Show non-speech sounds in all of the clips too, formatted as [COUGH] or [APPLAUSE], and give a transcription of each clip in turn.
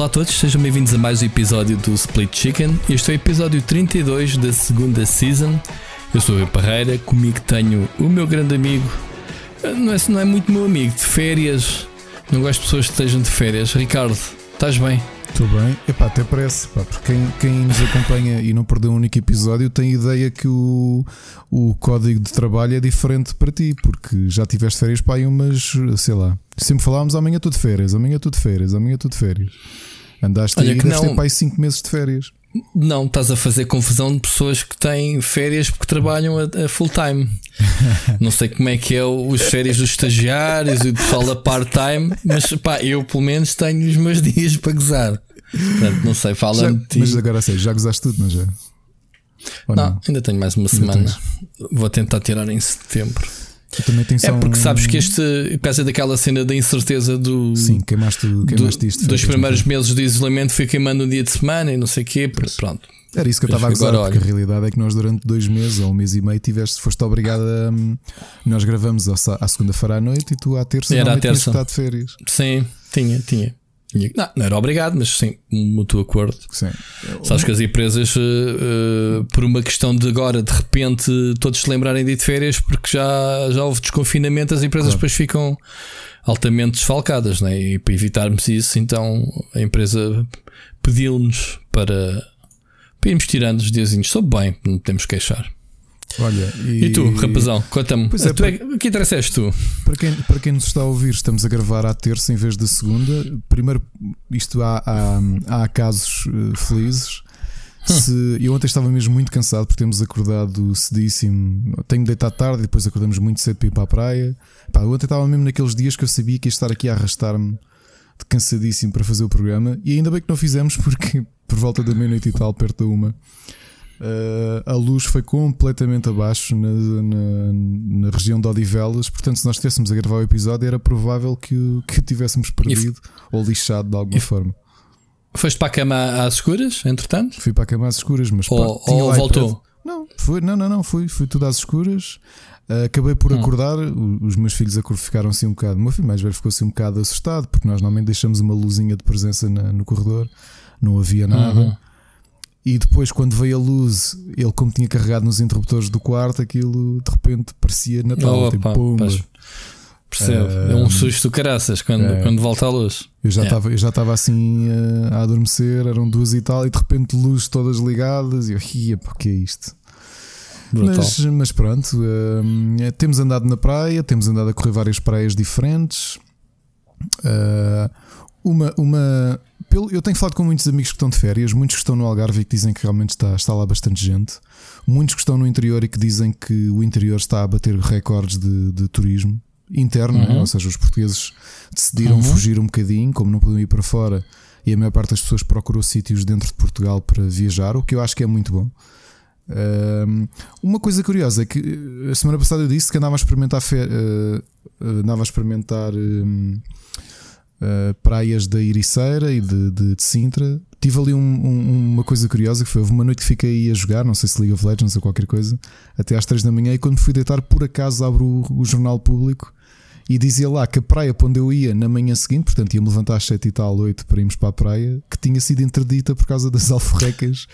Olá a todos, sejam bem-vindos a mais um episódio do Split Chicken. Este é o episódio 32 da segunda season. Eu sou o Parreira, comigo tenho o meu grande amigo, não é, não é muito meu amigo, de férias. Não gosto de pessoas que estejam de férias. Ricardo, estás bem? Estou bem. Epá, até parece, pá, porque quem, quem nos acompanha e não perdeu um único episódio tem ideia que o, o código de trabalho é diferente para ti, porque já tiveste férias para aí umas, sei lá. Sempre falávamos amanhã de férias, amanhã de férias, amanhã de férias. Andaste Olha, aí que não... ter para aí 5 meses de férias. Não, estás a fazer confusão de pessoas que têm férias porque trabalham a, a full time. [LAUGHS] não sei como é que é os férias dos estagiários e do pessoal a part-time, mas pá, eu pelo menos tenho os meus [LAUGHS] dias para gozar. Portanto, não sei, fala-me. Mas agora sei, já gozaste tudo, não já? Não, não, ainda tenho mais uma semana. Vou tentar tirar em setembro. É porque sabes que este, causa daquela cena da incerteza do. Sim, queimaste, queimaste do, isto. Dos primeiros meses de isolamento fui queimando um dia de semana e não sei o quê. Pronto. Era isso que eu estava a gozar, porque a realidade é que nós durante dois meses ou um mês e meio tiveste, foste obrigado a. Hum, nós gravamos à segunda-feira à noite e tu à terça Era à terça. de férias. Sim, tinha, tinha. Não, não era obrigado, mas sim, mútuo acordo. Sim. Sabes que as empresas, uh, por uma questão de agora, de repente, todos se lembrarem de ir de férias, porque já, já houve desconfinamento, as empresas claro. depois ficam altamente desfalcadas, né? e para evitarmos isso, então a empresa pediu-nos para, para irmos tirando os diazinhos. Estou bem, não temos que queixar. Olha, e, e tu, rapazão, conta-me. Pois é, tu é, que interessa és tu? Para quem, para quem nos está a ouvir, estamos a gravar à terça em vez da segunda. Primeiro, isto há, há, há casos uh, felizes. Hum. Se, eu ontem estava mesmo muito cansado porque temos acordado cedíssimo. Tenho deitado tarde e depois acordamos muito cedo para ir para a praia. Pá, ontem estava mesmo naqueles dias que eu sabia que ia estar aqui a arrastar-me cansadíssimo para fazer o programa. E ainda bem que não fizemos porque [LAUGHS] por volta da meia-noite e tal, perto da uma Uh, a luz foi completamente abaixo na, na, na, região de Odivelas. Portanto, se nós estivéssemos a gravar o episódio, era provável que, que o tivéssemos perdido ou lixado de alguma forma. Foste para a cama às escuras, entretanto? Fui para a cama às escuras, mas ou, pá, ou voltou? Não, foi, não, não, não, fui, fui tudo às escuras. Uh, acabei por hum. acordar, os meus filhos ficaram assim um bocado. O meu filho mais velho ficou assim um bocado assustado, porque nós normalmente deixamos uma luzinha de presença na, no corredor, não havia nada. Uhum. E depois, quando veio a luz, ele, como tinha carregado nos interruptores do quarto, aquilo de repente parecia Natal. Oh, tipo, pumba. Percebe? Uh, é um susto caraças quando, é, quando volta a luz. Eu já estava yeah. assim uh, a adormecer, eram duas e tal, e de repente luzes todas ligadas, e eu ria, porque é isto? Mas, mas, pronto, uh, temos andado na praia, temos andado a correr várias praias diferentes. uma, uma, pelo, eu tenho falado com muitos amigos que estão de férias, muitos que estão no Algarve e que dizem que realmente está, está lá bastante gente, muitos que estão no interior e que dizem que o interior está a bater recordes de, de turismo interno, né? uhum. né? ou seja, os portugueses decidiram uhum. fugir um bocadinho, como não podiam ir para fora, e a maior parte das pessoas procurou sítios dentro de Portugal para viajar, o que eu acho que é muito bom. Um, uma coisa curiosa é que a semana passada eu disse que andava a experimentar, uh, andava a experimentar um, uh, praias da Iriceira e de, de, de Sintra. Tive ali um, um, uma coisa curiosa que foi: houve uma noite que fiquei a jogar, não sei se League of Legends ou qualquer coisa, até às 3 da manhã. E quando fui deitar, por acaso abro o, o jornal público e dizia lá que a praia para onde eu ia na manhã seguinte, portanto ia-me levantar às 7 e tal, 8 para irmos para a praia, que tinha sido interdita por causa das [LAUGHS] alforrecas.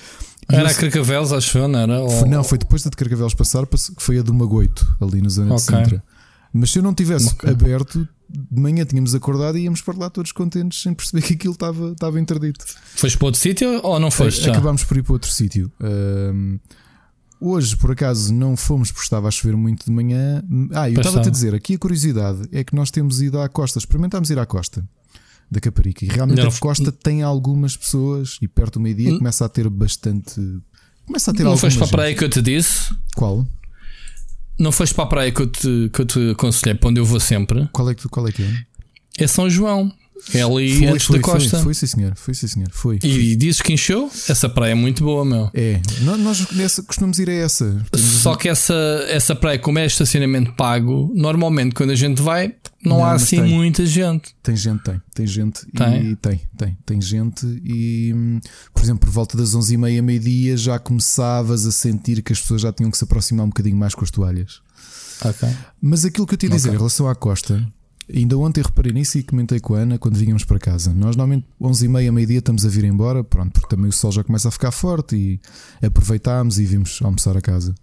Era a Carcavelos, acho eu, não era? Foi, não, foi depois da de Carcavelos passar, foi a do Magoito, ali na zona okay. de Sintra. Mas se eu não tivesse okay. aberto, de manhã tínhamos acordado e íamos para lá todos contentes sem perceber que aquilo estava, estava interdito. Foste para outro sítio ou não foste? Acabámos por ir para outro sítio. Um, hoje, por acaso, não fomos porque estava a chover muito de manhã. Ah, eu estava a te dizer, aqui a curiosidade é que nós temos ido à costa, experimentámos ir à costa da Caparica e realmente não, a costa tem algumas pessoas e perto do meio-dia hum? começa a ter bastante. Começa a ter Não foste para a praia que eu te disse? Qual? Não foste para a praia que eu te, que eu te aconselhei, para onde eu vou sempre. Qual é que, qual é, que é? É São João. Ali foi, antes foi, da costa. Foi, foi, sim, senhor. Foi, sim, senhor. Foi. E dizes que encheu? Essa praia é muito boa, meu. É. Nós nessa, costumamos ir a essa. Só que essa, essa praia, como é estacionamento pago, normalmente quando a gente vai, não, não há assim tem. muita gente. Tem gente, tem. Tem gente. Tem? E tem, tem. Tem gente. E, por exemplo, por volta das 11h30, meio-dia, já começavas a sentir que as pessoas já tinham que se aproximar um bocadinho mais com as toalhas. Okay. Mas aquilo que eu te ia dizer okay. em relação à costa ainda ontem reparei nisso e comentei com a Ana quando vínhamos para casa. Nós normalmente 11h30, meio-dia estamos a vir embora, pronto, porque também o sol já começa a ficar forte e aproveitámos e vimos almoçar a casa.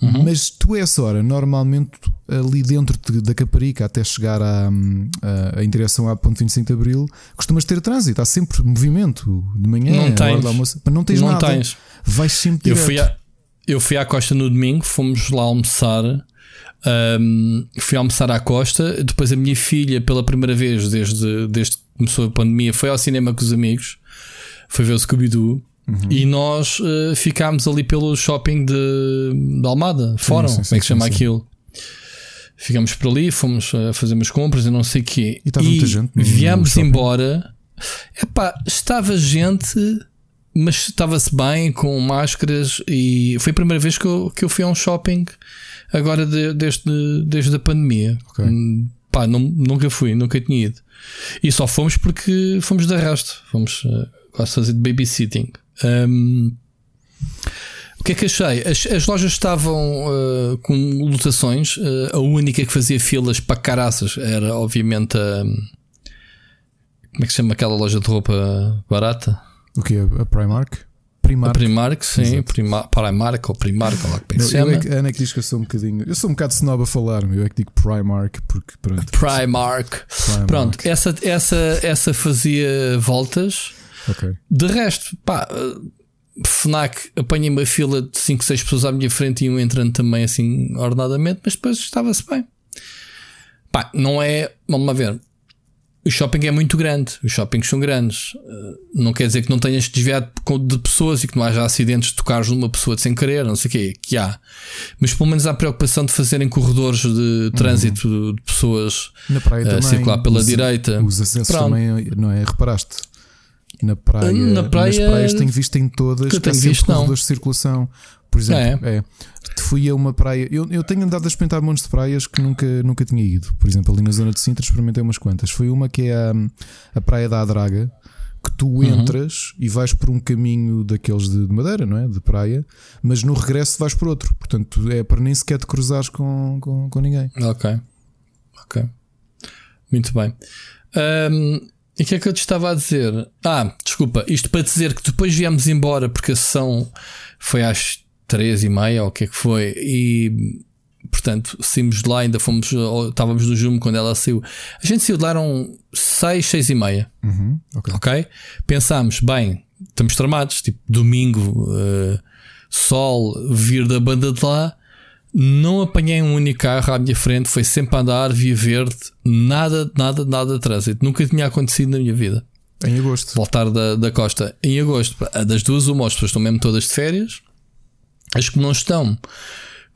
Uhum. Mas tu, essa hora, normalmente ali dentro de, da Caparica até chegar à, à, em direção à Ponte 25 de Abril, costumas ter trânsito, há sempre movimento de manhã, não tens, almoço, não tens não nada. Tens. Vais sempre eu fui, a, eu fui à costa no domingo, fomos lá almoçar. Um, fui almoçar à costa. Depois, a minha filha, pela primeira vez desde, desde que começou a pandemia, foi ao cinema com os amigos, foi ver o Scooby-Doo. Uhum. E nós uh, ficámos ali pelo shopping de, de Almada, Fórum, sim, sim, como é que se chama aquilo? Ficámos por ali, fomos a fazer umas compras e não sei o quê. E estava muita gente. No, viemos no embora. Epá, estava gente, mas estava-se bem com máscaras. E foi a primeira vez que eu, que eu fui a um shopping agora de, desde, desde a pandemia. Okay. Pá, não, nunca fui, nunca tinha ido. E só fomos porque fomos de arrasto. Fomos uh, quase fazer de babysitting. Um, o que é que achei? As, as lojas estavam uh, com lotações. Uh, a única que fazia filas para caraças era, obviamente, a. Como é que se chama aquela loja de roupa barata? O que? A Primark? Primark. A Primark, sim. Prima, Primark ou Primark, ou lá é que se chama. É que, a Ana que diz que eu sou um bocadinho. Eu sou um bocado snob a falar, eu é que digo Primark, porque pronto. Primark. Primark. Pronto, essa, essa, essa fazia voltas. Okay. De resto, pá, Fnac apanhei uma fila de 5, 6 pessoas à minha frente e iam entrando também assim ordenadamente, mas depois estava-se bem. Pá, não é. Vamos lá ver. O shopping é muito grande, os shoppings são grandes. Eh, não quer dizer que não tenhas desviado de pessoas e que não haja acidentes de tocares numa pessoa sem querer, não sei o quê, que há. Mas pelo menos há preocupação de fazerem corredores de trânsito uhum. de pessoas Na praia uh, também, circular pela os, direita. Os acessos Pronto. também, não é? Reparaste? Na praia, na praia nas praias tenho visto em todas que tenho visto, corredores de circulação. Por exemplo, é. é. fui a uma praia. Eu, eu tenho andado a experimentar montes de praias que nunca, nunca tinha ido. Por exemplo, ali na zona de Sintra experimentei umas quantas. Foi uma que é a, a Praia da Adraga, que tu uhum. entras uhum. e vais por um caminho daqueles de, de, madeira, não é? De praia, mas no regresso vais por outro. Portanto, é para nem sequer te cruzares com, com, com ninguém. Ok. Ok. Muito bem. Um, e o que é que eu te estava a dizer? Ah, desculpa, isto para dizer que depois viemos embora porque a sessão foi às três e meia, ou o que é que foi, e portanto saímos de lá, ainda fomos, estávamos no Jume quando ela saiu. A gente saiu de lá eram seis, seis e meia. Uhum, okay. ok? Pensámos, bem, estamos tramados, tipo domingo, uh, sol, vir da banda de lá não apanhei um único carro à minha frente, foi sempre a andar, via verde, nada, nada, nada de trânsito. Nunca tinha acontecido na minha vida. Em agosto. Voltar da, da costa. Em agosto. Das duas, uma, as pessoas estão mesmo todas de férias. As que não estão,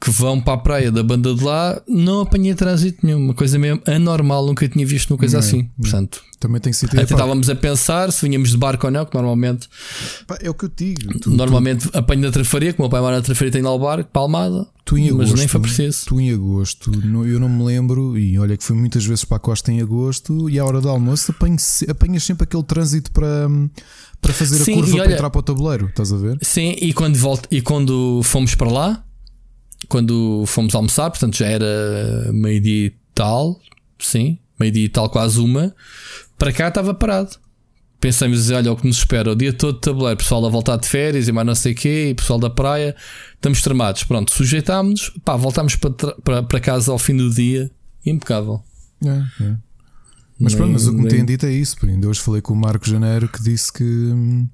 que vão para a praia da banda de lá, não apanhei trânsito nenhum. Uma coisa mesmo anormal, nunca tinha visto uma coisa não, assim. Não. Portanto, também tem que ser Até estávamos a pensar se vinhamos de barco ou não, que normalmente. Pá, é o que eu digo. Tu, normalmente tu... apanho na trafaria, como o meu pai mora na trafaria tem lá o barco, palmada. Tu em agosto, mas nem foi preciso. Tu em agosto, eu não me lembro, e olha que fui muitas vezes para a costa em agosto, e à hora do almoço apanhas, apanhas sempre aquele trânsito para, para fazer Sim, a curva olha, para entrar para o tabuleiro, estás a ver? Sim, e quando, volto, e quando fomos para lá, quando fomos almoçar, portanto já era meio-dia e tal, sim, meio-dia e tal, quase uma. Para cá estava parado. Pensamos olha o que nos espera, o dia todo de tabuleiro, pessoal a voltar de férias e mais não sei o quê, e pessoal da praia, estamos tramados. Pronto, sujeitámos-nos, pá, voltámos para, para, para casa ao fim do dia, impecável. É, é. Mas nem, pronto, mas o que me têm dito é isso. Ainda hoje falei com o Marco Janeiro que disse que hum,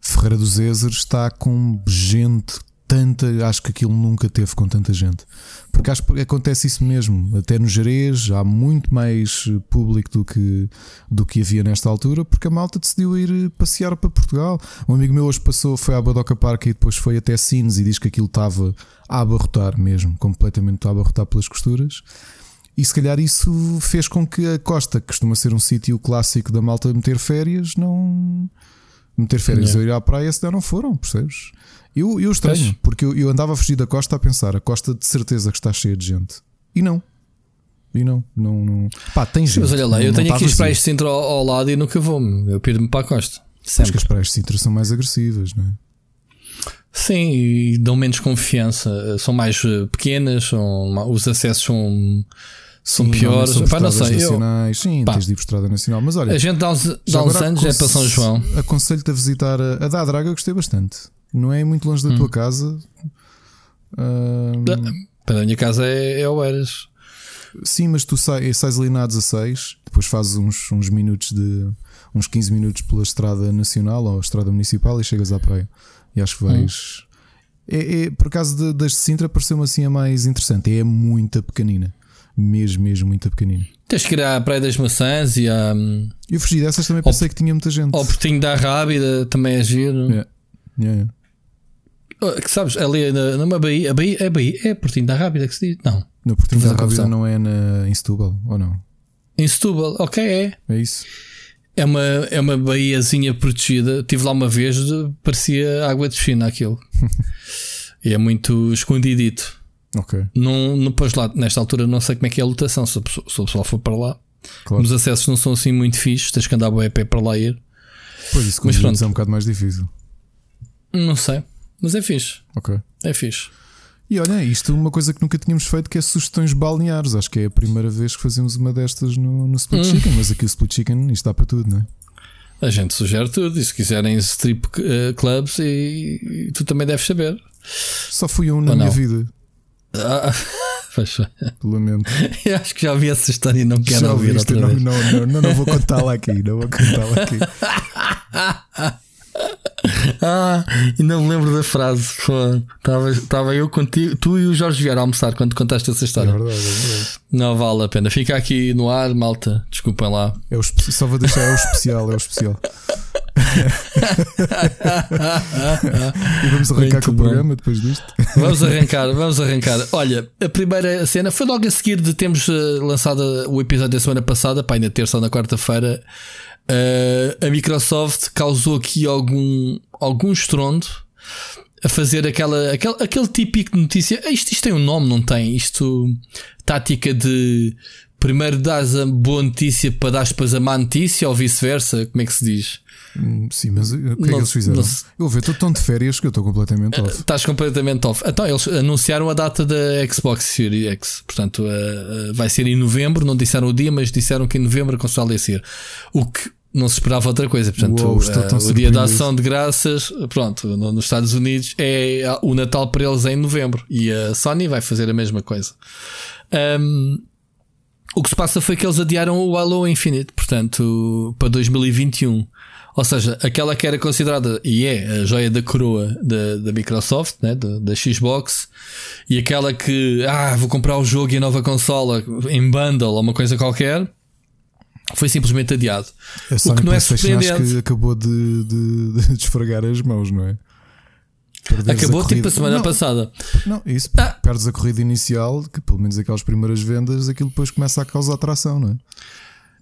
Ferreira dos Ézeres está com gente tanta, acho que aquilo nunca teve com tanta gente. Porque acho que acontece isso mesmo. Até no Jerez há muito mais público do que, do que havia nesta altura, porque a malta decidiu ir passear para Portugal. Um amigo meu hoje passou, foi à Badoca Park e depois foi até Sines e diz que aquilo estava a abarrotar mesmo, completamente a abarrotar pelas costuras. E se calhar isso fez com que a Costa, que costuma ser um sítio clássico da malta meter férias, não. Meter férias ou ir à praia, se não foram, percebes? Eu, eu estranho, porque eu, eu, andava a fugir da costa a pensar, a costa de certeza que está cheia de gente. E não. E não, não, não. Pá, tem gente. Mas olha lá, eu tenho aqui as praias de Sintra ao, ao, lado e nunca vou. Eu pirdo-me para a costa. Sempre. Acho que as praias de Sintra são mais agressivas, não é? Sim, e dão menos confiança. São mais eh, pequenas, são, os acessos são, são Sim, piores. São Pá, não sei. Eu, nacionais. Sim, Pá. tens de ir por estrada nacional. Mas olha, a gente dá uns, dá uns anos é para São João. Aconselho-te a visitar a, a da Draga, gostei bastante. Não é muito longe da Hum. tua casa. Da- Para a minha casa é, é Oeiras. Sim, mas tu sai, sais ali na A16, depois fazes uns, uns minutos de uns 15 minutos pela estrada nacional ou estrada municipal e chegas à praia. E acho que vais. É, é- por acaso de- das de Sintra pareceu-me assim a mais interessante. É muito pequenina. Mesmo, mesmo muito pequenina. Tens que ir à Praia das Maçãs e à, Eu fugi dessas também pensei que tinha muita gente. ao Portinho da Rábida, também é giro. Yeah. Yeah, yeah. Que sabes, ali na, numa Bahia, a Bahia, é Bahia, é Portinho da Rábida que se diz? Não. No Portinho da Rábida não é na, em Setúbal, ou não? Em Setúbal, ok, é. É isso? É uma, é uma baiazinha protegida. Estive lá uma vez, parecia água de piscina aquilo. [LAUGHS] e é muito escondidito. Ok, não, pois lá, nesta altura, não sei como é que é a lotação. Se, o pessoal- se o pessoal for para lá, claro. os acessos não são assim muito fixos. Tens que andar a pé para lá ir. Pois isso com Mas os pronto. é um bocado mais difícil. Não sei, mas é fixe. Ok. É fixe. E olha, isto é uma coisa que nunca tínhamos feito que é sugestões balneares. Acho que é a primeira vez que fazemos uma destas no, no Split Hum. Chicken, mas aqui o Split Chicken isto dá para tudo, não é? A gente sugere tudo. E se quiserem strip eh, clubs, e, e tu também deves saber. Só fui um na Ou minha não? vida, Ah, [LAUGHS] lamento. eu acho que já ouvi essa história e não quero Já ouvir outra Não, vez. não, não, não, não vou contá-la aqui, não vou contá-la aqui. [LAUGHS] [LAUGHS] Ah, ainda me lembro da frase. Estava eu contigo, tu e o Jorge Vieira a almoçar quando contaste essa É história. verdade, é verdade. Não vale a pena. Fica aqui no ar, malta. Desculpem lá. É o só vou deixar, é o especial, é o especial. [LAUGHS] e vamos arrancar Muito com o bom. programa depois disto. Vamos arrancar, vamos arrancar. Olha, a primeira cena foi logo a seguir de termos eh, lançado o episódio da semana passada, pá, na terça ou na quarta-feira. Eh, a Microsoft causou aqui algum, algum estrondo a fazer aquela, aquele, aquele típico de notícia. "Ah, Isto, isto tem um nome, não tem? Isto, tática de primeiro dás a boa notícia para dar depois a má notícia ou vice-versa. Como é que se diz? Hum, Sim, mas o que é que eles fizeram? não Eu vejo, estou tão de férias que eu estou completamente off. Estás completamente off. Então, eles anunciaram a data da Xbox Series X. Portanto, eh, eh, vai ser em novembro. Não disseram o dia, mas disseram que em novembro a console ia ser. O que não se esperava outra coisa. Portanto, Uou, tão o dia da ação de graças, pronto, no- nos Estados Unidos é o Natal para eles é em novembro. E a Sony vai fazer a mesma coisa. Ahm, o que se passa foi que eles adiaram o Halo Infinite, portanto, para 2021. Ou seja, aquela que era considerada e é a joia da coroa da, da Microsoft, né, da, da Xbox, e aquela que, ah, vou comprar o jogo e a nova consola em bundle ou uma coisa qualquer, foi simplesmente adiado. A Sony que não é surpreendente. que acabou de, de, de [LAUGHS] desfregar as mãos, não é? Perderes Acabou corrida- tipo a semana não, passada. Não, isso. Ah. Perdes a corrida inicial, que pelo menos aquelas primeiras vendas, aquilo depois começa a causar atração, não é?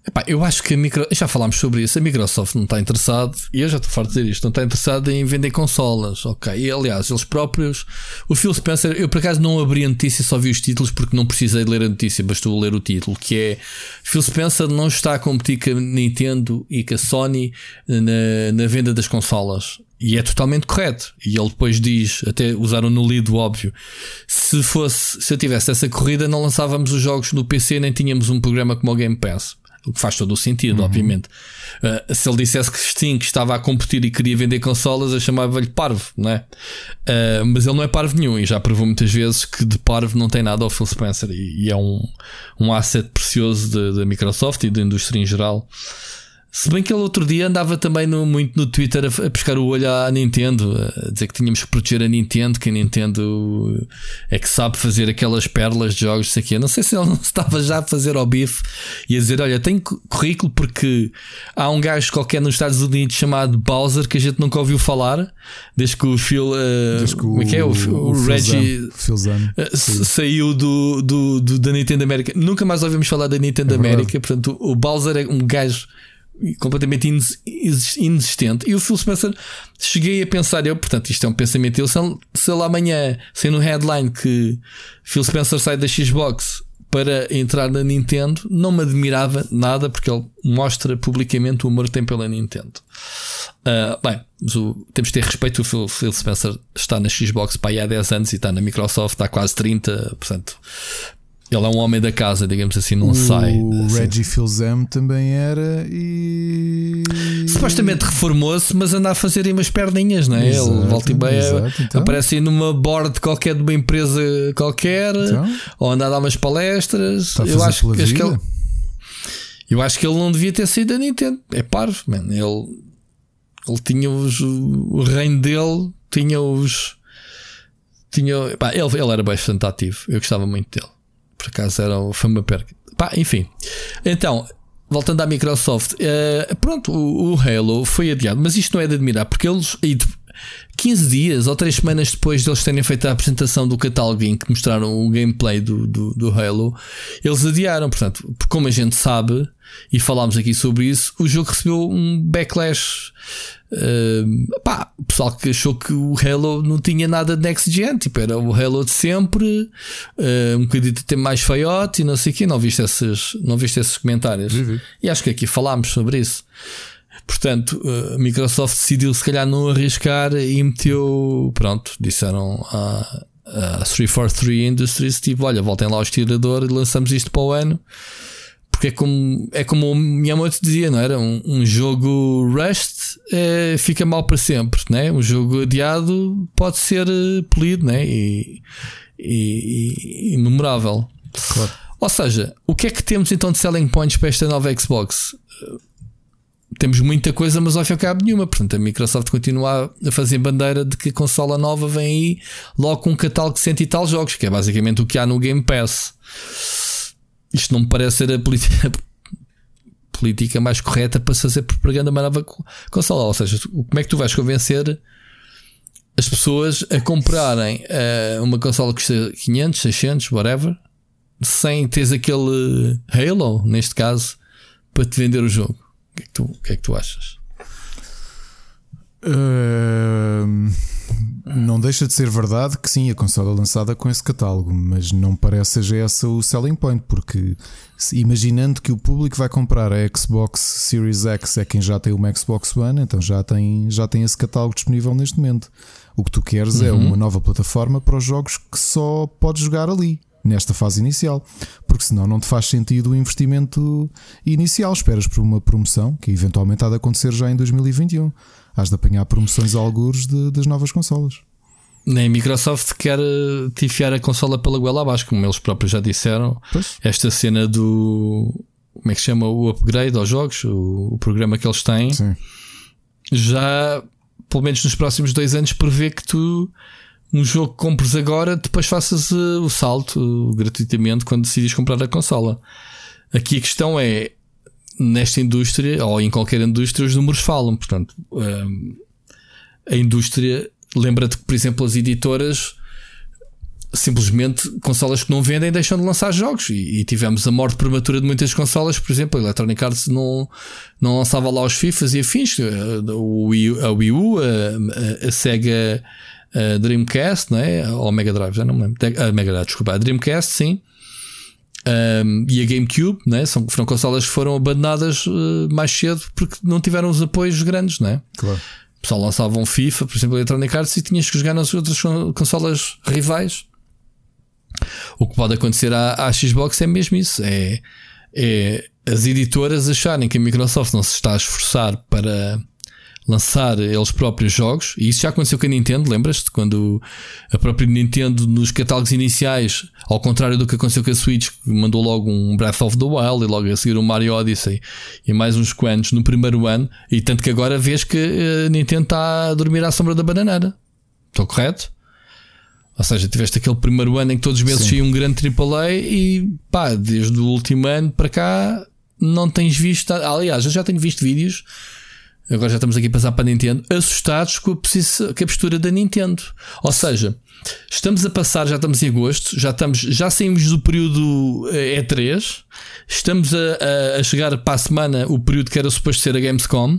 Epá, eu acho que a micro... já falámos sobre isso. A Microsoft não está interessada, e eu já estou farto de dizer isto, não está interessada em vender consolas. Ok, e aliás, eles próprios, o Phil Spencer, eu por acaso não abri a notícia, só vi os títulos porque não precisei ler a notícia, bastou ler o título, que é Phil Spencer não está a competir com a Nintendo e com a Sony na, na venda das consolas. E é totalmente correto. E ele depois diz, até usaram no lido óbvio, se fosse, se eu tivesse essa corrida, não lançávamos os jogos no PC, nem tínhamos um programa como o Game Pass. O que faz todo o sentido, obviamente. Uh, se ele dissesse que Steam que estava a competir e queria vender consolas, eu chamava-lhe parvo, não é? Uh, mas ele não é parvo nenhum e já provou muitas vezes que de parvo não tem nada ao Phil Spencer e, e é um, um asset precioso da Microsoft e da indústria em geral. Se bem que ele outro dia andava também no- muito no Twitter a, a pescar o olho à Nintendo, a dizer que tínhamos que proteger a Nintendo, que a Nintendo é que sabe fazer aquelas pérolas de jogos, sei quê. Não sei se ele [LAUGHS] não estava já a fazer ao bife e a dizer: Olha, tenho cu- currículo porque há um gajo qualquer nos Estados Unidos chamado Bowser que a gente nunca ouviu falar, desde que o Phil. uh, Desde que como é que é? O, o, Phil Reggie. Uh, Saiu do, do, do- da Nintendo América. Nunca mais ouvimos falar da Nintendo É. América. Portanto, o Bowser é um gajo completamente inex- inex- inexistente. E o Phil Spencer, cheguei a pensar, eu, portanto, isto é um pensamento eu, se ele amanhã, sem no headline que Phil Spencer sai da Xbox para entrar na Nintendo, não me admirava nada porque ele mostra publicamente o amor que tem pela Nintendo. Uh, bem, o- temos de ter respeito. O Phil, Phil Spencer está na Xbox para aí há 10 anos e está na Microsoft há quase 30, portanto, Ele é um homem da casa, digamos assim, não o sai. O assim. Reggie Fils-Aime também era e. Supostamente reformou-se, mas anda a fazer aí umas perninhas, não é? Exato, Ele volta e meia exato, então. aparece aí numa board qualquer de uma empresa qualquer, Então? ou anda a dar umas palestras. Está a Eu acho, acho que ele, eu acho que ele não devia ter saído da Nintendo. É parvo, man. Ele, ele tinha os, o reino dele, tinha os. Tinha, pá, ele, ele era bastante ativo. Eu gostava muito dele. Por acaso era, foi uma perca. Pá, enfim. Então, voltando à Microsoft, eh, pronto, o, o Halo foi adiado, mas isto não é de admirar, porque eles. aí de- 15 dias ou 3 semanas depois de eles terem feito a apresentação do catálogo em que mostraram o gameplay do, do, do Halo, eles adiaram. Portanto, como a gente sabe, e falámos aqui sobre isso, o jogo recebeu um backlash. Uh, pá, o pessoal que achou que o Halo não tinha nada de next gen, tipo, era o Halo de sempre, uh, um bocadinho de ter mais feiote e não sei o quê. Não viste esses, não viste esses comentários? Vi. E acho que aqui falámos sobre isso. Portanto, a Microsoft decidiu se calhar não arriscar e meteu. Pronto, disseram a, a 343 Industries: tipo, olha, voltem lá ao estirador e lançamos isto para o ano. Porque é como, é como o Miyamoto dizia, não era? Um, um jogo Rust eh, fica mal para sempre, né? Um jogo adiado pode ser eh, polido, né? E, e, e memorável. Claro. Ou seja, o que é que temos então de selling points para esta nova Xbox? Temos muita coisa, mas ao fim e ao cabo nenhuma. Portanto, a Microsoft continua a fazer bandeira de que a consola nova vem aí logo com um catálogo de cento e tal jogos, que é basicamente o que há no Game Pass. Isto não me parece ser a política, política mais correta para se fazer propaganda uma nova co- consola. Ou seja, como é que tu vais convencer as pessoas a comprarem eh, uma consola que custa 500, 600, whatever, sem teres aquele Halo, neste caso, para te vender o jogo? O que é que tu, que é que tu achas? Ahm, não deixa de ser verdade que sim, a consola é lançada com esse catálogo, mas não parece seja esse o selling point, porque imaginando que o público vai comprar a Xbox Series X é quem já tem uma Xbox One, então já tem, já tem esse catálogo disponível neste momento. O que tu queres é uma nova plataforma para os jogos que só podes jogar ali. Nesta fase inicial, porque senão não te faz sentido o investimento inicial. Esperas por uma promoção que eventualmente há de acontecer já em 2021. Has de apanhar promoções a algures de- das novas consolas. Nem a Microsoft quer eh, te enfiar a consola pela goela abaixo, como eles próprios já disseram. Pois. Esta cena do. Como é que se chama? O upgrade aos jogos, o, o programa que eles têm, Sim. já, pelo menos nos próximos dois anos, prevê que tu, um jogo que compres agora, depois faças eh, o salto eh, gratuitamente quando decides comprar a consola. Aqui a questão é, nesta indústria, ou em qualquer indústria, os números falam. Portanto, hum, a indústria, lembra-te que, por exemplo, as editoras simplesmente consolas que não vendem deixam de lançar jogos e, e tivemos a morte prematura de muitas consolas, por exemplo, a Electronic Arts não, não lançava lá os FIFAs e afins, eh, Wii, U- a Wii U, a, a- a Sega a Dreamcast, não é? ou a Mega Drive, já não me lembro, a Mega Drive, desculpa, a Dreamcast, sim. Um, e a GameCube, né? São, foram consolas que foram abandonadas eh, mais cedo porque não tiveram os apoios grandes, né? Claro. O pessoal lançava um FIFA, por exemplo, a Electronic Arts, e tinhas que jogar nas outras con- consolas rivais. O que pode acontecer à, à Xbox é mesmo isso: é, é as editoras acharem que a Microsoft não se está a esforçar para lançar eles próprios jogos, e isso já aconteceu com a Nintendo, lembras-te? Quando a própria Nintendo, nos catálogos iniciais, ao contrário do que aconteceu com a Switch, mandou logo um Breath of the Wild e logo a seguir um Mario Odyssey e mais uns quantos no primeiro ano, e tanto que agora vês que a Nintendo está a dormir à sombra da bananeira. Estou correto? Ou seja, tiveste aquele primeiro ano em que todos os meses saía um grande AAA e pá, desde o último ano para cá não tens visto. Aliás, eu já tenho visto vídeos agora já estamos aqui a passar para a Nintendo, assustados com a, com a postura da Nintendo. Ou seja, estamos a passar, já estamos em agosto, já, estamos, já saímos do período eh, E3, estamos a, a- a chegar para a semana o período que era suposto ser a Gamescom.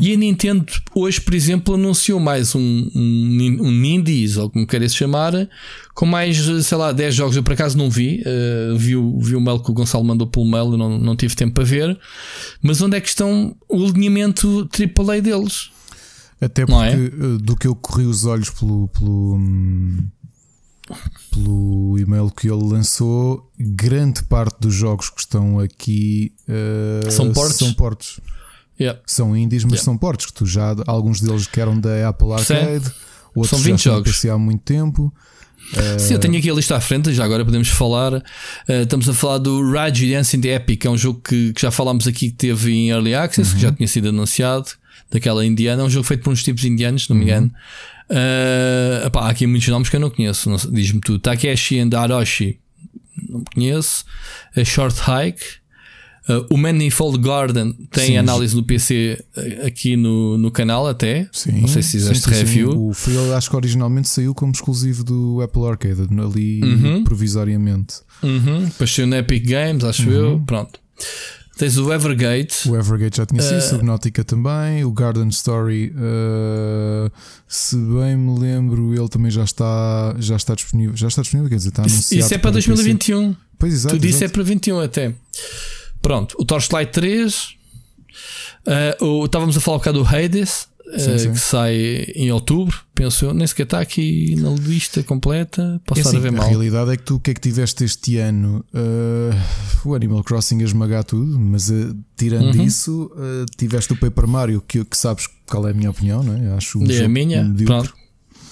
E a Nintendo hoje, por exemplo, anunciou mais um, um, um Nindies, ou como queira se chamar, com mais, sei lá, 10 jogos. Eu por acaso não vi, eh, vi, o, vi o mail que o Gonçalo mandou pelo mail, eu não, não tive tempo para ver. Mas onde é que estão o alinhamento AAA deles? Até é? porque eh, do que eu corri os olhos pelo, pelo, hum, pelo e-mail que ele lançou, grande parte dos jogos que estão aqui uh, são portos. São, portos. Yeah. são indies, mas yeah. são portos. Que tu já, alguns deles que eram da Apple Arcade, Sim. outros são 20 já jogos. há muito tempo. Sim, eu tenho aqui a lista à frente, já agora podemos falar. Uh, estamos a falar do Rage Dance in the Epic, que é um jogo que, que já falámos aqui que teve em Early Access, uhum. que já uhum. tinha sido anunciado, daquela indiana. É um jogo feito por uns tipos indianos, se não me engano. Uh, epá, há aqui muitos nomes que eu não conheço, diz-me tudo. Takeshi and Aroshi, não conheço. A Short Hike. Uh, o Manifold Garden tem sim, análise no PC uh, aqui no, no canal até. Sim, não sei se fizeste review. Sim. O Free acho que originalmente saiu como exclusivo do Apple Arcade, ali uhum. provisoriamente. Uhum. Depois saiu Epic Games, acho uhum. eu. Pronto. Tens o Evergate. O Evergate já tinha sido, uh, Subnautica também. O Garden Story, uh, se bem me lembro, ele também já está, já está disponível. Já está disponível, quer dizer, está anunciado. Isso é para 2021. Pois exato. Tu disse é para 21 até. Pronto, o Torchlight 3. Uh, o, estávamos a falar um bocado do Hades, sim, uh, sim. que sai em outubro, penso eu. Nem sequer está aqui na lista completa. Posso é estar assim, a ver mal. A realidade é que tu o que é que tiveste este ano? Uh, o Animal Crossing a esmagar tudo, mas tirando uhum. isso, tiveste o Paper Mario, que, que sabes qual é a minha opinião, não é? Acho um é a minha. Pronto.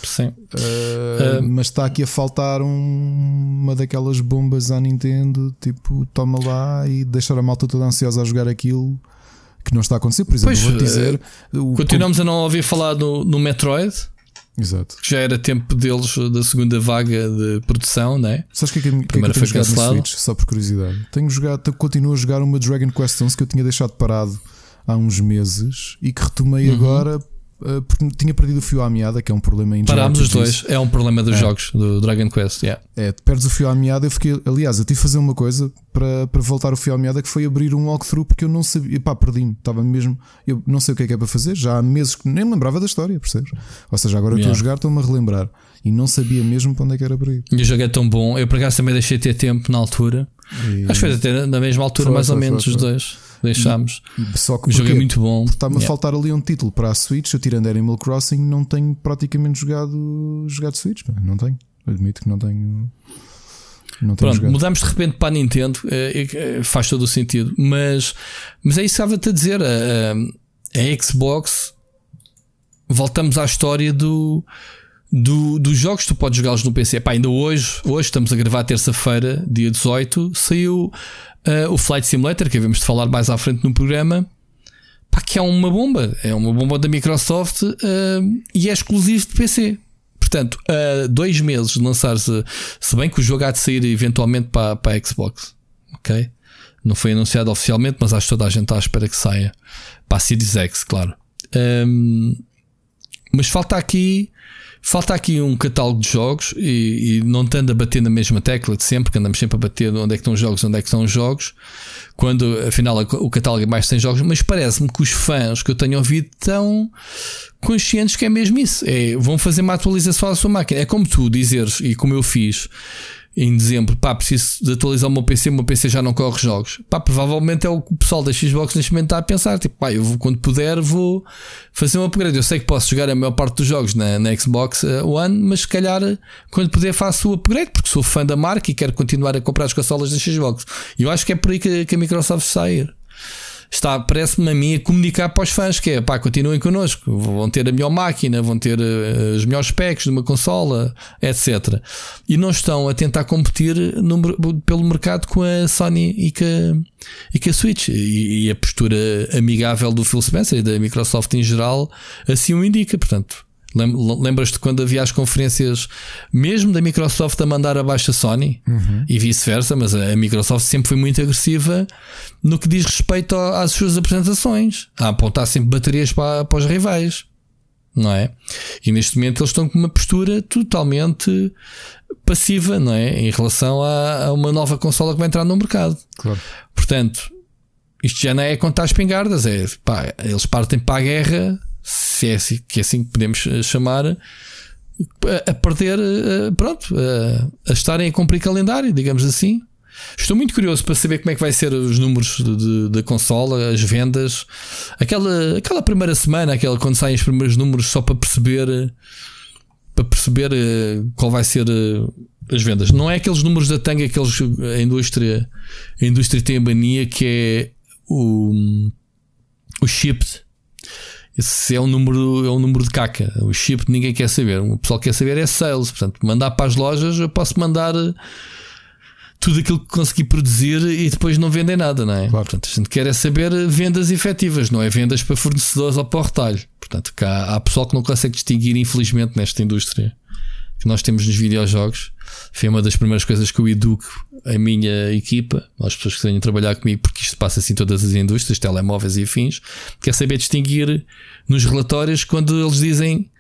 Sim. Uh, uh, mas está aqui a faltar um, uma daquelas bombas à Nintendo, tipo, toma lá e deixar a malta toda ansiosa a jogar aquilo que não está a acontecer. Por exemplo, vou dizer. Uh, continuamos a não ouvir falar no, no Metroid. Exato. Que já era tempo deles da segunda vaga de produção, não é? Sabes o que é que, que, Primeiro que, é que foi cancelado. Switch, só por curiosidade. Tenho jogado, continuo a jogar uma Dragon Quest 11 que eu tinha deixado parado há uns meses e que retomei uhum. agora porque tinha perdido o fio à meada, que é um problema em Parámos os dois, é um problema dos é. jogos do Dragon Quest. Yeah. É, perdes o fio à meada. Eu fiquei, aliás, eu tive que fazer uma coisa para, para voltar o fio à meada que foi abrir um walkthrough porque eu não sabia, pá, perdi-me, estava mesmo, eu não sei o que é que é para fazer. Já há meses que nem lembrava da história, percebes? Ou seja, agora yeah. eu estou a jogar, estou-me a relembrar e não sabia mesmo para onde é que era para ir. E o jogo é tão bom, eu por acaso também deixei ter tempo na altura, e... acho que foi até na mesma altura, foi, mais foi, ou menos, foi, os dois deixámos. Só que o jogo é muito bom. Está-me yeah. a faltar ali um título para a Switch. Eu tirando Animal Crossing, não tenho praticamente jogado, jogado Switch. Não tenho. Admito que não tenho. Não Pronto, jogado. mudamos de repente para a Nintendo, é, faz todo o sentido. Mas, mas é isso que estava-te a dizer. A, a, Xbox, voltamos à história do. Do, dos jogos tu podes jogá-los no PC. Ainda hoje, hoje estamos a gravar terça-feira, dia 18, saiu Uh, o Flight Simulator, que havemos de falar mais à frente no programa, pá, que é uma bomba. É uma bomba da Microsoft uh, e é exclusivo de PC. Portanto, uh, dois meses de lançar-se, se bem que o jogo há de sair eventualmente para, para a Xbox. Ok? Não foi anunciado oficialmente, mas acho que toda a gente está à espera que saia. Para a Series X, claro. Um, mas falta aqui Falta aqui um catálogo de jogos e, e, não estando a bater na mesma tecla de sempre, que andamos sempre a bater onde é que estão os jogos, onde é que estão os jogos, quando afinal o catálogo é mais sem jogos, mas parece-me que os fãs que eu tenho ouvido estão conscientes que é mesmo isso. É, vão fazer uma atualização à sua máquina. É como tu dizeres, e como eu fiz em dezembro, pá, preciso de atualizar o meu PC, o meu PC já não corre jogos. Pá, provavelmente é o que o pessoal da Xbox neste momento está a pensar. Tipo, pá, eu vou, quando puder vou fazer um upgrade. Eu sei que posso jogar a maior parte dos jogos na, na Xbox uh, One, mas se calhar quando puder faço o upgrade, porque sou fã da marca e quero continuar a comprar as consolas da Xbox. E eu acho que é por aí que, que a Microsoft ir está, parece-me a mim, a comunicar para os fãs que é pá, continuem connosco, vão ter a melhor máquina, vão ter uh, os melhores specs de uma consola, etc. E não estão a tentar competir no, pelo mercado com a Sony e com a, e com a Switch. E, e a postura amigável do Phil Spencer e da Microsoft em geral assim o indica, portanto. Lembras-te quando havia as conferências, mesmo da Microsoft, a mandar abaixo a Sony uhum. e vice-versa, mas a Microsoft sempre foi muito agressiva no que diz respeito às suas apresentações, a apontar sempre baterias para, para os rivais, não é? E neste momento eles estão com uma postura totalmente passiva, não é? Em relação a, a uma nova consola que vai entrar no mercado. Claro. Portanto, isto já não é contar as pingardas, é pá, eles partem para a guerra se é assim, que é assim que podemos eh, chamar, a, perder, eh, pronto, a, a estarem a cumprir calendário, digamos assim. Estou muito curioso para saber como é que vai ser os números da consola, as vendas, aquela, aquela primeira semana, aquela quando saem os primeiros números, só para perceber para perceber eh, qual vai ser as vendas. Não é aqueles números da tanga que a indústria, a indústria tem a mania que é o, o shipped. Esse é um número, é um número de caca. O chip ninguém quer saber. O pessoal quer saber é sales. Portanto, mandar para as lojas, eu posso mandar tudo aquilo que consegui produzir e depois não vendem nada, não é? Claro. Portanto, a gente quer é saber vendas efetivas, não é vendas para fornecedores ou para o retalho. Portanto, cá, há pessoal que não consegue distinguir, infelizmente, nesta indústria que nós temos nos videojogos. Foi uma das primeiras coisas que eu educo a minha equipa, as pessoas que venham trabalhar comigo, porque isto passa assim todas as indústrias, telemóveis e afins, que é saber distinguir nos relatórios quando eles dizem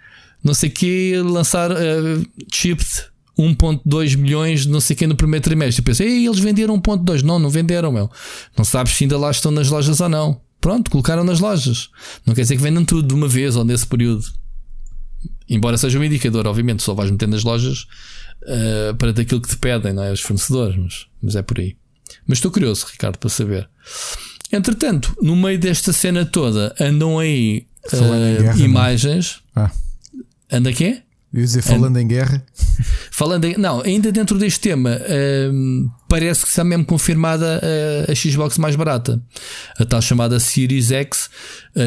não sei que, lançar uh, chips 1.2 milhões, não sei quem, no primeiro trimestre. Eu pensei, eles venderam 1.2. Não, não venderam, meu. Não sabes se ainda lá estão nas lojas ou não. Pronto, colocaram nas lojas. Não quer dizer que vendam tudo de uma vez ou nesse período. Embora seja um indicador, obviamente, só vais meter nas lojas uh, para daquilo que te pedem, não é? Os fornecedores, mas, mas é por aí. Mas estou curioso, Ricardo, para saber. Entretanto, no meio desta cena toda, andam aí uh, guerra, imagens. Ah. Anda quê? Eu dizer, falando em guerra. [LAUGHS] Falando em, não, ainda dentro deste tema, uh, parece que está mesmo confirmada a, a, Xbox mais barata. A tal chamada Series X,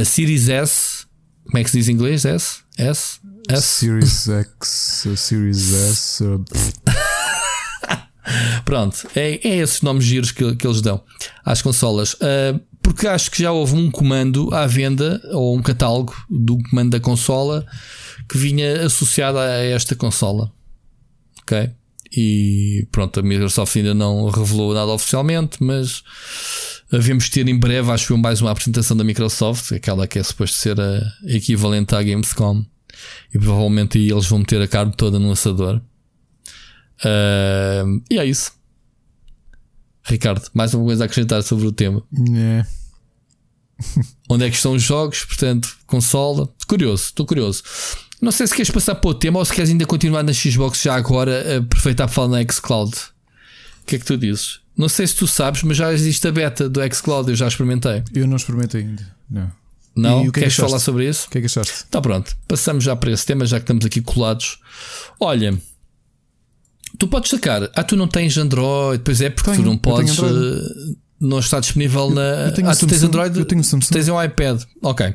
Series S. Como é que se diz em inglês? S? S? S? Series X, Series S. [LAUGHS] Pronto, é, é esses nomes giros que, que eles dão às consolas. Uh, porque acho que já houve um comando à venda, ou um catálogo do comando da consola que vinha associado a esta consola. Ok? E pronto, a Microsoft ainda não revelou nada oficialmente, mas havemos ter em breve, acho que mais uma apresentação da Microsoft, aquela que é suposto ser a equivalente à Gamescom. E provavelmente aí eles vão meter a carne toda no lançador. Uh, e é isso. Ricardo, mais uma coisa a acrescentar sobre o tema. É. Onde é que estão os jogos? Portanto, consola. Curioso, estou curioso. Não sei se queres passar para o tema ou se queres ainda continuar na Xbox já agora, aproveitar para falar na Xcloud. O que é que tu dizes? Não sei se tu sabes, mas já existe a beta do Xcloud, eu já experimentei. Eu não experimentei ainda. Não. Não? Que é Queres falar sobre isso? O que é que achaste? Está pronto. Passamos já para esse tema, já que estamos aqui colados. Olha, tu podes sacar. Ah, tu não tens Android, pois é, porque tenho, tu não podes. Eh, não está disponível na. Eu, eu ah, tu tens Android? Eu tenho Samsung. Tens um iPad. Ok.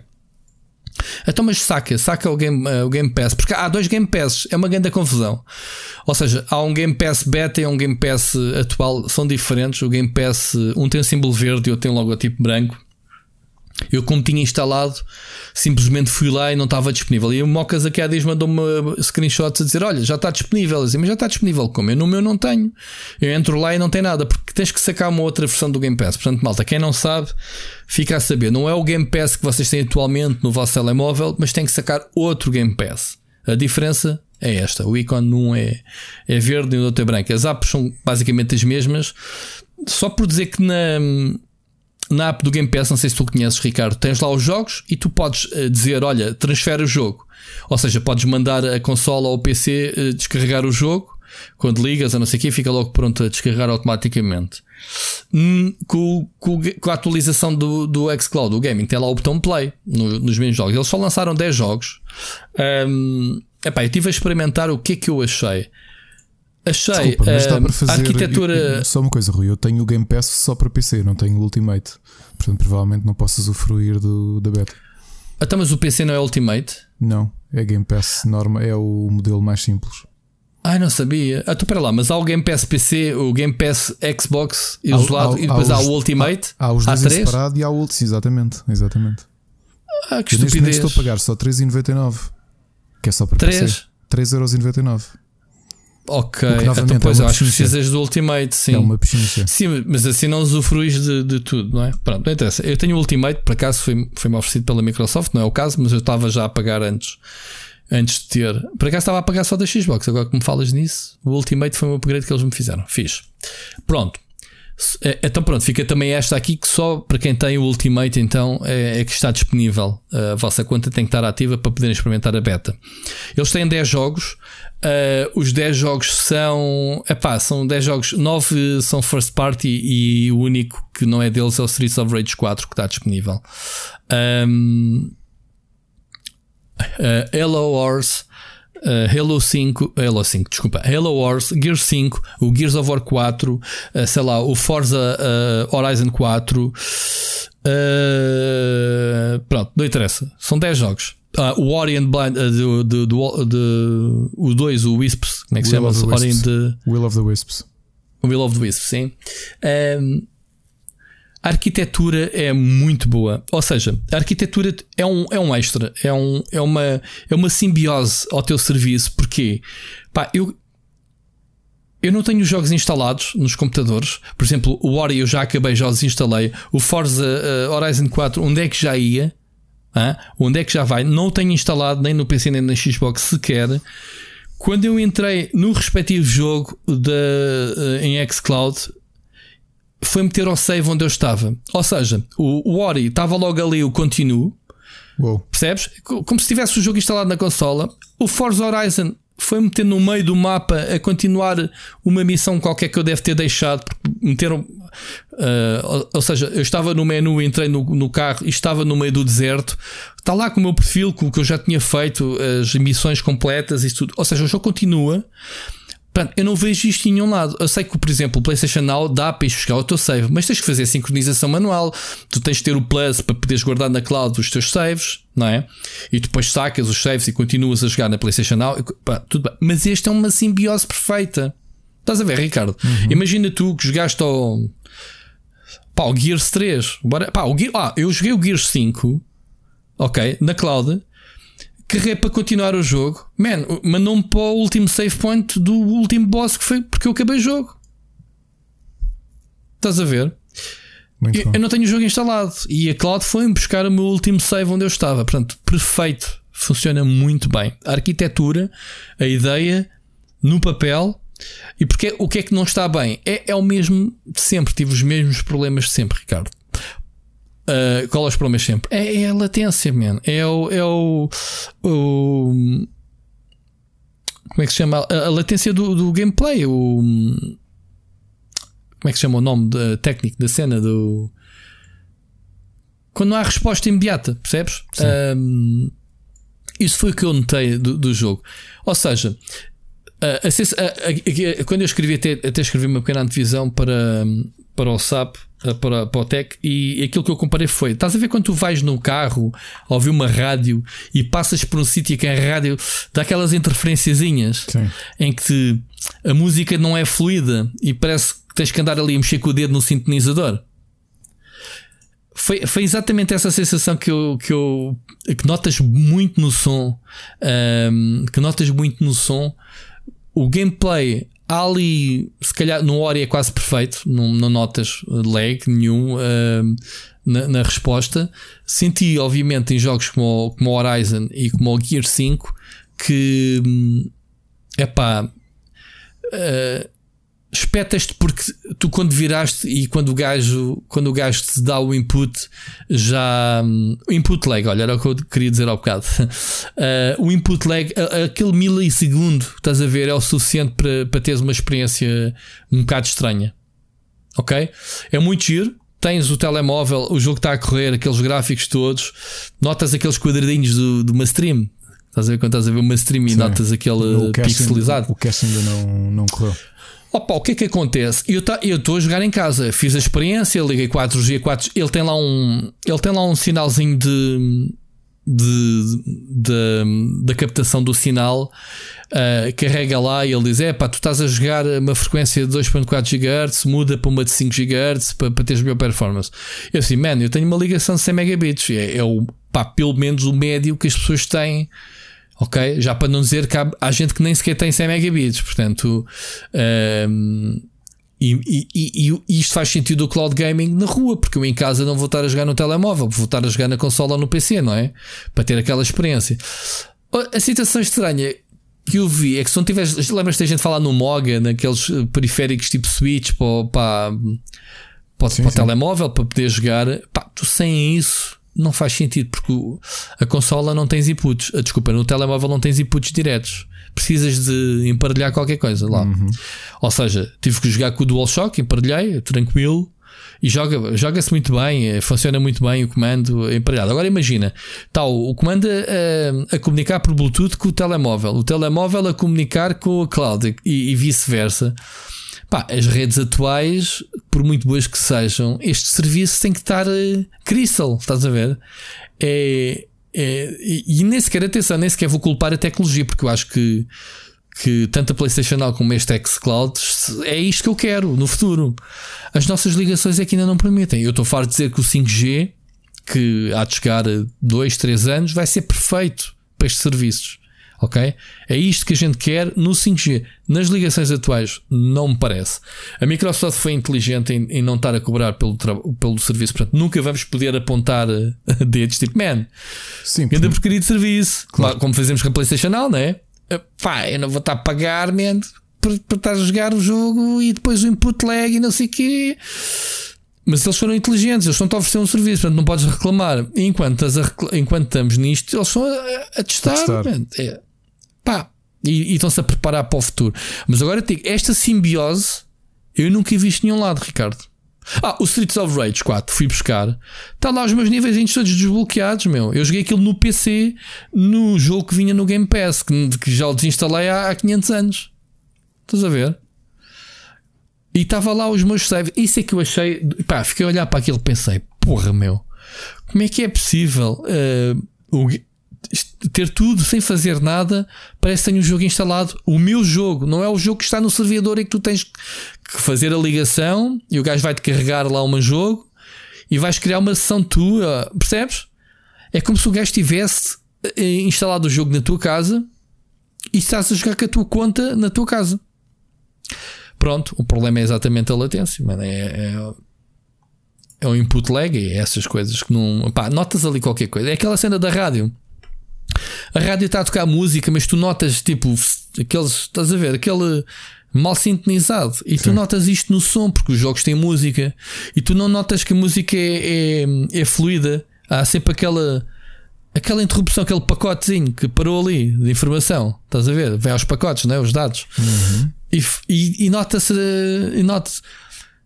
Então, mas saca, saca o Game, uh, o Game Pass, porque há dois Game Passes, é uma grande confusão. Ou seja, há um Game Pass beta e um Game Pass atual, são diferentes. O Game Pass, um tem um símbolo verde e outro tem um logotipo branco. Eu, como tinha instalado, simplesmente fui lá e não estava disponível. E o Mocas aqui há dias mandou-me screenshots a dizer: Olha, já está disponível. Eu disse, mas já está disponível como? Eu no meu não tenho. Eu entro lá e não tem nada, porque tens que sacar uma outra versão do Game Pass. Portanto, malta, quem não sabe, fica a saber. Não é o Game Pass que vocês têm atualmente no vosso telemóvel, mas tem que sacar outro Game Pass. A diferença é esta: o ícone num é, é verde e o outro é branco. As apps são basicamente as mesmas. Só por dizer que na na app do Game Pass, não sei se tu conheces, Ricardo, tens lá os jogos e tu podes eh, dizer: Olha, transfere o jogo. Ou seja, podes mandar a consola ou o PC eh, descarregar o jogo. Quando ligas a não sei o que, fica logo pronto a descarregar automaticamente. Hum, com, com, com, a atualização do, do Xcloud, o gaming, tem lá o botão play no, nos mesmos jogos. Eles só lançaram 10 jogos. Um, epá, eu estive a experimentar o que é que eu achei. Achei Desculpa, mas dá para fazer, arquitetura. Eu, eu, só uma coisa, Rui. Eu tenho o Game Pass só para PC, não tenho o Ultimate. Portanto, provavelmente não posso usufruir do, da beta. Até então, mas o PC não é Ultimate? Não, é Game Pass norma, é o modelo mais simples. Ai, não sabia. Ah, tu para lá, mas há o Game Pass PC, o Game Pass Xbox isolado há, há, e depois há, há, o Ultimate. Há, há os dois há três? separado e há o Ultimate, exatamente, exatamente. Ah, que estupidez. estou a pagar só 3,99. Que é só para 3? PC. 3,99€. Ok, então, é pois é acho que precisas do Ultimate, sim. É uma pechincha. Sim, mas assim não usufruis de, de tudo, não é? Pronto, não interessa. Eu tenho o Ultimate, por acaso foi-me foi oferecido pela Microsoft, não é o caso, mas eu estava já a pagar antes, antes de ter. Por acaso estava a pagar só da Xbox, agora que me falas nisso, o Ultimate foi um upgrade que eles me fizeram. Fiz. Pronto. É, então pronto, fica também esta aqui que só para quem tem o Ultimate então é, é, que está disponível. A vossa conta tem que estar ativa para poderem experimentar a beta. Eles têm 10 jogos. Uh, os 10 jogos são. Epá, são 10 jogos. 9 são first party e o único que não é deles é o Streets of Rage 4 que está disponível. Um, uh, Hello Horse Uh, Halo 5, Halo 5, desculpa, Halo Wars, Gears 5, o Gears of War 4, uh, sei lá, o Forza Horizon 4. pronto, não interessa. São 10 jogos. O Ori and Blind, do, do, do, do, o 2, o Wisps, como é que se chama? Ori the... Will of the Wisps. Will of the Wisps, sim. Um, a arquitetura é muito boa. Ou seja, a arquitetura é um, é um extra, é, um, é, uma, é uma simbiose ao teu serviço. Porque, pá, eu, eu não tenho jogos instalados nos computadores. Por exemplo, o Ori eu já acabei, já os instalei. O Forza uh, Horizon 4, onde é que já ia? Onde é que já vai? Não o tenho instalado nem no PC nem na Xbox sequer. Quando eu entrei no respectivo jogo da, uh, em xCloud, foi meter ao save onde eu estava. Ou seja, o, o Ori estava logo ali o continuo. Uou. Percebes? Como se tivesse o jogo instalado na consola. O Forza Horizon foi meter no meio do mapa a continuar uma missão qualquer que eu deve ter deixado. Meter, uh, ou, seja, eu estava no menu, entrei no, no, carro e estava no meio do deserto. Está lá com o meu perfil, com o que eu já tinha feito, as missões completas e tudo. Ou seja, o jogo continua. Eu não vejo isto em nenhum lado. Eu sei que, por exemplo, o PlayStation Now dá para ir buscar o teu save, mas tens que fazer a sincronização manual. Tu tens de ter o Plus para poderes guardar na cloud os teus saves, não é? E depois sacas os saves e continuas a jogar na PlayStation Now. Pá, tudo bem. Mas este é uma simbiose perfeita. Estás a ver, Ricardo? Uhum. Imagina tu que jogaste ao. Pá, o Gears 3. Pá, o Gear... ah, eu joguei o Gears 5, ok, na cloud carreguei para continuar o jogo. Man, mandou-me para o último save point do último boss que foi porque eu acabei o jogo. Estás a ver? Eu, eu, não tenho o jogo instalado e a cloud foi-me buscar o meu último save onde eu estava. Portanto, perfeito. Funciona muito bem. A arquitetura, a ideia, no papel. E porque o que é que não está bem? É, é o mesmo de sempre. Tive os mesmos problemas de sempre, Ricardo. Uh, qual é os problemas sempre? É, é, a latência, man. É o, é o, o. Como é que se chama? A, a latência do, do, gameplay. O. Como é que se chama o nome da técnico da cena? Do. Quando não há resposta imediata, percebes? Um, isso foi o que eu notei do, do jogo. Ou seja, a, a, quando eu escrevi, até, até escrevi uma pequena antevisão para, para o SAP para, para o tech e aquilo que eu comparei foi: estás a ver quando tu vais no carro a ouvir uma rádio e passas por um sítio que é a rádio dá aquelas interferenciazinhas em que a música não é fluida e parece que tens que andar ali a mexer com o dedo no sintonizador. Foi, foi exatamente essa sensação que eu, que eu que notas muito no som, um, que notas muito no som. O gameplay ali, se calhar, no Ori é quase perfeito, não, não notas lag nenhum uh, na, na, resposta. Senti, obviamente, em jogos como, como Horizon e como o Gear 5 que é pá. Uh, espetas-te porque tu quando viraste e quando o gajo quando o gajo te dá o input já hum, o input lag, olha, era o que eu queria dizer ao bocado [LAUGHS] uh, o input lag, aquele milissegundo estás a ver, é o suficiente para, para teres uma experiência um bocado estranha ok? É muito giro tens o telemóvel, o jogo está a correr, aqueles gráficos todos, notas aqueles quadradinhos do, de uma stream. Estás a ver quando estás a ver uma stream e Sim. notas aquele pixelizado. O cast ainda não, não correu. Opa, o que é que acontece? Eu tá, estou a jogar em casa, fiz a experiência, liguei 4G, 4 ele tem lá um, ele tem lá um sinalzinho de, da captação do sinal, uh, carrega lá e ele diz: É pá, tu estás a jogar uma frequência de 2.4 GHz, muda para uma de 5 GHz para, para teres melhor performance. Eu assim, man, eu tenho uma ligação de 100 megabits, é, é o, pá, pelo menos o médio que as pessoas têm ok? Já para não dizer que há, há gente que nem sequer tem 100 megabits, portanto. Um, e, e, e, isto faz sentido do cloud gaming na rua, porque eu em casa não vou estar a jogar no telemóvel, vou estar a jogar na consola ou no PC, não é? Para ter aquela experiência. A situação estranha que eu vi é que se não tiveres. Lembras-te a gente falar no Moga, naqueles eh, periféricos tipo Switch para, para, para, sim, para o telemóvel, para poder jogar, pá, tu sem isso não faz sentido porque a consola não tens inputs. Ah, desculpa, no telemóvel não tens inputs diretos. Precisas de emparelhar qualquer coisa lá. Uhum. Ou seja, tive que jogar com o DualShock, emparelhei, tranquilo. e joga, joga-se muito bem, eh, funciona muito bem o comando emparelhado. Agora imagina, tal o comando a, a, comunicar por Bluetooth com o telemóvel, o telemóvel a comunicar com a cloud e, e vice-versa. Pá, as redes atuais, por muito boas que sejam, este serviço tem que estar uh, estás a ver? É, é, e, e nem sequer, atenção, nem sequer vou culpar a tecnologia, porque eu acho que que tanto a PlayStation Now como este xCloud é isto que eu quero no futuro. As nossas ligações é que ainda não permitem. Eu estou farto de dizer que o 5G, que há de chegar a 2, 3 anos, vai ser perfeito para estes serviços. Ok? É isto que a gente quer no 5G. Nas ligações atuais, não me parece. A Microsoft foi inteligente em, em não estar a cobrar pelo, pelo serviço. Portanto, nunca vamos poder apontar [LAUGHS] dedos tipo, man, Sim, ainda porcaria de serviço. Claro. Como fazemos com a PlayStation Now, não é? pá, eu não vou estar a pagar, man, para, estar a jogar o jogo e depois o input lag e não sei o quê. Mas eles foram inteligentes, eles estão a oferecer um serviço, portanto não podes reclamar. E enquanto, enquanto estamos nisto, eles estão a, a testar. A testar. É, pá, e, e estão-se a preparar para o futuro. Mas agora digo, esta simbiose eu nunca vi visto nenhum lado, Ricardo. Ah, o Streets of Rage 4 fui buscar. Está lá os meus níveis todos desbloqueados, meu. Eu joguei aquilo no PC, no jogo que vinha no Game Pass, que, que já o desinstalei há, há 500 anos. Estás a ver? E estava lá os meus saves. Isso é que eu achei. Pá, fiquei a olhar para aquilo e pensei: porra, meu, como é que é possível uh, o, ter tudo sem fazer nada? Parece que tenho o jogo instalado. O meu jogo, não é o jogo que está no servidor e que tu tens que fazer a ligação e o gajo vai-te carregar lá um jogo e vais criar uma sessão tua, percebes? É como se o gajo tivesse eh, instalado o jogo na tua casa e estás a jogar com a tua conta na tua casa. Pronto, o problema é exatamente a latência, mano. É, é, é um input lag e é essas coisas que não. Pá, notas ali qualquer coisa. É aquela cena da rádio. A rádio está a tocar música, mas tu notas tipo aqueles. Estás a ver? Aquele mal sintonizado. E Sim. tu notas isto no som, porque os jogos têm música. E tu não notas que a música é, é, é fluida. Há sempre aquela aquela interrupção, aquele pacotezinho que parou ali de informação. Estás a ver? Vem aos pacotes, né? os dados. Uhum. E, e, e nota-se nota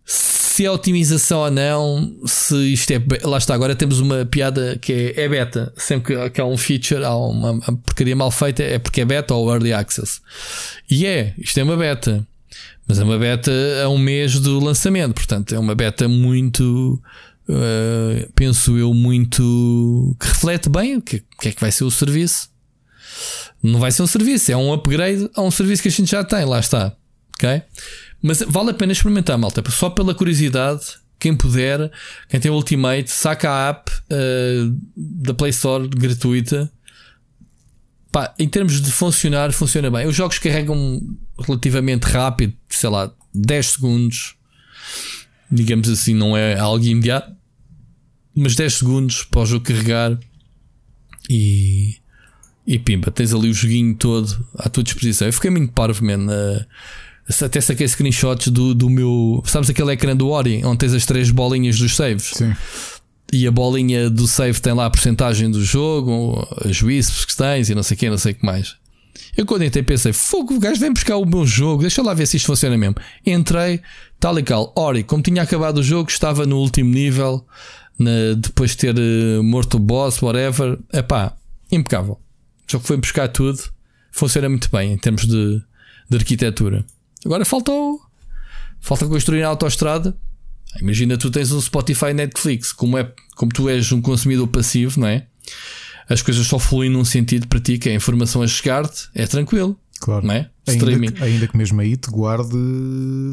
se é otimização ou não, se isto é. Lá está, agora temos uma piada que é, é beta. Sempre que, que há um feature, há uma, uma, porcaria mal feita, é porque é beta ou early access. E é, isto é uma beta. Mas é uma beta a um mês do lançamento, portanto, é uma beta muito. Uh, penso eu, muito. que reflete bem o que, que é que vai ser o serviço. Não vai ser um serviço, é um upgrade a um serviço que a gente já tem, lá está. Ok? Mas vale a pena experimentar, malta. Só pela curiosidade, quem puder, quem tem o Ultimate, saca a app uh, da Play Store gratuita. Pá, em termos de funcionar, funciona bem. Os jogos carregam relativamente rápido, sei lá, 10 segundos. Digamos assim, não é algo imediato. Mas 10 segundos para o jogo carregar e, e pimba, tens ali o joguinho todo à tua disposição. Eu fiquei muito parvo. Uh, até saquei screenshots do, do meu. Sabes aquele ecrã do Ori onde tens as três bolinhas dos saves? Sim. E a bolinha do save tem lá a porcentagem do jogo, as wisps que tens e não sei o que, não sei o que mais. Eu quando entrei pensei, fogo, o gajo vem buscar o meu jogo, deixa lá ver se isto funciona mesmo. Entrei, tal e qual. Ori, como tinha acabado o jogo, estava no último nível, na, depois de ter uh, morto o boss, whatever. Epá, impecável. O jogo foi buscar tudo, funciona muito bem em termos de, de arquitetura. Agora faltou. Falta construir a autoestrada. Imagina tu tens um Spotify Netflix, como, é, como tu és um consumidor passivo, não é? As coisas só fluem num sentido para ti, que é a informação a chegar-te, é tranquilo. Claro. Não é? Ainda que, ainda que, mesmo aí te guarde,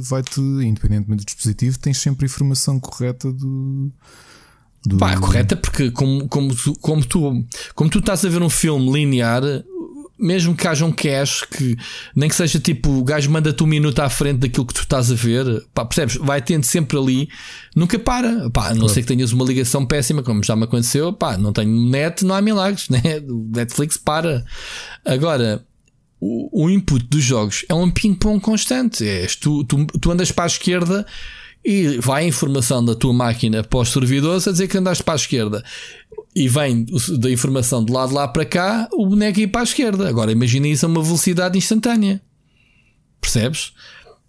vai-te, independentemente do dispositivo, tens sempre a informação correta do. do... Pá, correta, porque como, como, tu, como, tu, como tu estás a ver um filme linear, mesmo que haja um cache que nem que seja tipo o gajo manda-te um minuto à frente daquilo que tu estás a ver, pá, percebes? Vai tendo sempre ali, nunca para, pá, a não claro. ser que tenhas uma ligação péssima, como já me aconteceu, pá, não tenho net, não há milagres, [LAUGHS] né? O Netflix para. Agora, o, o input dos jogos é um ping-pong constante. É, tu, tu, tu andas para a esquerda e vai a informação da tua máquina para os servidores a dizer que andaste para a esquerda e vem da informação de lado lá para cá, o boneco ir para a esquerda. Agora imagina isso a uma velocidade instantânea. Percebes?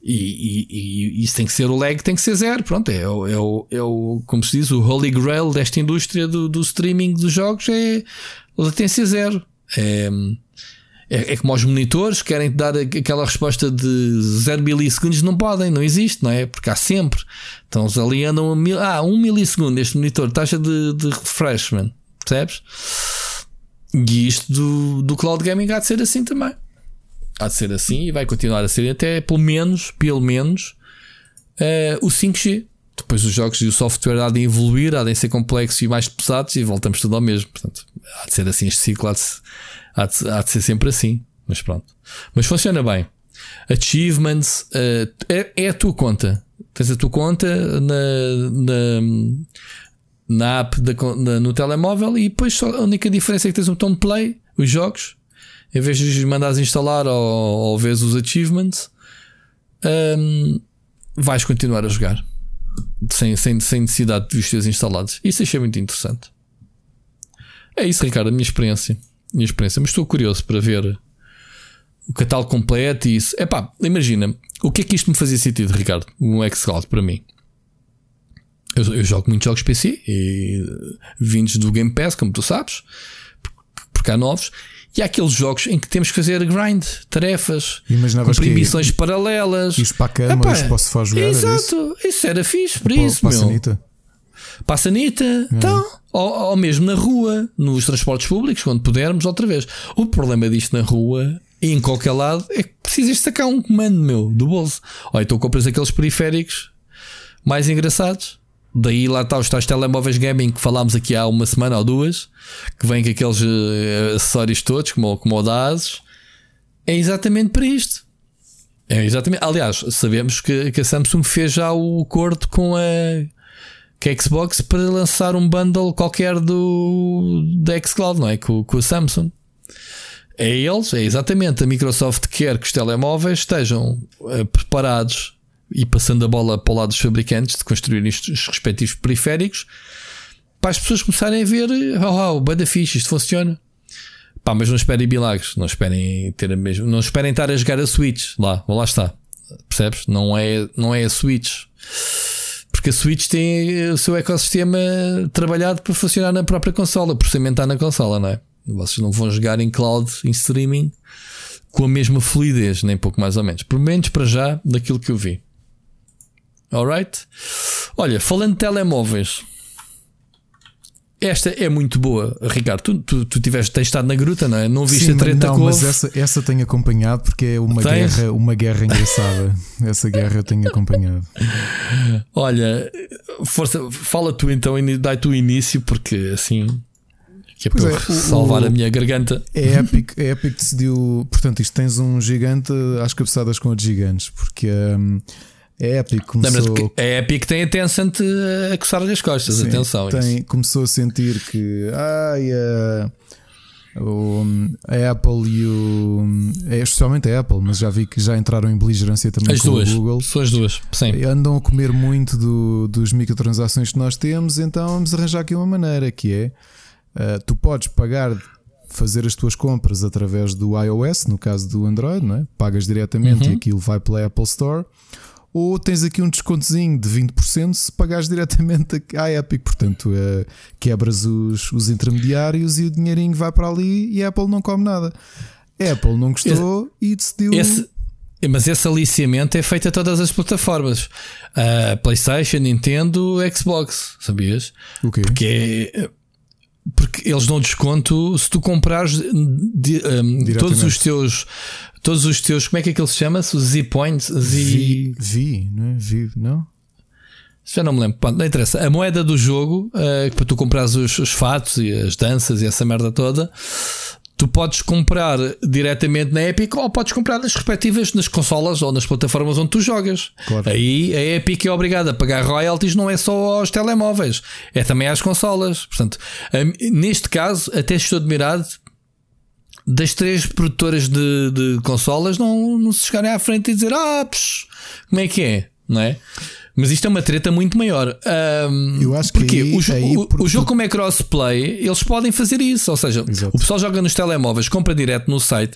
E, e, e, isso tem que ser o lag, tem que ser zero. Pronto, é, é, o, é o, como se diz, o holy grail desta indústria do, do streaming dos jogos é latência zero. É, é, é como os monitores querem dar aquela resposta de 0 milissegundos, não podem, não existe, não é? Porque há sempre. Então eles ali andam a mil, ah, 1 um milissegundo este monitor, taxa de, de refreshment, percebes? E isto do, do cloud gaming há de ser assim também. Há de ser assim e vai continuar a ser até pelo menos, pelo menos, uh, o 5G. Depois os jogos e o software há de evoluir, há de ser complexos e mais pesados e voltamos tudo ao mesmo. Portanto, há de ser assim este ciclo, há de, há de, há de ser sempre assim. Mas pronto. Mas funciona bem. Achievements uh, é, é, a tua conta. Tens a tua conta na, na, na app da, na, no telemóvel e depois só, a única diferença é que tens um botão de play, os jogos, em vez de mandares instalar ou, ou vês os achievements, um, vais continuar a jogar sem, sem, sem necessidade de os teus instalados. Isso achei muito interessante. É isso, Ricardo, a minha experiência. Minha experiência. Mas estou curioso para ver o catálogo completo e isso. Epá, imagina, o que é que isto me fazia sentido, Ricardo? Um Xcloud para mim. Eu, eu, jogo muitos jogos PC e vindos do Game Pass, como tu sabes, porque há novos. E há aqueles jogos em que temos que fazer grind, tarefas, cumprir missões paralelas. Isso para a cama, Epá, posso fazer jogar. Exato, isso? isso? era fixe para isso. Para sanita, é. então, ou, ou mesmo na rua, nos transportes públicos, quando pudermos, outra vez. O problema disto na rua e em qualquer lado é que precisas sacar um comando meu do bolso. Ou então compras aqueles periféricos mais engraçados Daí lá está os tais telemóveis gaming que falámos aqui há uma semana ou duas, que vêm com aqueles uh, acessórios todos, como, como o da Asus. É exatamente para isto. É exatamente. Aliás, sabemos que, que a Samsung fez já o acordo com a, com a Xbox para lançar um bundle qualquer do da Xcloud, não é? Com, com a Samsung. É eles, é exatamente. A Microsoft quer que os telemóveis estejam uh, preparados e passando a bola para o lado dos fabricantes de construir os respectivos periféricos para as pessoas começarem a ver oh, oh bada fixe, isto funciona. Pá, mas não esperem milagres, não esperem ter a mesma, não esperem estar a jogar a Switch lá, lá está. Percebes? Não é, não é a Switch. Porque a Switch tem o seu ecossistema trabalhado para funcionar na própria consola, procedimentar na consola, não é? Vocês não vão jogar em cloud, em streaming, com a mesma fluidez, nem pouco mais ou menos. Pelo menos para já, daquilo que eu vi. Alright? Olha, falando de telemóveis, esta é muito boa, Ricardo. Tu, tu, tu tiveste, tens estado na gruta, não é? Não viste Sim, a treta não, mas essa, essa tenho acompanhado porque é uma guerra, uma guerra engraçada. essa guerra eu tenho acompanhado. Olha, força, fala tu então e dai tu o início, porque assim que é para é, salvar o, a minha garganta. É Epic, é Epic decidiu. Portanto, isto tens um gigante às cabeçadas com os gigantes, porque. Um, é Epic começou. A Epic tem a Tencent a coçar-lhe as costas, Sim, atenção. Tem, começou a sentir que ai, a, o, a Apple e o. É, especialmente a Apple, mas já vi que já entraram em beligerância também as com duas, o Google. São as duas, sim. Andam a comer muito do, dos microtransações que nós temos, então vamos arranjar aqui uma maneira que é. Uh, tu podes pagar fazer as tuas compras através do iOS, no caso do Android, não é? pagas diretamente uhum. e aquilo vai pela Apple Store ou tens aqui um descontozinho de 20% se pagares diretamente à Epic. Portanto, é, quebras os, os intermediários e o dinheirinho vai para ali e a Apple não come nada. A Apple não gostou esse, e decidiu. Esse, mas esse aliciamento é feito a todas as plataformas: uh, PlayStation, Nintendo, Xbox. Sabias? O quê? Porque é porque eles dão desconto se tu comprares de, um, todos os teus todos os teus como é que ele se chama -se? Z points Z V, não é? V, não já não me lembro, Pronto, não interessa. A moeda do jogo, uh, para tu comprares os, os fatos e as danças e essa merda toda, tu podes comprar diretamente na Epic ou podes comprar nas respectivas nas consolas ou nas plataformas onde tu jogas. Claro. Aí a Epic é obrigada a pagar royalties, não é só aos telemóveis, é também às consolas. Portanto, neste caso, até estou admirado das três produtoras de, de consolas não, não se chegarem à frente e dizer ah, psh, como é que é, não é? Mas isto é uma treta muito maior. Um, eu acho que porque aí, o, aí, o, o, jogo, como é crossplay, eles podem fazer isso. Ou seja, Exato. o pessoal joga nos telemóveis, compra direto no site.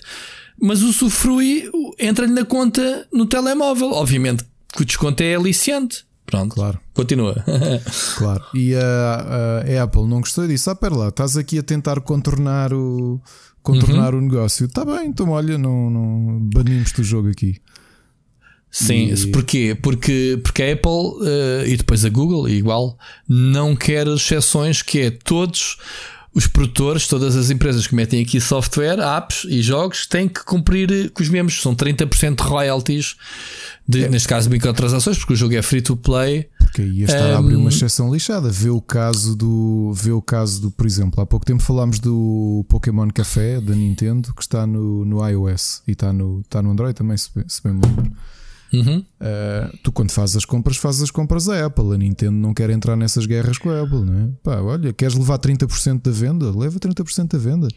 mas o usufrui entra-lhe na conta no telemóvel. Obviamente que o desconto é aliciante. Pronto, claro. Continua. [LAUGHS] claro. E a, a, Apple não gostou disso. Ah, pera lá, estás aqui a tentar contornar o, contornar uhum. o negócio. Está bem, então olha, não, não banimos-te o jogo aqui. Sim, e... porquê? Porque, porque a Apple uh, e depois a Google, igual, não quer exceções que é todos os produtores, todas as empresas que metem aqui software, apps e jogos têm que cumprir com os mesmos. São 30% de royalties, de, é. neste caso microtransações, porque o jogo é free to play. Porque aí está um, a abrir uma exceção lixada. Vê o caso do. Vê o caso do, por exemplo, há pouco tempo falámos do Pokémon Café da Nintendo que está no, no iOS e está no, está no Android também, se, se bem me lembro. Uhum. Uh, tu, quando fazes as compras, fazes as compras à Apple. A Nintendo não quer entrar nessas guerras com a Apple, não é? Pá, olha, queres levar 30% da venda? Leva 30% da venda.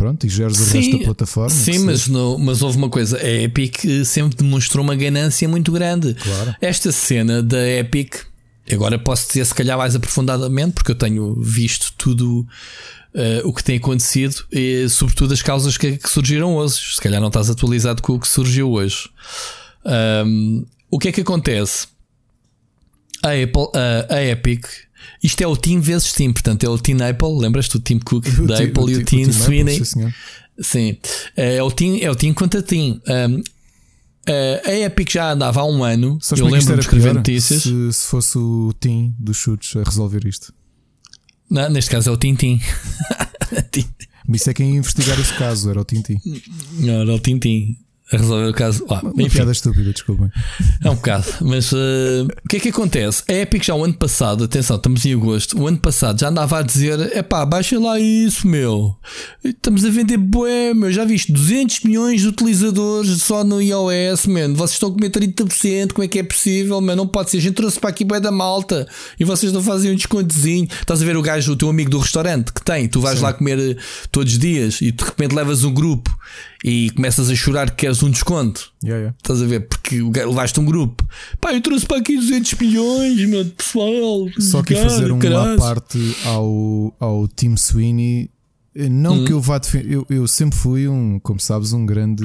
Pronto, e geres resto da plataforma. Sim, mas, não, mas houve uma coisa: a Epic sempre demonstrou uma ganância muito grande. Claro. Esta cena da Epic, agora posso dizer se calhar mais aprofundadamente, porque eu tenho visto tudo. Uh, o que tem acontecido e, sobretudo, as causas que, que surgiram hoje. Se calhar não estás atualizado com o que surgiu hoje. Um, o que é que acontece? A, Apple, a, a Epic, isto é o Team vezes Team, portanto é o Team Apple, lembras-te do [LAUGHS] Team Cook o da Apple o e o Team, team Sweeney? Apple, sim, é, é o Team, é o Team contra Team. Um, a Epic já andava há um ano. Sabes eu lembro de escrever notícias. Se, se, fosse o Team dos chutes a resolver isto, não, neste caso é o Team Team. [LAUGHS] Isso é quem ia investigar esse caso, era o Tintin. Não, era o Tintin a resolver o caso. Ah, uma enfim. piada estúpida, desculpem. É um bocado, mas uh, o que é que acontece? A Epic já o ano passado, atenção, estamos em agosto, o ano passado já andava a dizer: é pá, baixa lá isso, meu. Estamos a vender bué, meu. Já viste 200 milhões de utilizadores só no iOS, mano. Vocês estão a comer 30%, como é que é possível, mano? Não pode ser. A gente trouxe para aqui bué da malta e vocês não fazem um descontozinho. Estás a ver o gajo, o teu amigo do restaurante que tem, tu vais Sim. lá comer eh, todos os dias e de repente levas um grupo e começas a chorar que queres um desconto. Yeah, yeah. Estás a ver? Porque levaste um grupo. Pá, eu trouxe para aqui 200 milhões, meu pessoal. Só que cara, fazer uma parte ao, ao Tim Sweeney. Não hum. que eu vá defender. Eu, eu sempre fui um, como sabes, um grande.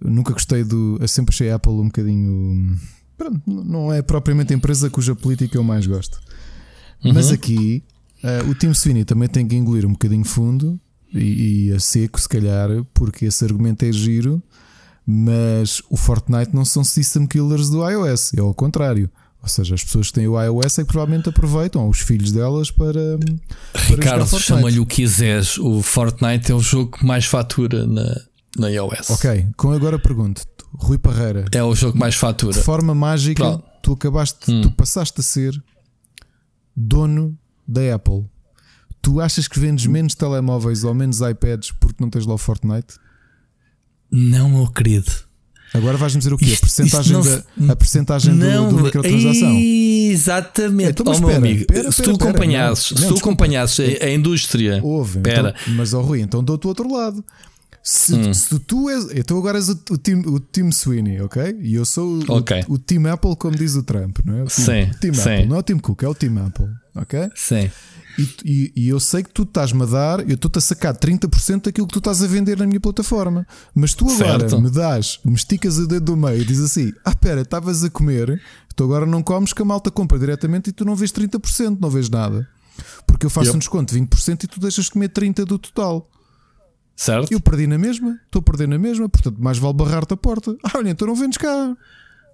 nunca gostei do. Eu sempre achei a Apple um bocadinho. Pronto, não é propriamente a empresa cuja política eu mais gosto. Uhum. Mas aqui. Uh, o Tim Sweeney também tem que engolir um bocadinho fundo e, e a seco, se calhar, porque esse argumento é giro, mas o Fortnite não são system killers do iOS, é ao contrário. Ou seja, as pessoas que têm o iOS é que provavelmente aproveitam, os filhos delas, para. para Ricardo, chama-lhe o que quiseres. O Fortnite é o jogo que mais fatura na, na iOS. Ok, com agora pergunto, Rui Parreira. É o jogo que mais fatura. De forma mágica, Pronto. tu acabaste, hum. tu passaste a ser dono da Apple. Tu achas que vendes menos telemóveis ou menos iPads porque não tens lá o Fortnite? Não, meu querido. Agora vais-me dizer o quê? Isto, a percentagem, da, a percentagem não, do, do microtransação. Exatamente. Então, oh, meu amigo, pera, se, tu acompanhasses, não, se tu acompanhasses a, a indústria. Ouve, então, mas, oh, Rui, então dou-te o outro lado. Se, hum. se, tu és. Então agora és o, o, team, o Team Sweeney, ok? E eu sou o, okay. o, o Team Apple, como diz o Trump, não é? O team, sim. Team sim. Apple, não é o Team Cook, é o Team Apple, ok? Sim. E, e, e, eu sei que tu estás-me a dar, eu estou-te a sacar 30% daquilo que tu estás a vender na minha plataforma. Mas tu agora certo. me dás, me esticas o dedo do meio e dizes assim: Ah, pera, estavas a comer, tu agora não comes que a malta compra diretamente e tu não vês 30%, não vês nada. Porque eu faço yep. um desconto de 20% e tu deixas comer 30% do total. Certo? Eu perdi na mesma, estou a perder na mesma, portanto, mais vale barrar-te a porta. [LAUGHS] Ah, olha, então não vendes cá.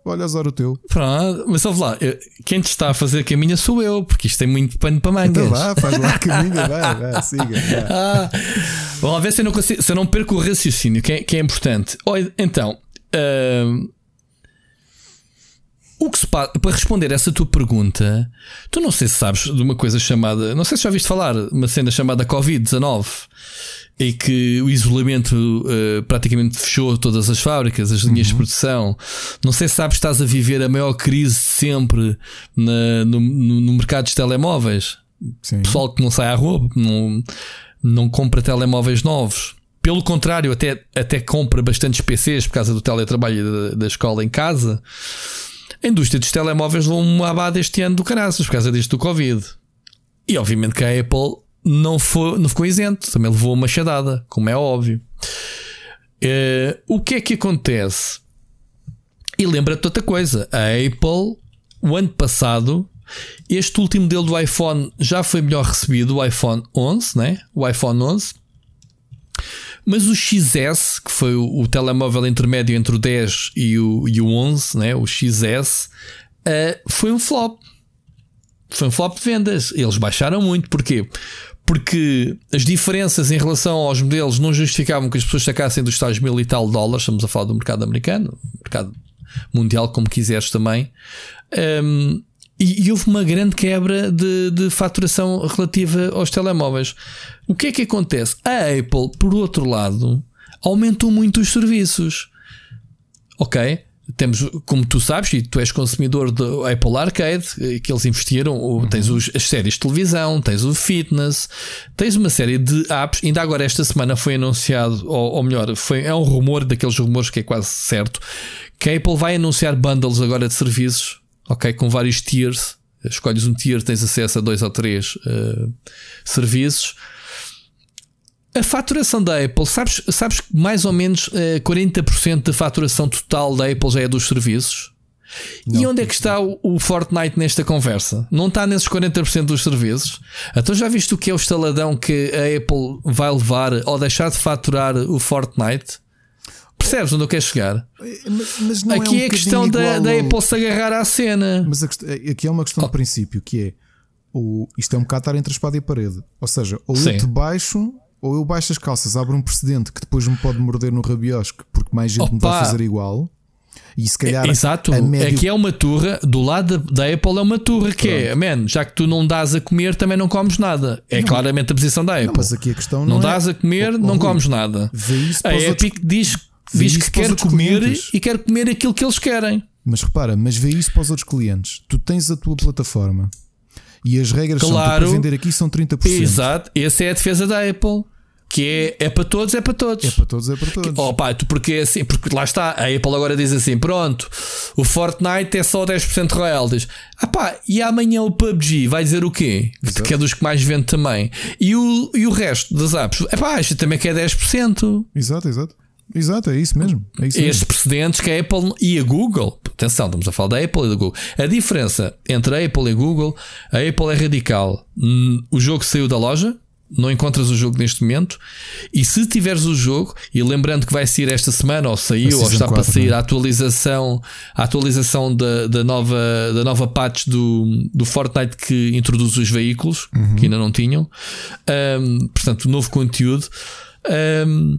Olha, azar o teu. Pronto, mas ouve lá, quem te está a fazer a caminha sou eu, porque isto tem muito pano para mangas. Então vá, faz lá a caminha, [LAUGHS] vai, vai, siga. Vai. Ah, vamos ver se eu não, consigo, se eu não perco o raciocínio, que é, que é importante. Olha, então, o que se para responder essa tua pergunta, tu não sei se sabes de uma coisa chamada, não sei se já ouviste falar, uma cena chamada Covid-19 e que o isolamento uh, praticamente fechou todas as fábricas, as linhas uhum. de produção. Não sei se sabes, estás a viver a maior crise sempre na, no, no, mercado dos telemóveis. Sim. Pessoal que não sai à rua, não, não compra telemóveis novos. Pelo contrário, até, até compra bastantes PCs por causa do teletrabalho da, da escola em casa. A indústria dos telemóveis levou uma abada este ano do caraças por causa disto do Covid. E obviamente que a Apple não, foi, não ficou isento, também levou uma machadada, como é óbvio. Uh, o que é que acontece? E lembra-te outra coisa: a Apple, o ano passado, este último modelo do iPhone já foi melhor recebido, o iPhone 11, né? o iPhone 11. Mas o XS, que foi o, o telemóvel intermédio entre o 10 e o, e o 11, né? o XS, uh, foi um flop. Foi um flop de vendas. Eles baixaram muito. Porquê? Porque as diferenças em relação aos modelos não justificavam que as pessoas sacassem dos tais mil e tal dólares. Estamos a falar do mercado americano, mercado mundial, como quiseres também. Um, e, e, houve uma grande quebra de, de, faturação relativa aos telemóveis. O que é que acontece? A Apple, por outro lado, aumentou muito os serviços. Ok? Temos, como tu sabes, e tu és consumidor do Apple Arcade, eh, que eles investiram, uhum. tens os, as séries de televisão, tens o fitness, tens uma série de apps. Ainda agora, esta semana, foi anunciado, ou, ou melhor, foi, é um rumor daqueles rumores que é quase certo, que a Apple vai anunciar bundles agora de serviços, ok? Com vários tiers. Escolhes um tier, tens acesso a dois ou três uh, serviços. A faturação da Apple, sabes, sabes que mais ou menos uh, eh, 40% da faturação total da Apple já é dos serviços? Não, e onde é que está o, o, Fortnite nesta conversa? Não está nesses 40% dos serviços? Então já viste o que é o estaladão que a Apple vai levar ao deixar de faturar o Fortnite? Percebes onde eu quero chegar? Mas, mas aqui é, um é a questão da, da Apple se agarrar à cena. Mas aqui é uma questão oh. de princípio que é o, isto é um bocado estar entre a espada e a parede. Ou seja, ou Sim. eu te baixo, ou eu baixo as calças, abro um precedente que depois me pode morder no rabiosque porque mais gente Opa. me a fazer igual. E se calhar. É, exato, médio... aqui é uma turra, do lado da, da Apple é uma turra que é, Pronto. é, man, já que tu não dás a comer, também não comes nada. É não, claramente a posição da Apple. Não, mas aqui a questão não, não é... dás a comer, oh, não oh, comes nada. A Epic outros... diz diz que quer comer clientes. e quer comer aquilo que eles querem. Mas repara, mas vê isso para os outros clientes. Tu tens a tua plataforma e as regras claro, são para vender aqui são 30%. Exato, essa é a defesa da Apple. Que é, é para todos, é para todos. É para todos, é para todos. Oh, pá, tu porque é assim, porque lá está, a Apple agora diz assim: pronto, o Fortnite é só 10% royalties. Ah pá, e amanhã o PUBG vai dizer o quê? Exato. Que é dos que mais vende também. E o, e o resto das apps? É pá, isto também quer 10%. Exato, exato. Exato, é isso mesmo. É isso Estes precedentes que a Apple e a Google, atenção, estamos a falar da Apple e da Google. A diferença entre a Apple e a Google, a Apple é radical. Hum, o jogo saiu da loja, não encontras o jogo neste momento. E se tiveres o jogo, e lembrando que vai sair esta semana, ou saiu, ou está 4, para sair é? a atualização, a atualização da, da, nova, da nova patch do, do Fortnite que introduz os veículos, uhum. que ainda não tinham. Um, portanto, novo conteúdo. Um,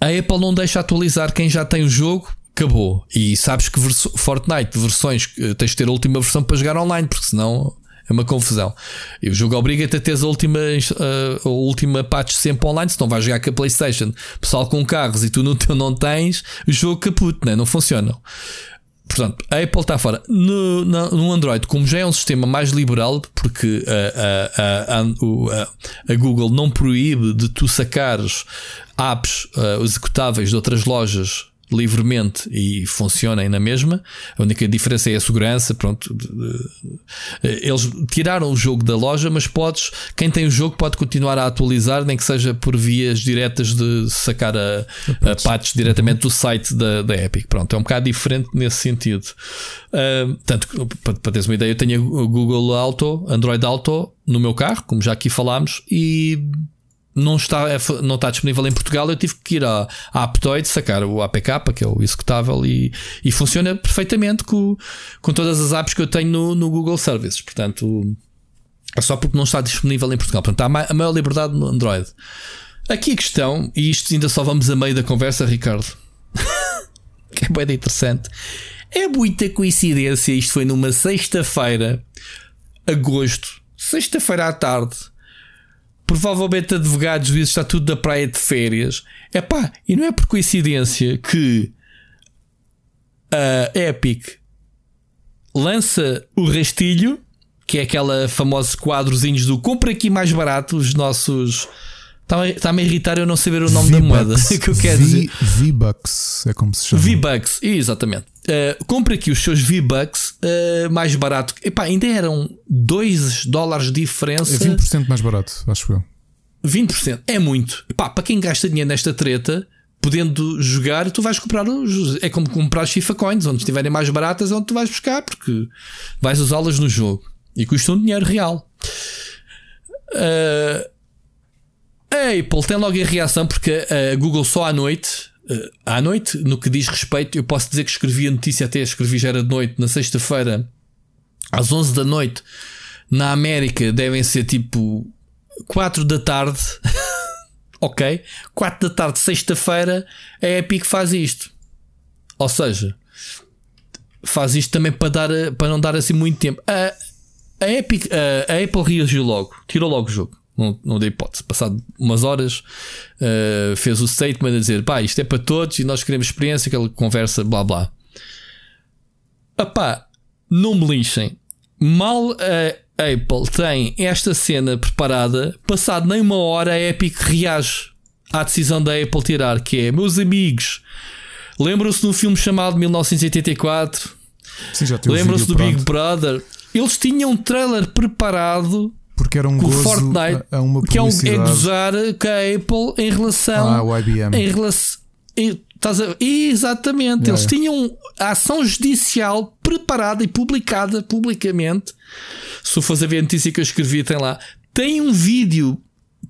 a Apple não deixa atualizar quem já tem o jogo, acabou. E sabes que Fortnite, versões, tens de ter a última versão para jogar online, porque senão é uma confusão. E o jogo obriga-te a ter a última, a última patch sempre online, se não vais jogar com a PlayStation. Pessoal com carros e tu no teu não tens, o jogo caput, né? não funciona. Portanto, a Apple está fora. No, no, Android, como já é um sistema mais liberal, porque a, a, a, a Google não proíbe de tu sacares apps uh, executáveis de outras lojas livremente e funcionem na mesma. A única diferença é a segurança. Pronto, eles tiraram o jogo da loja, mas podes, quem tem o jogo pode continuar a atualizar, nem que seja por vias diretas de sacar a, a patch diretamente do site da, da Epic. Pronto, é um bocado diferente nesse sentido. Uh, tanto para, para teres uma ideia, eu tenho o Google Auto, Android Auto no meu carro, como já aqui falámos, e não está, não está disponível em Portugal, eu tive que ir à, à Aptoid sacar o APK, que é o executável, e, e funciona perfeitamente com, com todas as apps que eu tenho no, no Google Services. Portanto, é só porque não está disponível em Portugal. Portanto, há a maior liberdade no Android. Aqui a questão, e isto ainda só vamos a meio da conversa, Ricardo, que [LAUGHS] é bem interessante. É muita coincidência, isto foi numa sexta-feira, agosto, sexta-feira à tarde provavelmente advogados, juízes, está tudo da praia de férias. É pá, e não é por coincidência que a Epic lança o rastilho, que é aquela famosa quadrozinhos do compra aqui mais barato, os nossos. Está-me a irritar eu não saber o nome da moeda. [LAUGHS] que eu quero dizer. V-Bucks é como se chama. V-Bucks, exatamente. Uh, compra aqui os seus V-Bucks uh, mais barato. Epá, ainda eram 2 dólares de diferença. É 20% mais barato, acho eu. 20% é muito. Epá, para quem gasta dinheiro nesta treta, podendo jogar, tu vais comprar os. É como comprar FIFA Coins, onde estiverem mais baratas, é onde tu vais buscar, porque vais usá-las no jogo e custam dinheiro real. Uh, a Apple tem logo a reação porque a Google só à noite, à noite, no que diz respeito, eu posso dizer que escrevi a notícia até escrevi já era de noite, na sexta-feira, às 11 da noite, na América devem ser tipo 4 da tarde. [LAUGHS] ok? 4 da tarde, sexta-feira, a Epic faz isto. Ou seja, faz isto também para, dar, para não dar assim muito tempo. A, a, Epic, a, a Apple reagiu logo, tirou logo o jogo. Não, não dei hipótese. Passado umas horas, uh, fez o statement a dizer: pá, isto é para todos e nós queremos experiência. Aquela conversa, blá blá. Apá, não me lixem. Mal a Apple tem esta cena preparada, passado nem uma hora, a Epic reage à decisão da Apple tirar, que é, meus amigos, lembram-se de um filme chamado 1984? Lembram-se do Big Brother? Eles tinham um trailer preparado porque era um gozo Fortnite, a, a uma que é, um, é gozar com a Apple em relação Ah, o IBM. em relação em- estás a- exatamente, Yeah. eles tinham a ação judicial preparada e publicada publicamente. Se tu fores a ver a notícia que eu escrevi, tem lá. Tem um vídeo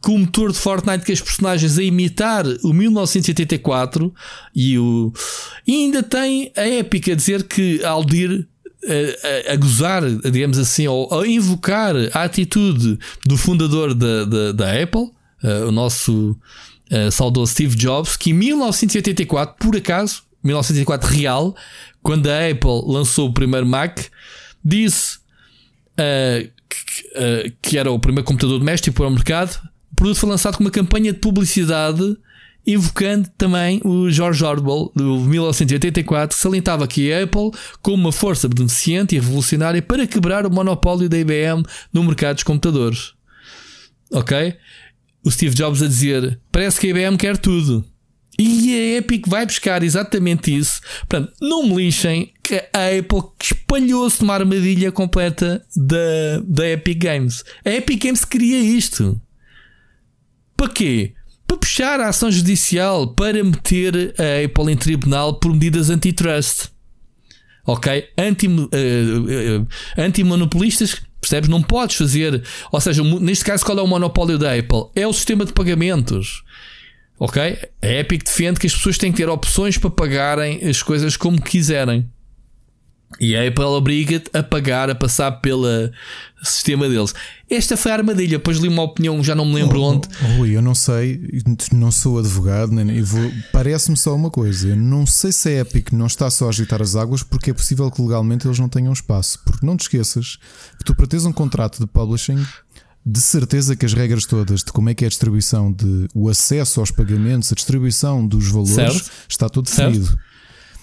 com o motor de Fortnite que as personagens a imitar o 1984 e o e ainda tem a épica a dizer que Aldir a, a, gozar, digamos assim, ou a invocar a atitude do fundador da, da, da Apple, eh, o nosso eh, saudoso Steve Jobs, que em 1984, por acaso, 1984 real, quando a Apple lançou o primeiro Mac, disse eh, que, que era o primeiro computador doméstico para o mercado. O produto foi lançado com uma campanha de publicidade invocando também o George Orwell do 1984, salientava que a Apple como uma força beneficente e revolucionária para quebrar o monopólio da IBM no mercado dos computadores. Ok? O Steve Jobs a dizer: parece que a IBM quer tudo. E a Epic vai buscar exatamente isso. Portanto, não me lixem que a Apple espalhou-se numa armadilha completa da, da Epic Games. A Epic Games queria isto. Para quê? Para puxar a ação judicial para meter a Apple em tribunal por medidas antitrust. Ok? Anti, uh, uh, Anti-monopolistas, percebes? Não podes fazer. Ou seja, neste caso, qual é o monopólio da Apple? É o sistema de pagamentos. Ok? A Epic defende que as pessoas têm que ter opções para pagarem as coisas como quiserem. E a Apple obriga-te a pagar, a passar pelo sistema deles. Esta foi a armadilha. Depois li uma opinião, já não me lembro Oh, onde. Rui, eu não sei, não sou advogado, parece-me só uma coisa. Eu não sei se a Epic não está só a agitar as águas porque é possível que legalmente eles não tenham espaço. Porque não te esqueças que tu para teres um contrato de publishing, de certeza que as regras todas de como é que é a distribuição, de o acesso aos pagamentos, a distribuição dos valores, Certo. está tudo Certo.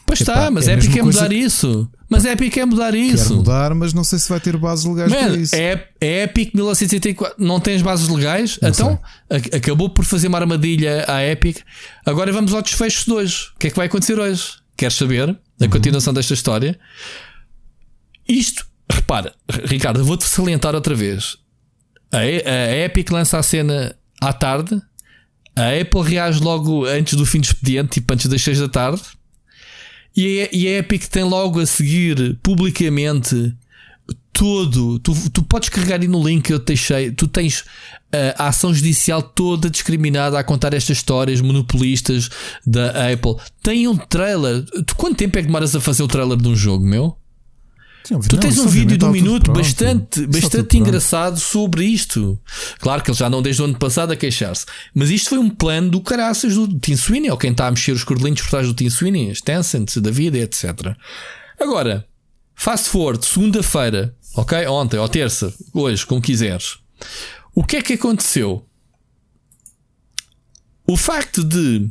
Pois Epá, está, mas é a Epic quer coisa mudar isso. Mas a Epic quer mudar Quer isso. mudar, mas não sei se vai ter bases legais Man, para isso. é, é Epic 1984 não tem as bases legais, então a- acabou por fazer uma armadilha à Epic. Agora vamos ao desfecho de hoje. O que é que vai acontecer hoje? Queres saber a continuação desta história? Isto, repara, Ricardo, vou-te salientar outra vez. A, a Epic lança a cena à tarde, a Apple reage logo antes do fim do expediente, tipo antes das 6 da tarde. E a, e a Epic tem logo a seguir publicamente todo. Tu, tu podes carregar aí no link que eu te deixei. Tu tens uh, a ação judicial toda discriminada a contar estas histórias monopolistas da Apple. Tem um trailer. Tu, quanto tempo é que demoras a fazer o trailer de um jogo, meu? Sim, Tu não, tens um vídeo obviamente de um minuto bastante, tudo bastante engraçado sobre isto. Claro que ele já não desde o ano passado a queixar-se. Mas isto foi um plano do caraças do Tim Sweeney, ou quem está a mexer os cordelinhos por trás do Tim Sweeney, as Tencent, da vida, etc. Agora, fast forward, segunda-feira, ok? Ontem, ou terça, hoje, como quiseres. O que é que aconteceu? O facto de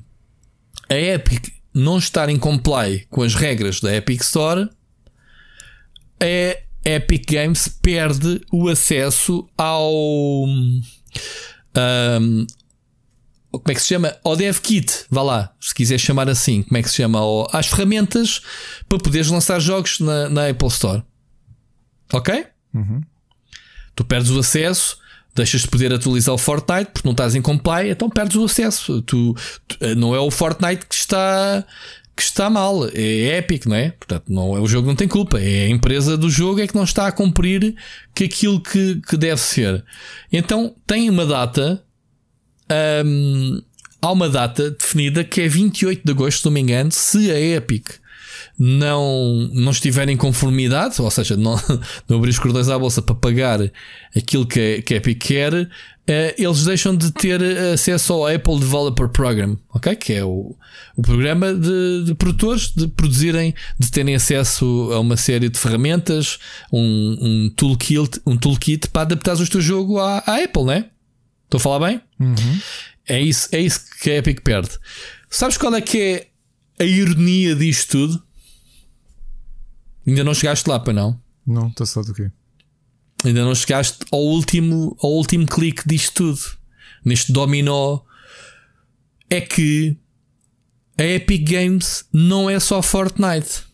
a Epic não estar em comply com as regras da Epic Store a Epic Games perde o acesso ao. ahm, como é que se chama? Ao Dev Kit, vá lá, se quiser chamar assim, como é que se chama? Ao- às ferramentas para poderes lançar jogos na, na Apple Store. Ok? Uhum. Tu perdes o acesso, deixas de poder atualizar o Fortnite porque não estás em comply, então perdes o acesso. Tu, tu, eh, não é o Fortnite que está que está mal, é Epic, não é? Portanto, não é o jogo não tem culpa, é a empresa do jogo é que não está a cumprir que aquilo que, que deve ser. Então tem uma data, hum, há uma data definida que é 28 de agosto, se não me engano, se a Epic não, não estiver em conformidade, ou seja, não, [LAUGHS] não abrir os cordões à bolsa para pagar aquilo que, que a Epic quer, eles deixam de ter acesso ao Apple Developer Program, ok? Que é o, o programa de, de, produtores de produzirem, de terem acesso a uma série de ferramentas, um, um, toolkit, um toolkit para adaptar o teu jogo à, à Apple, né? Estou a falar bem? Uhum. É, isso, é isso que a Epic perde. Sabes qual é que é a ironia disto tudo? Ainda não chegaste lá, para não? Não, está só do quê? Ainda não chegaste ao último, ao último clique disto tudo. Neste dominó. É que a Epic Games não é só Fortnite.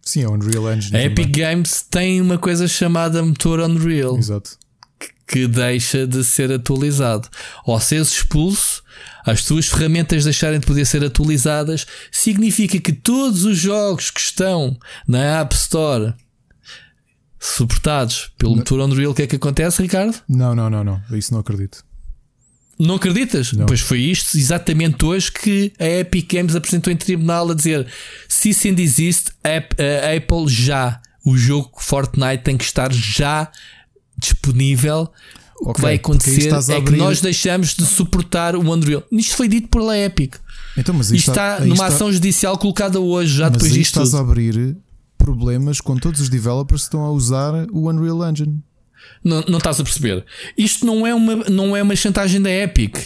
Sim, é Unreal Engine. A Epic Games tem uma coisa chamada motor Unreal. Exato. Que deixa de ser atualizado. Ou seres expulso, as tuas ferramentas deixarem de poder ser atualizadas, significa que todos os jogos que estão na App Store suportados pelo motor Unreal, o que é que acontece, Ricardo? Não, não, não, não. Isso não acredito. Não acreditas? Não. Pois foi isto exatamente hoje que a Epic Games apresentou em tribunal a dizer: se isso ainda existe, a Apple já, o jogo Fortnite tem que estar já disponível. O okay, que vai acontecer é que nós deixamos de suportar o Unreal. Isto foi dito pela Epic. Então, mas isto está, está numa está... ação judicial colocada hoje, já mas depois disto. Estás tudo. a abrir problemas com todos os developers que estão a usar o Unreal Engine. Não, não estás a perceber? Isto não é, uma, não é uma chantagem da Epic.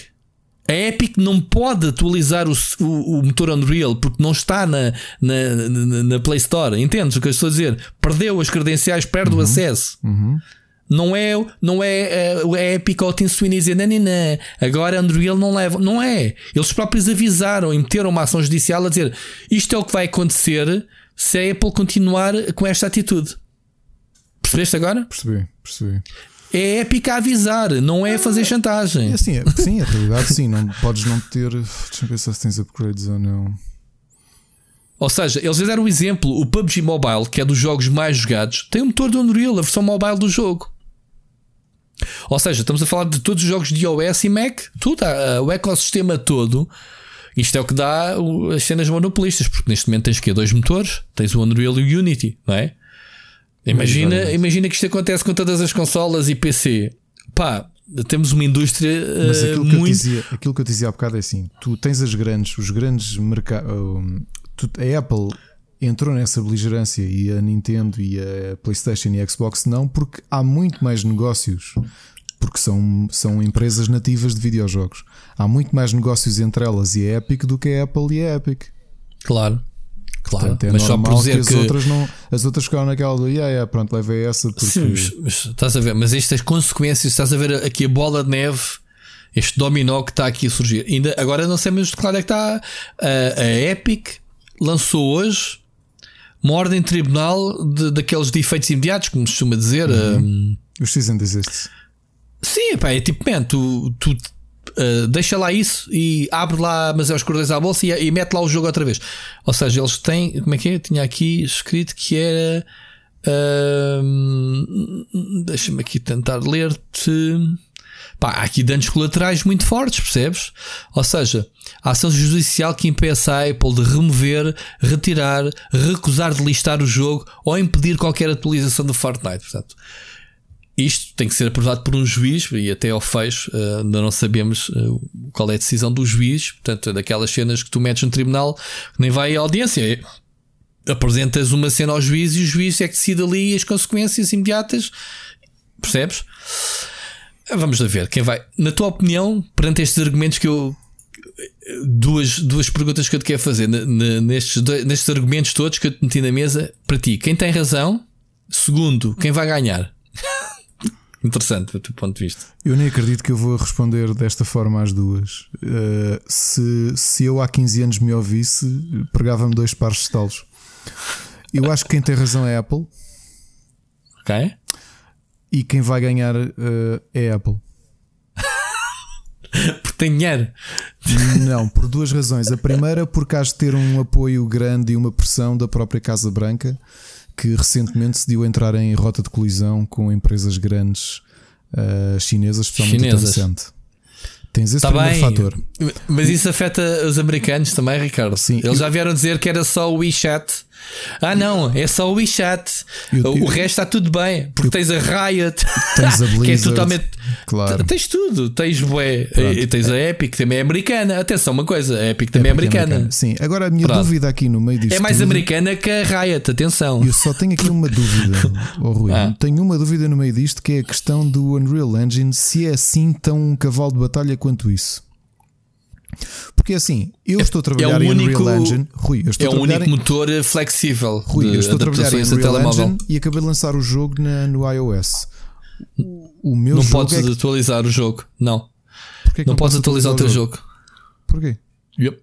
A Epic não pode atualizar o, o, o motor Unreal porque não está na, na, na, na, Play Store. Entendes o que eu estou a dizer? Perdeu as credenciais, perde uhum. o acesso. Uhum. Não é, não é a, a Epic ou o Team Sweeney dizer, não, não, não, agora Unreal não leva. Não é. Eles próprios avisaram e meteram uma ação judicial a dizer isto é o que vai acontecer se a Apple continuar com esta atitude. Percebeste agora? Percebi, percebi. É épica a avisar, não é fazer chantagem. É assim, é, sim, a realidade sim, não, podes não ter. Deixa-me pensar se tens upgrades ou não. Ou seja, eles deram o exemplo: o PUBG Mobile, que é dos jogos mais jogados, tem um motor do Unreal, a versão mobile do jogo. Ou seja, estamos a falar de todos os jogos de iOS e Mac, tudo, o ecossistema todo isto é o que dá as cenas monopolistas, porque neste momento tens que dois motores, tens o Unreal e o Unity, não é? Imagina, imagina que isto acontece com todas as consolas e PC. Pá, temos uma indústria Mas aquilo, uh, que muito... eu dizia, aquilo que eu dizia há bocado é assim: tu tens as grandes, os grandes mercados. a Apple entrou nessa beligerância e a Nintendo e a PlayStation e a Xbox não, porque há muito mais negócios porque são, são empresas nativas de videojogos. Há muito mais negócios entre elas e a Epic do que a Apple e a Epic. Claro. Claro, Portanto, é mas normal só por dizer que as que... outras não, as outras ficaram naquela do yeah, yeah, pronto, levei essa. Porque... Sim, mas, mas, estás a ver, mas estas consequências, estás a ver aqui a bola de neve, este dominó que está aqui a surgir. Ainda, agora não sei mesmo de claro é que está a, a Epic lançou hoje uma ordem de tribunal de, daqueles defeitos imediatos, como se costuma dizer. Uhum. Um, Os season desistes. Sim, pá, é tipo, man, tu, tu uh, deixa lá isso e abre lá, mas é os cordões à bolsa e, e, mete lá o jogo outra vez. Ou seja, eles têm, como é que é? Tinha aqui escrito que era. Uh, Deixa-me aqui tentar ler-te. Pá, há aqui danos colaterais muito fortes, percebes? Ou seja, a ação judicial que impeça a Apple de remover, retirar, recusar de listar o jogo ou impedir qualquer atualização do Fortnite. Portanto, isto tem que ser aprovado por um juiz e até ao fecho uh, ainda não sabemos uh, qual é a decisão do juiz. Portanto, é daquelas cenas que tu metes no tribunal que nem vai à audiência. É, apresentas uma cena ao juiz e o juiz é que decide ali as consequências imediatas. Percebes? Vamos ver quem vai. Na tua opinião, perante estes argumentos que eu. Duas, duas perguntas que eu te quero fazer nestes, nestes argumentos todos que eu te meti na mesa. Para ti, quem tem razão? Segundo, quem vai ganhar? [LAUGHS] interessante do teu ponto de vista. Eu nem acredito que eu vou responder desta forma às duas. Uh, se, se eu há 15 anos me ouvisse, pregava-me dois pares de talos. Eu acho que quem tem razão é a Apple. Ok. E quem vai ganhar uh, é a Apple. [LAUGHS] porque tem dinheiro. Não, por duas razões. A primeira, porque de ter um apoio grande e uma pressão da própria Casa Branca, que recentemente decidiu entrar em rota de colisão com empresas grandes uh, chinesas, especialmente chinesas. Tens esse tá primeiro bem, fator. Mas isso afeta os americanos também, Ricardo. Sim. Eles já vieram dizer que era só o WeChat. Ah, não, é só o WeChat. Eu, o resto está tudo bem. Porque eu, tens a Riot, tens a Blizzard, [LAUGHS] que é totalmente. Claro. Tens tudo. Tens, bué, e tens a Epic, também é americana. Atenção, uma coisa: a Epic também é, é americana. americana. Sim, agora a minha Pronto. dúvida aqui no meio disto. É mais tudo, americana que a Riot, atenção. Eu só tenho aqui uma dúvida, [LAUGHS] oh, Rui. Ah. Tenho uma dúvida no meio disto que é a questão do Unreal Engine, se é assim tão um cavalo de batalha quanto isso. Porque assim, eu estou a trabalhar é em único, Unreal Engine. Rui, eu estou é um único em, motor flexível. Rui, eu estou a trabalhar em Unreal Engine e acabei de lançar o jogo na, no iOS. O meu não podes é que... atualizar o jogo, não. Não, não podes atualizar o teu jogo? jogo. Porquê? Yep.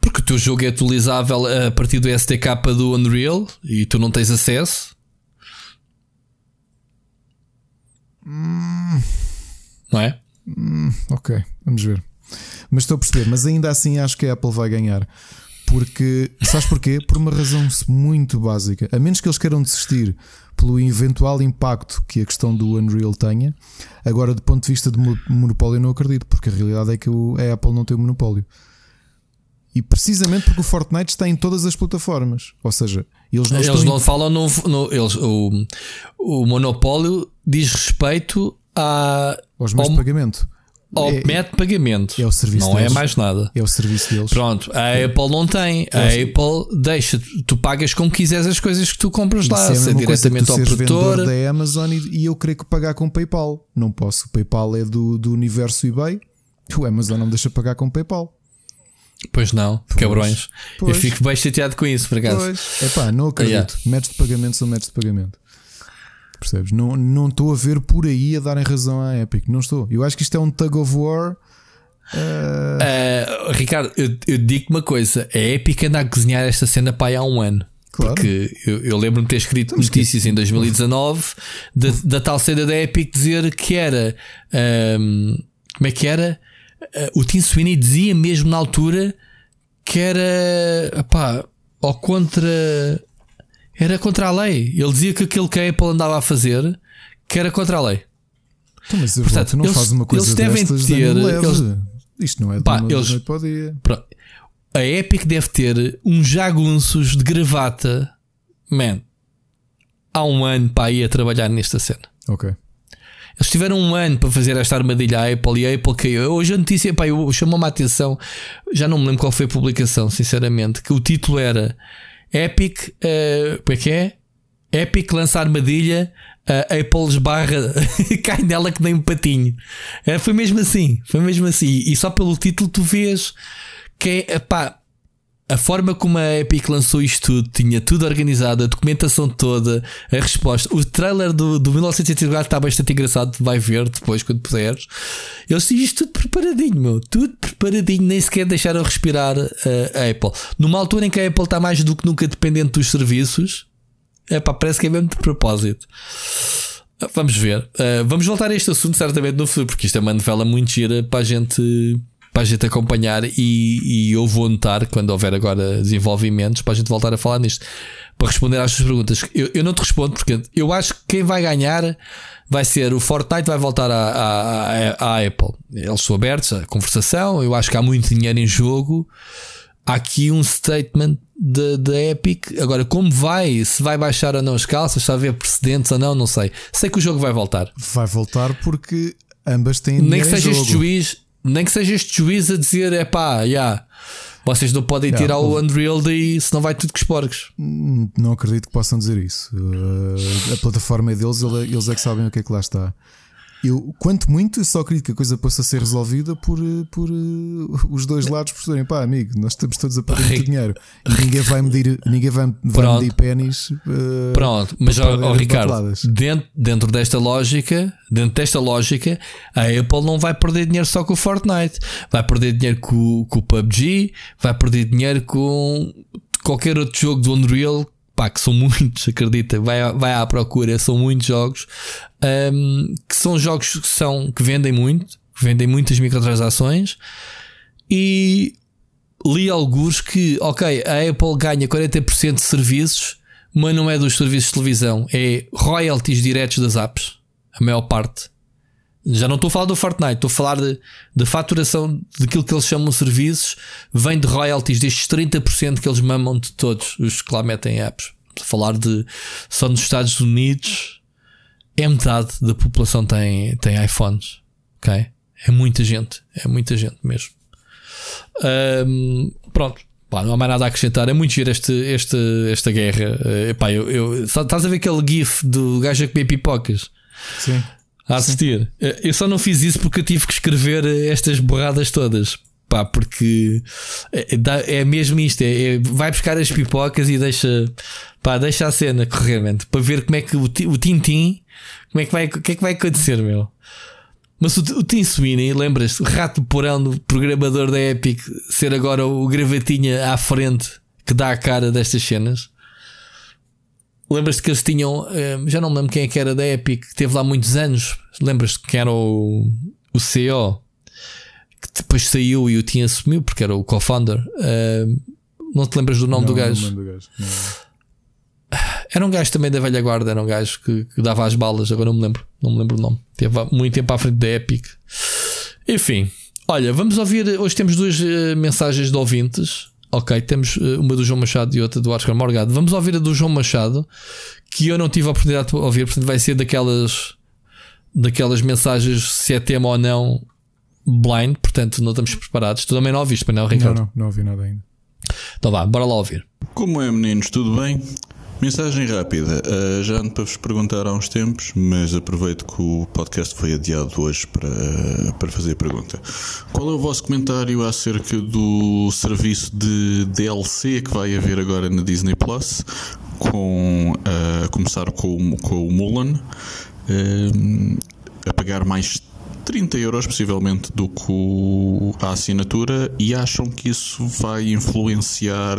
Porque o teu jogo é atualizável a partir do SDK do Unreal e tu não tens acesso. Hum. Não é? Hum, ok, vamos ver. Mas estou a perceber, mas ainda assim acho que a Apple vai ganhar. Porque, sabes porquê? Por uma razão muito básica. A menos que eles queiram desistir pelo eventual impacto que a questão do Unreal tenha. Agora, do ponto de vista de monopólio, eu não acredito, porque a realidade é que a Apple não tem o monopólio. E precisamente porque o Fortnite está em todas as plataformas. Ou seja, eles não, eles não em... falam no, no, eles, o, o monopólio diz respeito a, aos meios ao, de pagamento ao é, método de pagamento. É o serviço Não deles. é mais nada. É o serviço deles. Pronto, a é. Apple não tem. A é Apple deixa, tu pagas como quiseres as coisas que tu compras lá, é diretamente ao produtor. da Amazon e, e, eu creio que pagar com PayPal. Não posso. O PayPal é do, do universo eBay. O Amazon não me deixa pagar com PayPal. Pois não, pois, cabrões. Pois. Eu fico bem chateado com isso, por acaso. Pois. Epá, não acredito. Yeah. Métodos de pagamento são métodos de pagamento. Percebes? Não, não estou a ver por aí a darem razão à Epic. Não estou. Eu acho que isto é um tug of war. Uh... Uh, Ricardo, eu, eu digo uma coisa: a Epic anda a cozinhar esta cena para aí há um ano. Claro. Porque eu, eu lembro-me de ter escrito Estamos notícias que... em 2019 da, da tal cena da Epic dizer que era. Um, como é que era? Uh, o Tim Sweeney dizia mesmo na altura que era. Pá, ou contra era contra a lei. Ele dizia que aquilo que a Apple andava a fazer que era contra a lei. Então, mas Portanto, não eles, faz uma coisa eles devem ter. Eles, Isto não é de pá, uma eles, para o dia. A Epic deve ter uns jagunços de gravata, man, há um ano para ir a trabalhar nesta cena. Ok. Eles tiveram um ano para fazer esta armadilha à Apple e a Apple caiu. Hoje a notícia pá, chamou-me a atenção, já não me lembro qual foi a publicação, sinceramente, que o título era Epic, uh, como é que é? Epic lança armadilha, uh, Apple esbarra, [LAUGHS] cai nela que nem um patinho. Uh, foi mesmo assim, foi mesmo assim. E só pelo título tu vês que é, pá, a forma como a Epic lançou isto tudo, tinha tudo organizado, a documentação toda, a resposta. O trailer do, do 1984 está bastante engraçado, vai ver depois quando puderes. Eu sei isto tudo preparadinho, meu. Tudo preparadinho, nem sequer deixaram respirar uh, a Apple. Numa altura em que a Apple está mais do que nunca dependente dos serviços, é pá, parece que é mesmo de propósito. Vamos ver. Uh, vamos voltar a este assunto certamente no futuro, porque isto é uma novela muito gira para a gente para a gente acompanhar e, e, eu vou notar quando houver agora desenvolvimentos para a gente voltar a falar nisto. Para responder às suas perguntas, eu, eu não te respondo porque eu acho que quem vai ganhar vai ser o Fortnite, vai voltar à, Apple. Eles estão abertos à conversação. Eu acho que há muito dinheiro em jogo. Há aqui um statement da Epic. Agora, como vai? Se vai baixar ou não as calças, se haver precedentes ou não, não sei. Sei que o jogo vai voltar. Vai voltar porque ambas têm Nem que seja este juiz, nem que seja este juiz a dizer: é pá, já. Yeah, vocês não podem tirar yeah, o Unreal daí, senão vai tudo com os porcos. Hum, não acredito que possam dizer isso. Uh, a plataforma é deles, eles é que sabem o que é que lá está. Eu, quanto muito, só acredito que a coisa possa ser resolvida por, eh, por uh, os dois lados por serem pá, amigo, nós estamos todos a perder muito dinheiro e ninguém vai medir, ninguém vai, vai medir pênis. Uh, Pronto, mas ó, ó, Ricardo, dentro, dentro desta lógica, dentro desta lógica, a Apple não vai perder dinheiro só com o Fortnite, vai perder dinheiro com, com o PUBG, vai perder dinheiro com qualquer outro jogo do Unreal pá, que são [LAUGHS] muitos, acredita, vai, vai à procura, são muitos jogos, um, que são jogos que, são, que vendem muito, vendem muitas microtransações e li alguns que, ok, a Apple ganha 40% de serviços, mas não é dos serviços de televisão, é royalties diretos das apps, a maior parte. Já não estou a falar do Fortnite, estou a falar de, de faturação daquilo que eles chamam de serviços, vem de royalties destes 30% que eles mamam de todos os que lá metem apps. Estou a falar de só nos Estados Unidos é metade da população tem, tem iPhones. Ok? É muita gente, é muita gente mesmo. Um, pronto, pá, não há mais nada a acrescentar. É muito giro este, este, esta guerra. Uh, epá, eu, eu, estás a ver aquele GIF do gajo a comer pipocas? Sim a assistir. Eh, eu só não fiz isso porque eu tive que escrever eh, estas borradas todas. Pá, porque é, é mesmo isto: é, é, vai buscar as pipocas e deixa, pá, deixa a cena correr, para ver como é que o, o Tintim, como é que vai, o que é que vai acontecer, meu. Mas o, o Tim Sweeney, lembras-te, rato porão do programador da Epic, ser agora o gravatinha à frente que dá a cara destas cenas? Lembras-te que eles tinham, eh, já não me lembro quem é que era da Epic, que teve lá muitos anos. Lembras-te que era o, o CEO que depois saiu e o tinha assumiu porque era o co-founder. Uh, não te lembras do nome não, do gajo? Do gajo. Era um gajo também da velha guarda, era um gajo que, que, dava as balas, agora não me lembro, não me lembro o nome. Teve muito tempo à frente da Epic. Enfim, olha, vamos ouvir. Hoje temos duas uh, mensagens de ouvintes. Ok, temos eh, uma do João Machado e outra do Oscar Morgado. Vamos ouvir a do João Machado, que eu não tive a oportunidade de ouvir, portanto vai ser daquelas daquelas mensagens se é tema ou não blind, portanto não estamos preparados. Tu também não ouviste, não, Ricardo? Não, não, não ouvi nada ainda. Então vá, bora lá ouvir. Como é, meninos? Tudo bem? Mensagem rápida. Uh, já ando para vos perguntar há uns tempos, mas aproveito que o podcast foi adiado hoje para, para fazer a pergunta. Qual é o vosso comentário acerca do serviço de DLC que vai haver agora na Disney Plus? Com, uh, a começar com, com o Mulan, uh, a pagar mais 30 euros possivelmente do que a assinatura e acham que isso vai influenciar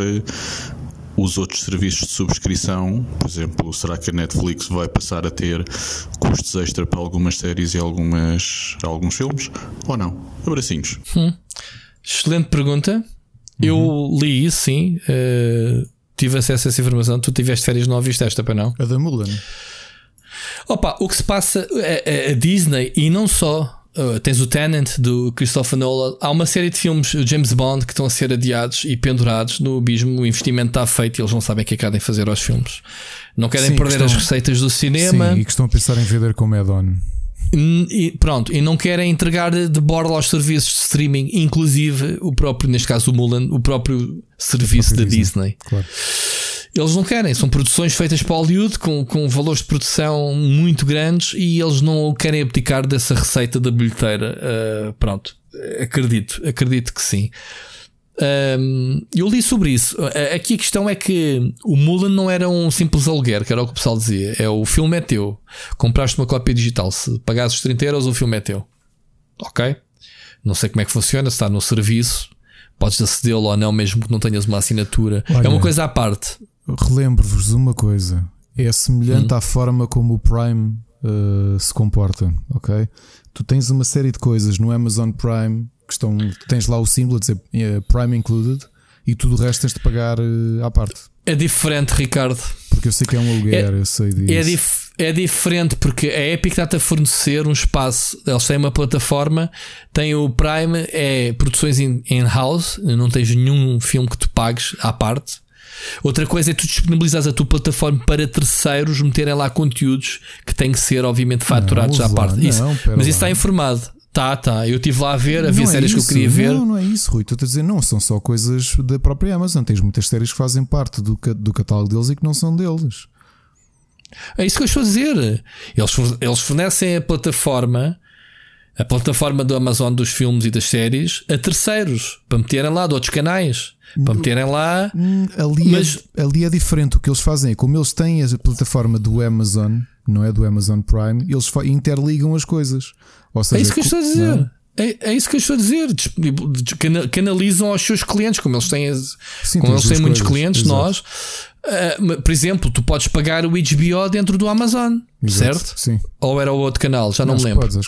os outros serviços de subscrição, por exemplo, será que a Netflix vai passar a ter custos extra para algumas séries e algumas, alguns filmes? Ou não? Abracinhos. Hum. Excelente pergunta. Uhum. Eu li isso, sim. Uh, tive acesso a essa informação. Tu tiveste férias, não ouviste esta para não? A da Mulan. Opa, o que se passa, a, a Disney e não só Uh, tens o Tenant do Christopher Nolan. Há uma série de filmes James Bond que estão a ser adiados e pendurados no abismo. O investimento está feito e eles não sabem o que é que há de fazer aos filmes. Não querem sim, perder estão, as receitas do cinema. Sim, e que estão a pensar em vender como add-on. E, pronto, e não querem entregar de borla aos serviços de streaming, inclusive o próprio, neste caso o Mulan, o próprio serviço da Disney. Disney. Claro. Eles não querem, são produções feitas para Hollywood com, com valores de produção muito grandes e eles não querem abdicar dessa receita da bilheteira. Uh, pronto, acredito, acredito que sim. Um, eu li sobre isso. Aqui a questão é que o Mulan não era um simples aluguer, que era o que o pessoal dizia. É o filme é teu. Compraste uma cópia digital. Se pagasses 30 euros, o filme é teu. Ok? Não sei como é que funciona, se está no serviço, podes acedê-lo ou não, mesmo que não tenhas uma assinatura. Olha, é uma coisa à parte relembro-vos de uma coisa: é semelhante hum. à forma como o Prime uh, se comporta, ok? Tu tens uma série de coisas no Amazon Prime que estão, tens lá o símbolo a dizer uh, Prime Included e tudo o resto tens de pagar uh, à parte. É diferente, Ricardo. Porque eu sei que é um aluguer, é, eu sei disso. É, dif é diferente porque a Epic está-te a fornecer um espaço. Eles têm uma plataforma, tem o Prime, é produções in-house, in não tens nenhum filme que tu pagues à parte. Outra coisa é tu disponibilizares a tua plataforma para terceiros meterem lá conteúdos que têm que ser, obviamente, faturados não, à parte. Não, isso, mas isso está informado. Tá, tá. Eu estive lá a ver, havia não é séries é que eu queria ver. Não, não é isso, Rui. Estou a dizer, não, são só coisas da própria Amazon. Tens muitas séries que fazem parte do, do catálogo deles e que não são deles. É isso que eu estou a dizer. Eles, eles fornecem a plataforma, a plataforma do Amazon dos filmes e das séries, a terceiros, para meterem lá de outros canais para meterem lá. Hum, ali, é mas... é, ali é diferente. O que eles fazem é como eles têm a plataforma do Amazon, não é do Amazon Prime, eles interligam as coisas. Ou seja, é isso que eu estou a dizer. É, é, isso que eu estou a dizer. Canalizam aos seus clientes, como eles têm, Sim, como eles têm muitos clientes, Exato. nós Uh, por exemplo, tu podes pagar o HBO dentro do Amazon, Exato, certo? Sim. Ou era o outro canal, já não, não me lembro. Podes,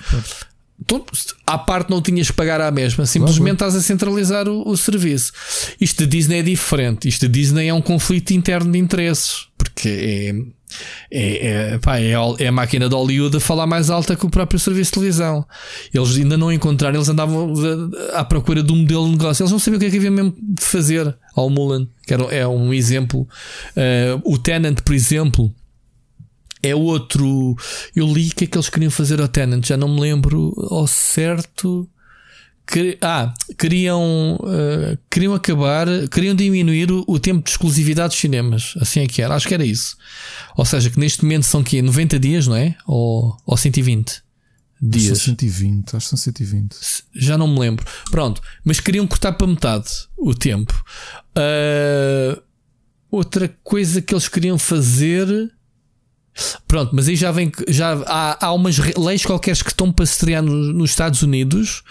à parte não tinhas que pagar à mesma, simplesmente estás a centralizar o, o, serviço. Isto de Disney é diferente. Isto de Disney é um conflito interno de interesses, porque é, é, é, pá, é, é a máquina de Hollywood a falar mais alta que o próprio serviço de televisão. Eles ainda não encontraram, eles andavam à procura de um modelo de negócio. Eles não sabiam o que é que havia mesmo de fazer ao Mulan, que era, é um exemplo. Uh, o Tenant, por exemplo é outro. Eu li o que é que eles queriam fazer ao Tenant, já não me lembro ao certo. Ah, queriam, uh, queriam acabar, queriam diminuir o, o, tempo de exclusividade dos cinemas. Assim é que era, acho que era isso. Ou seja, que neste momento são que 90 dias, não é? Ou, ou 120 dias? São 120, acho que são 120. Já não me lembro. Pronto, mas queriam cortar para metade o tempo. Uh, outra coisa que eles queriam fazer Pronto, mas aí já vem já há, há umas leis qualquer que estão para estrear no, nos Estados Unidos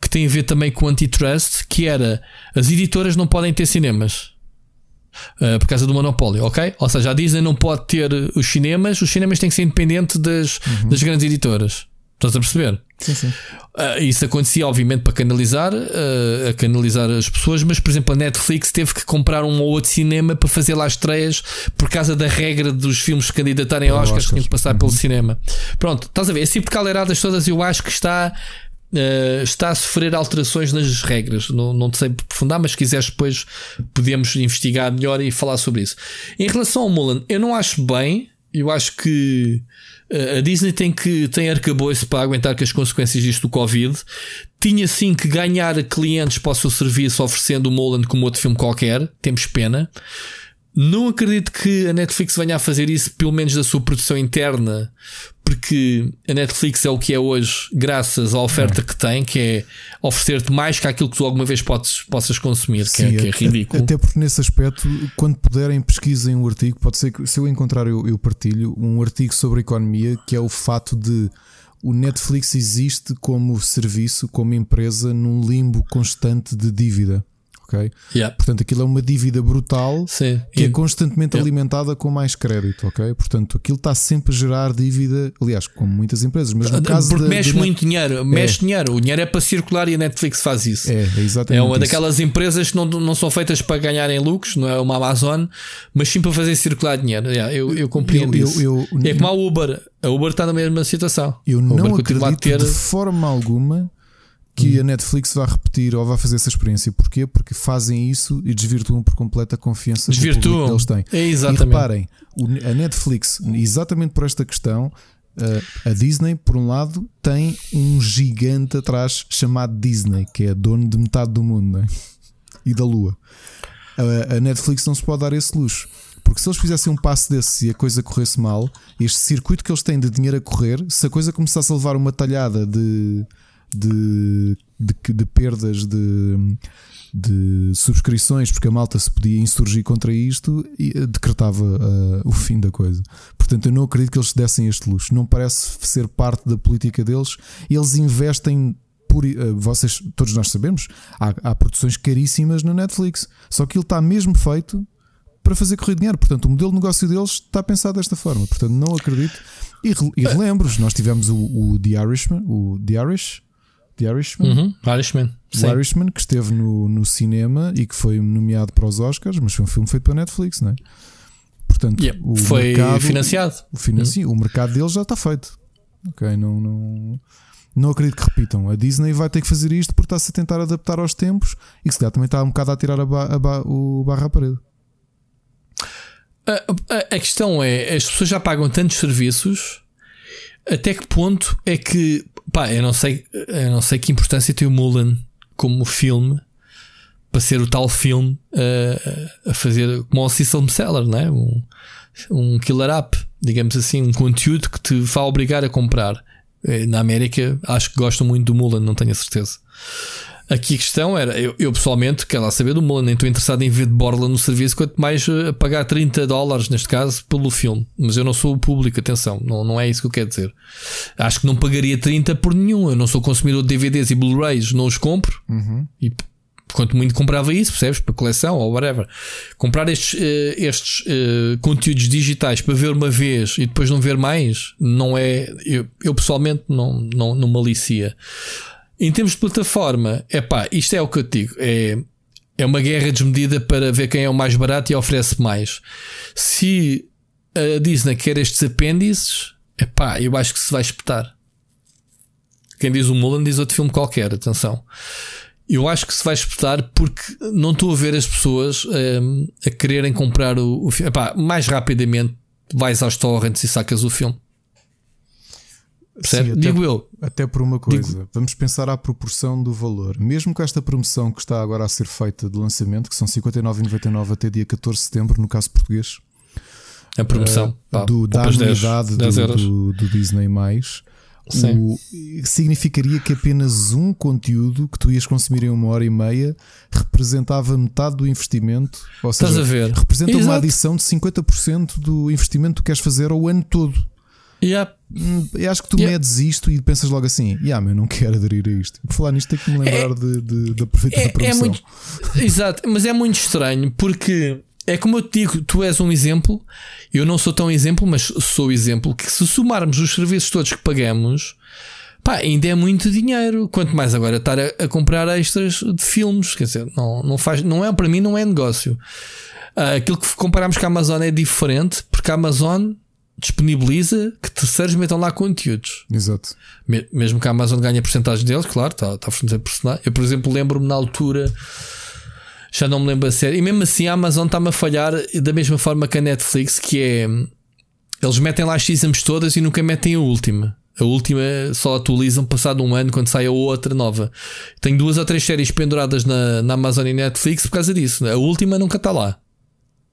que têm a ver também com antitrust, que era as editoras não podem ter cinemas. Uh, por causa do monopólio, ok? Ou seja, a Disney não pode ter os cinemas, os cinemas têm que ser independentes das, uhum. das grandes editoras. Estás a perceber? Sim, sim. Uh, isso acontecia, obviamente, para canalizar, uh, a canalizar as pessoas, mas, por exemplo, a Netflix teve que comprar um ou outro cinema para fazer lá estreias por causa da regra dos filmes se candidatarem a Oscars, tinham que passar uhum. pelo cinema. Pronto, estás a ver? Esse tipo de caleradas todas eu acho que está. Uh, está a sofrer alterações nas regras. Não, não te sei aprofundar, mas se quiseres depois podemos investigar melhor e falar sobre isso. Em relação ao Mulan, eu não acho bem. Eu acho que a Disney tem que tem arcabouço para aguentar com as consequências disto do Covid. Tinha sim que ganhar clientes para o seu serviço oferecendo o Moland como outro filme qualquer. Temos pena. Não acredito que a Netflix venha a fazer isso, pelo menos da sua produção interna, porque a Netflix é o que é hoje, graças à oferta é. que tem, que é oferecer-te mais que aquilo que tu alguma vez podes, possas consumir, Sim, que, é, que, é, ridículo. Até porque nesse aspecto, quando puderem, pesquisem um artigo. Pode ser que, se eu encontrar, eu, eu partilho um artigo sobre economia, que é o fato de o Netflix existe como serviço, como empresa, num limbo constante de dívida ok? Yeah. Portanto, aquilo é uma dívida brutal Sim. que é constantemente yeah. alimentada com mais crédito, ok? Portanto, aquilo está sempre a gerar dívida, aliás, como muitas empresas, mas no ah, caso Porque mexe muito dinheiro, é. mexe dinheiro, o dinheiro é para circular e a Netflix faz isso. É, é exatamente. É uma isso. daquelas empresas que não, não são feitas para ganharem lucros, não é uma Amazon, mas sim para fazer circular dinheiro. Yeah, eu, eu compreendo eu, isso. Eu, é como a Uber. A Uber está na mesma situação. Eu não acredito ter... de forma alguma que hum. a Netflix vai repetir ou vai fazer essa experiência. Porquê? Porque fazem isso e desvirtuam por completo a confiança desvirtuam. que eles têm. É exatamente. E reparem, a Netflix, exatamente por esta questão, a Disney, por um lado, tem um gigante atrás chamado Disney, que é dono de metade do mundo é? [LAUGHS] e da Lua. A Netflix não se pode dar esse luxo. Porque se eles fizessem um passo desse e a coisa corresse mal, este circuito que eles têm de dinheiro a correr, se a coisa começasse a levar uma talhada de, de, de, de perdas de, de subscrições, porque a malta se podia insurgir contra isto e eh, decretava uh, o fim da coisa. Portanto, eu não acredito que eles dessem este luxo. Não parece ser parte da política deles. Eles investem. Por, uh, vocês, todos nós sabemos, há, há produções caríssimas na Netflix, só que ele está mesmo feito para fazer correr dinheiro. Portanto, o modelo de negócio deles está pensado desta forma. Portanto, não acredito. E, e relembro-vos, nós tivemos o, o The Irishman, o The Irish, The Irishman. Uhum, Irishman. O Irishman, que esteve no, no cinema e que foi nomeado para os Oscars, mas foi um filme feito para Netflix, não é? Portanto, yeah, o foi mercado, financiado. O, financi uhum. o mercado deles já está feito. Ok, não, não, não acredito que repitam. A Disney vai ter que fazer isto porque está-se a tentar adaptar aos tempos e que se calhar também está um bocado a tirar a, ba, a ba, o barra à parede. A, a, a, questão é: as pessoas já pagam tantos serviços, até que ponto é que Pá, eu não sei, eu não sei que importância tem o Mulan como filme para ser o tal filme uh, a fazer como um system seller, não é? Um, um killer app, digamos assim, um conteúdo que te vai obrigar a comprar. Eh, na América, acho que gostam muito do Mulan, não tenho a certeza. Aqui a questão era, eu, eu pessoalmente quero lá saber do mundo, nem estou interessado em ver de borla no serviço, quanto mais eh, pagar 30 dólares, neste caso, pelo filme. Mas eu não sou o público, atenção, não, não é isso que eu quero dizer. Acho que não pagaria 30 por nenhum. Eu não sou consumidor de DVDs e Blu-rays, não os compro. Uhum. E Quanto muito comprava isso, percebes? Para coleção ou whatever. Comprar estes, uh, estes uh, conteúdos digitais para ver uma vez e depois não ver mais, não é. Eu, eu pessoalmente não, não, não malicia. Em termos de plataforma, é pá, isto é o que eu digo. É, é uma guerra desmedida para ver quem é o mais barato e oferece mais. Se a Disney quer estes apêndices, é pá, eu acho que se vai espetar. Quem diz o Mulan diz outro filme qualquer, atenção. Eu acho que se vai espetar porque não estou a ver as pessoas um, a quererem comprar o, o filme. Mais rapidamente vais aos torrents e sacas o filme. Sim, até, Digo eu. Até por uma coisa, Digo... vamos pensar à proporção do valor. Mesmo com esta promoção que está agora a ser feita de lançamento, que são 59,99 até dia 14 de setembro, no caso português. A promoção uh, pá, do, da anuidade 10, 10 do, do, do, Disney. O, significaria que apenas um conteúdo que tu ias consumir em uma hora e meia representava metade do investimento. Ou seja, representa Exato. uma adição de 50% do investimento que tu queres fazer ao ano todo. Yeah. Hum, eu acho que tu yeah. medes isto e pensas logo assim: yeah, eu não quero aderir a isto. Por falar nisto, tenho que me lembrar é, de, de, da perfeita é, promoção. É muito, exato, mas é muito estranho porque é como eu te digo: tu és um exemplo, eu não sou tão exemplo, mas sou exemplo. Que se somarmos os serviços todos que pagamos, pá, ainda é muito dinheiro. Quanto mais agora estar a, a comprar extras de filmes, quer dizer, não, não faz, não é para mim, não é negócio. Uh, aquilo que comparamos com a Amazon é diferente, porque a Amazon disponibiliza que terceiros metam lá conteúdos. Exato. Mesmo que a Amazon ganhe a porcentagem deles, claro, está, está a fornecer personagem. Eu, por exemplo, lembro-me na altura, já não me lembro a sério, e mesmo assim a Amazon está-me a falhar da mesma forma que a Netflix, que é eles metem lá as seasons todas e nunca metem a última. A última só atualizam passado um ano quando sai a outra nova. Tenho duas ou três séries penduradas na, na Amazon e Netflix por causa disso. A última nunca está lá.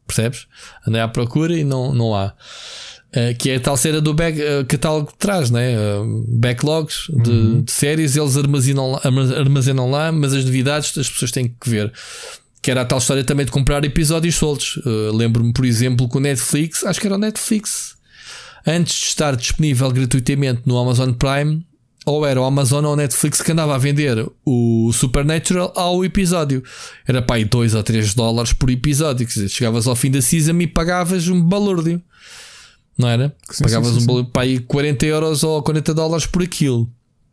Percebes? Andei à procura e não, não há. Uh, que é a tal cena do back, uh, catálogo que traz, né? Uh, backlogs de, uhum. de, séries, eles armazenam lá, armazenam lá, mas as novidades as pessoas têm que ver. Que era a tal história também de comprar episódios soltos. Lembro-me, por exemplo, com o Netflix, acho que era o Netflix, antes de estar disponível gratuitamente no Amazon Prime, ou era o Amazon ou o Netflix que andava a vender o Supernatural ao episódio. Era para aí 2 ou 3 dólares por episódio. Quer dizer, chegavas ao fim da season e pagavas um balúrdio não era? Sim, Pagavas sim, sim, um boleto para aí 40 euros ou 40 dólares por aquilo.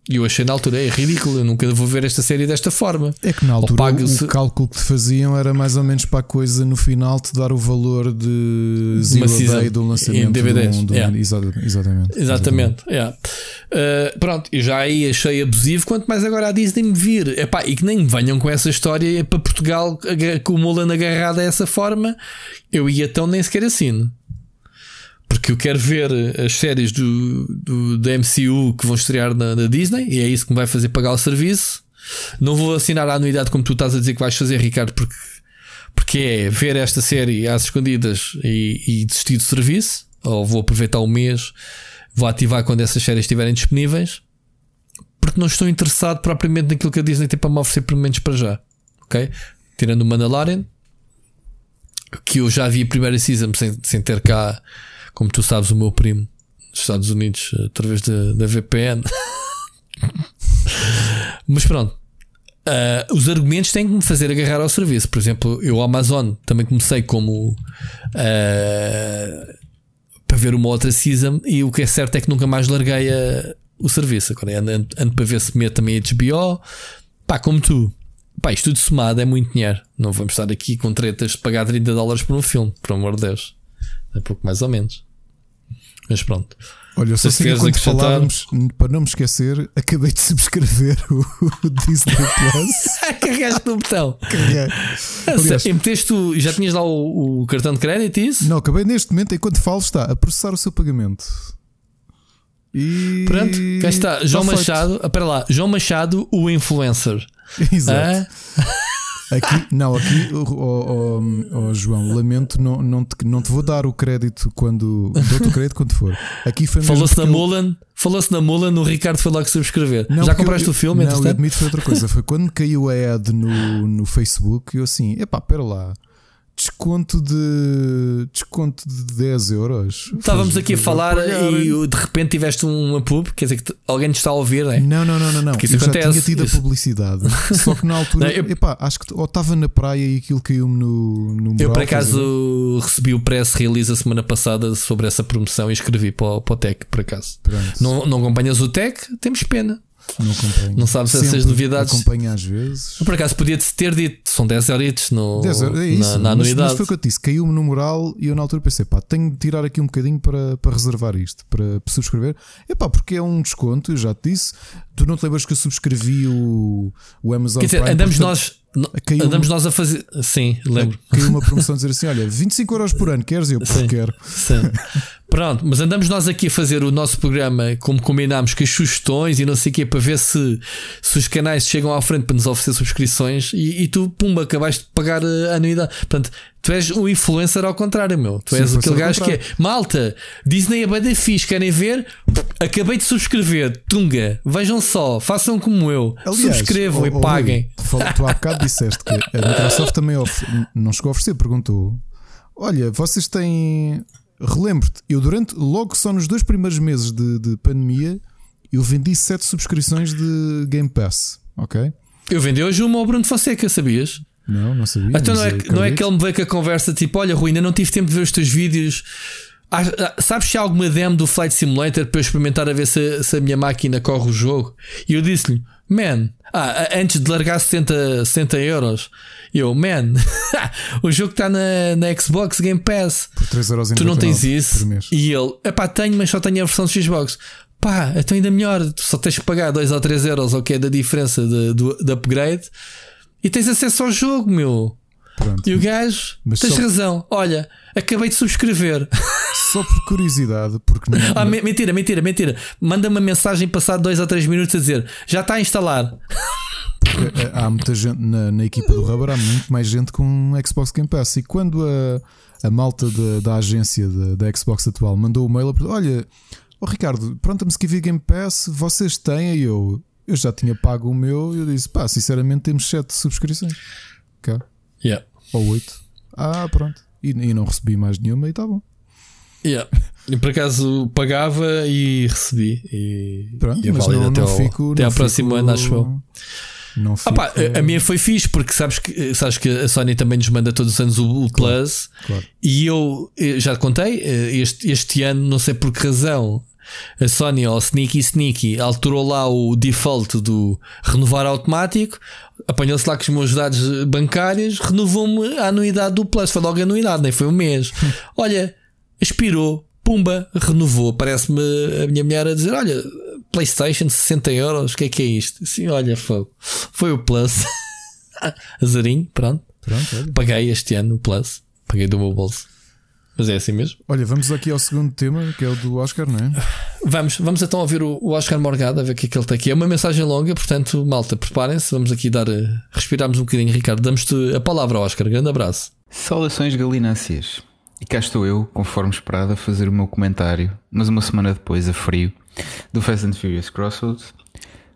E eu achei na altura, é ridículo, eu nunca vou ver esta série desta forma. É que na altura o cálculo que te faziam era mais ou menos para a coisa no final te dar o valor de zero day do lançamento. Em DVDs. Do, do, yeah. exatamente. Exatamente. exatamente. Yeah. Uh, pronto, e já aí achei abusivo, quanto mais agora a Disney me vir. Epá, e que nem venham com essa história para Portugal com o Mulan agarrado a essa forma, eu ia tão nem sequer assino. Porque eu quero ver as séries do, do, da MCU que vão estrear na, na, Disney e é isso que me vai fazer pagar o serviço. Não vou assinar a anuidade como tu estás a dizer que vais fazer, Ricardo, porque, porque é ver esta série às escondidas e, e desistir do serviço. Ou vou aproveitar o mês, vou ativar quando essas séries estiverem disponíveis, porque não estou interessado propriamente naquilo que a Disney tem para me oferecer, pelo menos para já. Ok? Tirando o Mandalorian, que eu já vi a primeira season sem, sem ter cá como tu sabes, o meu primo dos Estados Unidos através da, da VPN. [LAUGHS] Mas pronto. Uh, os argumentos têm que me fazer agarrar ao serviço. Por exemplo, eu, Amazon, também comecei como uh, para ver uma outra season. E o que é certo é que nunca mais larguei a, o serviço. Agora ando, ando, ando para ver se me também HBO. Pá, como tu, pá, isto tudo somado é muito dinheiro. Não vamos estar aqui com tretas de pagar 30 dólares por um filme, por amor de Deus. É pouco mais ou menos. Mas pronto. Olha, só se quando falávamos, para não me esquecer, acabei de [LAUGHS] subscrever o, o Disney Plus. [LAUGHS] Carregaste no botão. Carreguei. E meteste tu, já tinhas lá o, o, cartão de crédito isso? Não, acabei neste momento, enquanto falo, está a processar o seu pagamento. E. Pronto, cá está. João Machado, ah, lá, João Machado, o influencer. [LAUGHS] Exato. Ah? Aqui, não, aqui, oh, oh, oh, João, lamento, não, não, te, não te vou dar o crédito quando. Dou-te o crédito quando for. Aqui foi Falou-se na Mulan, falou-se na Mulan, o Ricardo foi logo subscrever. Não, Já compraste eu, o filme? Não, eu admito foi outra coisa. Foi quando caiu a ad no, no Facebook, eu assim, epá, pera lá. Desconto de desconto de 10 euros. Estávamos aqui a falar e de repente tiveste uma pub, quer dizer que alguém te está a ouvir, não é? Não, não, não, não. não. Porque isso eu acontece. já tinha tido a publicidade. [LAUGHS] Só que na altura, não, eu, epá, acho que ou estava na praia e aquilo caiu-me no, no Eu por acaso recebi o press release a semana passada sobre essa promoção e escrevi para o, para o Tech, por acaso. Não, não acompanhas o Tech? Temos pena. Não acompanho. Não sabes Sempre essas novidades. Acompanho às vezes. Por acaso podia-te ter dito, são 10 euritos no, 10 euros, é isso, na, na anuidade. Mas, mas foi o que eu disse, caiu-me no moral e eu na altura pensei, pá, tenho de tirar aqui um bocadinho para, para reservar isto, para, para subscrever. É pá, porque é um desconto, eu já te disse. Tu não te lembras que eu subscrevi o, o Amazon Quer dizer, Prime, andamos nós. Caiu andamos uma, nós a fazer. Sim, lembro. Caiu uma promoção a dizer assim: olha, 25 euros por ano, queres? Eu, sim, quero. Sim. Pronto, mas andamos nós aqui a fazer o nosso programa como combinámos com as sugestões e não sei o quê para ver se, se os canais chegam à frente para nos oferecer subscrições e, e tu, pumba, acabaste de pagar a anuidade. Portanto, tu és o influencer ao contrário, meu. Tu és Sim, aquele gajo que é malta, Disney é bem fixe, querem ver? Acabei de subscrever, Tunga, vejam só, façam como eu, Aliás, subscrevam oh, e paguem. Oh, tu há bocado disseste que a Microsoft também não chegou a oferecer, perguntou: Olha, vocês têm relembro-te, eu durante, logo só nos dois primeiros meses de, de pandemia, eu vendi sete subscrições de Game Pass, ok? Eu vendi hoje uma ao Bruno Fonseca, sabias? Não, não sabia. Então não é, não é que ele me veio com a conversa tipo: Olha, Rui, ainda não tive tempo de ver os teus vídeos. Ah, ah, sabes se há alguma demo do Flight Simulator para eu experimentar a ver se, se a minha máquina corre o jogo? E eu disse-lhe: Man, ah, antes de largar 60, 60 euros, eu, man, [LAUGHS] o jogo está na, na Xbox Game Pass. Por 3 euros Tu não tens isso? E ele, epá, tenho, mas só tenho a versão Xbox. Pá, então ainda melhor, tu só tens que pagar 2 ou 3 euros, o que é da diferença de, de, de upgrade, e tens acesso ao jogo, meu. Pronto. E o gajo, Mas tens só... razão. Olha, acabei de subscrever. [LAUGHS] Só por curiosidade, porque não. ah, mentira, mentira, mentira. Manda uma mensagem passado 2 ou 3 minutos a dizer já está a instalar. Porque eh, há muita gente na, na, equipa do Rubber, há muito mais gente com um Xbox Game Pass. E quando a, a malta da, da agência da, da Xbox atual mandou o mail, olha, oh Ricardo, pronto, me escrevi Game Pass, vocês têm? E eu, eu já tinha pago o meu. E eu disse, pá, sinceramente temos 7 subscrições. Okay. Yeah. Ou 8. Ah, pronto. E, e não recebi mais nenhuma e está bom. Yeah. E por acaso pagava e recebi. E, Pronto, e mas não, até, não ao, fico, até ao próximo ano, acho eu. Não fico... Opa, a, a minha foi fixe porque sabes que, sabes que a Sony também nos manda todos os anos o, o Plus claro. e eu, eu já te contei eh, este, este ano, não sei por que razão, a Sony ou Sneaky Sneaky alterou lá o default do renovar automático, apanhou-se lá com os meus dados bancários, renovou-me a anuidade do Plus. Foi logo a anuidade, nem foi um mês. [LAUGHS] Olha, expirou, pumba, renovou. Parece-me a minha mulher a dizer: Olha, PlayStation 60 euros, o que é que é isto? Sim, olha, foi, foi o Plus. [LAUGHS] Azarinho, pronto. pronto Paguei este ano o Plus, paguei do meu bolso. Mas é assim mesmo. Olha, vamos aqui ao segundo tema, que é o do Oscar, não é? Vamos, vamos então ouvir o, Oscar Morgado, a ver o que é que ele tem aqui. É uma mensagem longa, portanto, malta, preparem-se. Vamos aqui dar. Eh, respirarmos um bocadinho, Ricardo. Damos-te a palavra, Oscar. Grande abraço. Saudações galináceas. E cá estou eu, conforme esperado, a fazer o meu comentário, mas uma semana depois, a frio, do Fast and Furious Crossroads,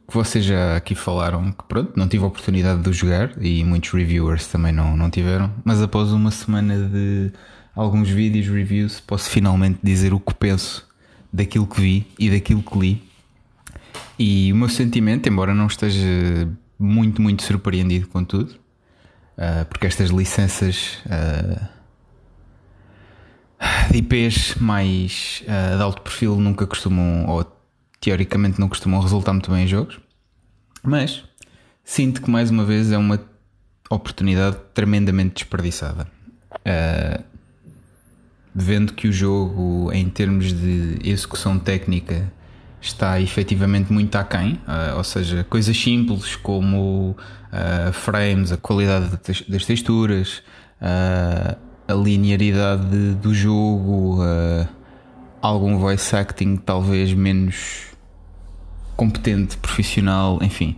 que vocês já aqui falaram que pronto, não tive a oportunidade de jogar e muitos reviewers também não, não tiveram, mas após uma semana de alguns vídeos, reviews, posso finalmente dizer o que penso daquilo que vi e daquilo que li. E o meu sentimento, embora não esteja muito, muito surpreendido com tudo, uh, porque estas licenças. De IPs mais uh, de alto perfil nunca costumam, ou teoricamente não costumam resultar muito bem em jogos, mas sinto que mais uma vez é uma oportunidade tremendamente desperdiçada. Uh, vendo que o jogo, em termos de execução técnica, está efetivamente muito aquém, uh, ou seja, coisas simples como uh, frames, a qualidade das texturas, uh, a linearidade do jogo, uh, algum voice acting talvez menos competente, profissional, enfim.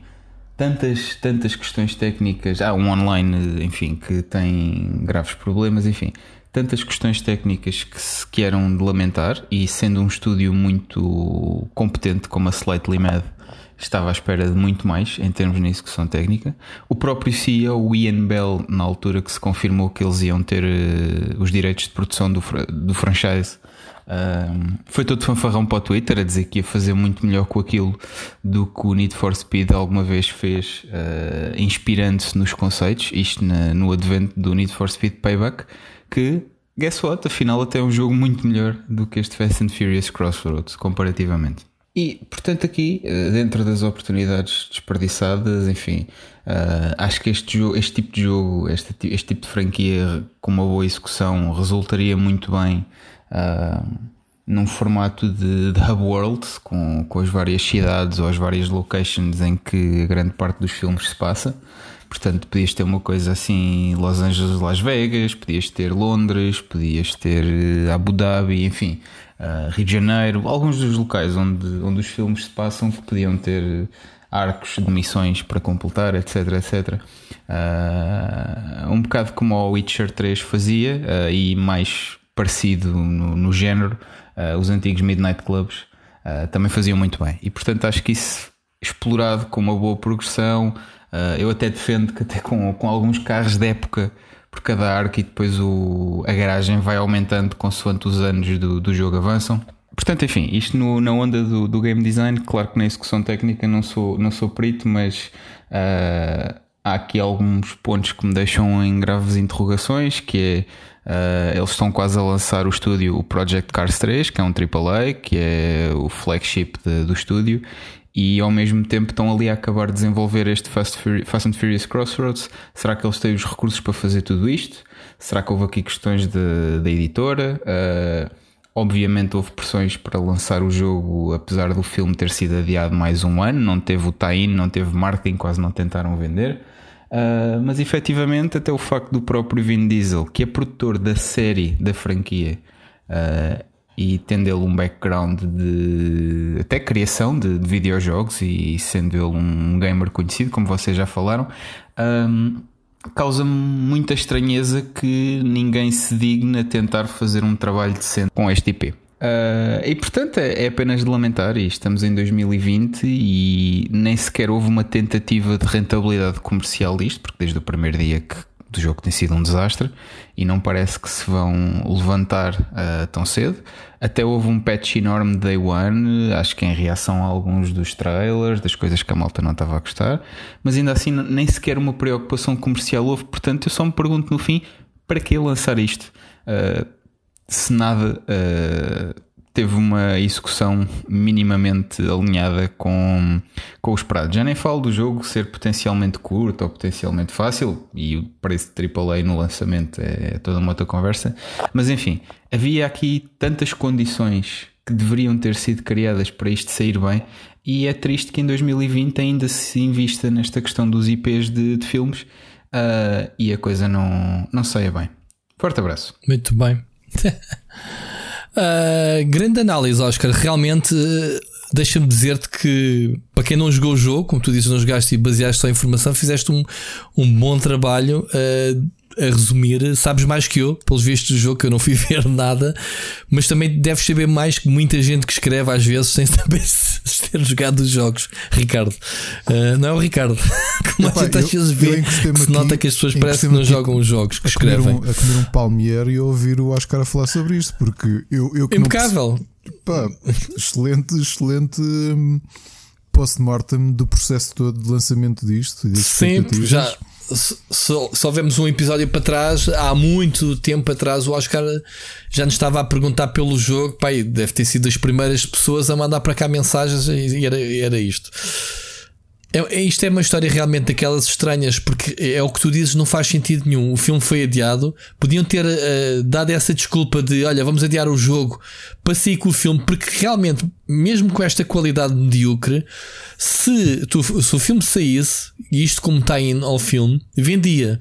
Tantas, tantas questões técnicas. Há um online, enfim, que tem graves problemas, enfim. Tantas questões técnicas que se queiram de lamentar, e sendo um estúdio muito competente como a Slightly Mad, estava à espera de muito mais em termos de execução técnica. O próprio CEO, o Ian Bell, na altura que se confirmou que eles iam ter uh, os direitos de produção do, do franchise, uh, foi todo fanfarrão para o Twitter a dizer que ia fazer muito melhor com aquilo do que o Need for Speed alguma vez fez, uh, inspirando-se nos conceitos, isto na, no advento do Need for Speed Payback, que guess what? Afinal, até é um jogo muito melhor do que este Fast and Furious Crossroads, comparativamente. E, portanto, aqui, eh, dentro das oportunidades desperdiçadas, enfim, uh, acho que este, jogo, este tipo de jogo, este, este tipo de franquia com uma boa execução resultaria muito bem uh, num formato de, de, hub world, com, com as várias cidades ou as várias locations em que a grande parte dos filmes se passa. Portanto, podias ter uma coisa assim, Los Angeles, Las Vegas, podias ter Londres, podias ter Abu Dhabi, enfim, uh, Rio de Janeiro, alguns dos locais onde, onde os filmes se passam que podiam ter arcos de missões para completar, etc, etc. Uh, um bocado como o Witcher 3 fazia uh, e mais parecido no, no género, uh, os antigos Midnight Clubs também faziam muito bem. E portanto acho que isso explorado com uma boa progressão, eu até defendo que até com, com alguns carros de época por cada arco e depois o, a garagem vai aumentando consoante os anos do, do jogo avançam. Portanto, enfim, isto no, na onda do, do, game design, claro que na execução técnica não sou, não sou perito, mas uh, há aqui alguns pontos que me deixam em graves interrogações, que é uh, eles estão quase a lançar o estúdio, o Project Cars 3, que é um AAA, que é o flagship de, do estúdio, e ao mesmo tempo estão ali a acabar de desenvolver este Fast, Fast and Furious Crossroads. Será que eles têm os recursos para fazer tudo isto? Será que houve aqui questões da editora? Uh, obviamente houve pressões para lançar o jogo, apesar do filme ter sido adiado mais um ano. Não teve o tie-in, não teve marketing, quase não tentaram vender. Uh, mas efetivamente, até o facto do próprio Vin Diesel, que é produtor da série da franquia, uh, e tendo ele um background de até criação de, de videojogos e sendo ele um gamer conhecido, como vocês já falaram, um, causa-me muita estranheza que ninguém se digne a tentar fazer um trabalho decente com este IP. Uh, e portanto é, é, apenas de lamentar, e estamos em 2020 e nem sequer houve uma tentativa de rentabilidade comercial disto, porque desde o primeiro dia que do jogo tem sido um desastre e não parece que se vão levantar uh, tão cedo. Até houve um patch enorme Day One, acho que em reação a alguns dos trailers, das coisas que a malta não estava a gostar, mas ainda assim nem sequer uma preocupação comercial houve. Portanto, eu só me pergunto no fim para que lançar isto? Uh, se nada. Uh, teve uma execução minimamente alinhada com, com o esperado. Já nem falo do jogo ser potencialmente curto ou potencialmente fácil, e o preço de AAA no lançamento é, é toda uma outra conversa, mas enfim, havia aqui tantas condições que deveriam ter sido criadas para isto sair bem, e é triste que em 2020 ainda se invista nesta questão dos IPs de, de filmes uh, e a coisa não, não saia bem. Forte abraço. Muito bem. [LAUGHS] Uh, grande análise, Oscar. Realmente, deixa-me dizer-te que, para quem não jogou o jogo, como tu dizes, não jogaste e baseaste só a informação, fizeste um, um bom trabalho. Uh, a resumir, sabes mais que eu, pelos vistos do jogo, que eu não fui [LAUGHS] ver nada, mas também deves saber mais que muita gente que escreve às vezes sem saber [LAUGHS] se, ter jogado os jogos. Ricardo, uh, não é o Ricardo, [LAUGHS] que mais às vezes vê que se nota que as pessoas parecem que não jogam os jogos que a escrevem. Comer um, a comer um palmier e ouvir o Oscar a falar sobre isto, porque eu, eu Impecável. Pá, excelente, excelente. Hum, post-mortem do processo todo de lançamento disto. Sempre, já só, só vemos um episódio para trás, há muito tempo atrás, o Oscar já nos estava a perguntar pelo jogo. Pai, deve ter sido as primeiras pessoas a mandar para cá mensagens e era, era isto. É, é, isto é uma história realmente daquelas estranhas, porque é o que tu dizes, não faz sentido nenhum. O filme foi adiado. Podiam ter uh, dado essa desculpa de olha, vamos adiar o jogo para sair com o filme, porque realmente, mesmo com esta qualidade medíocre, se, tu, se o filme saísse, e isto como está ao filme, vendia.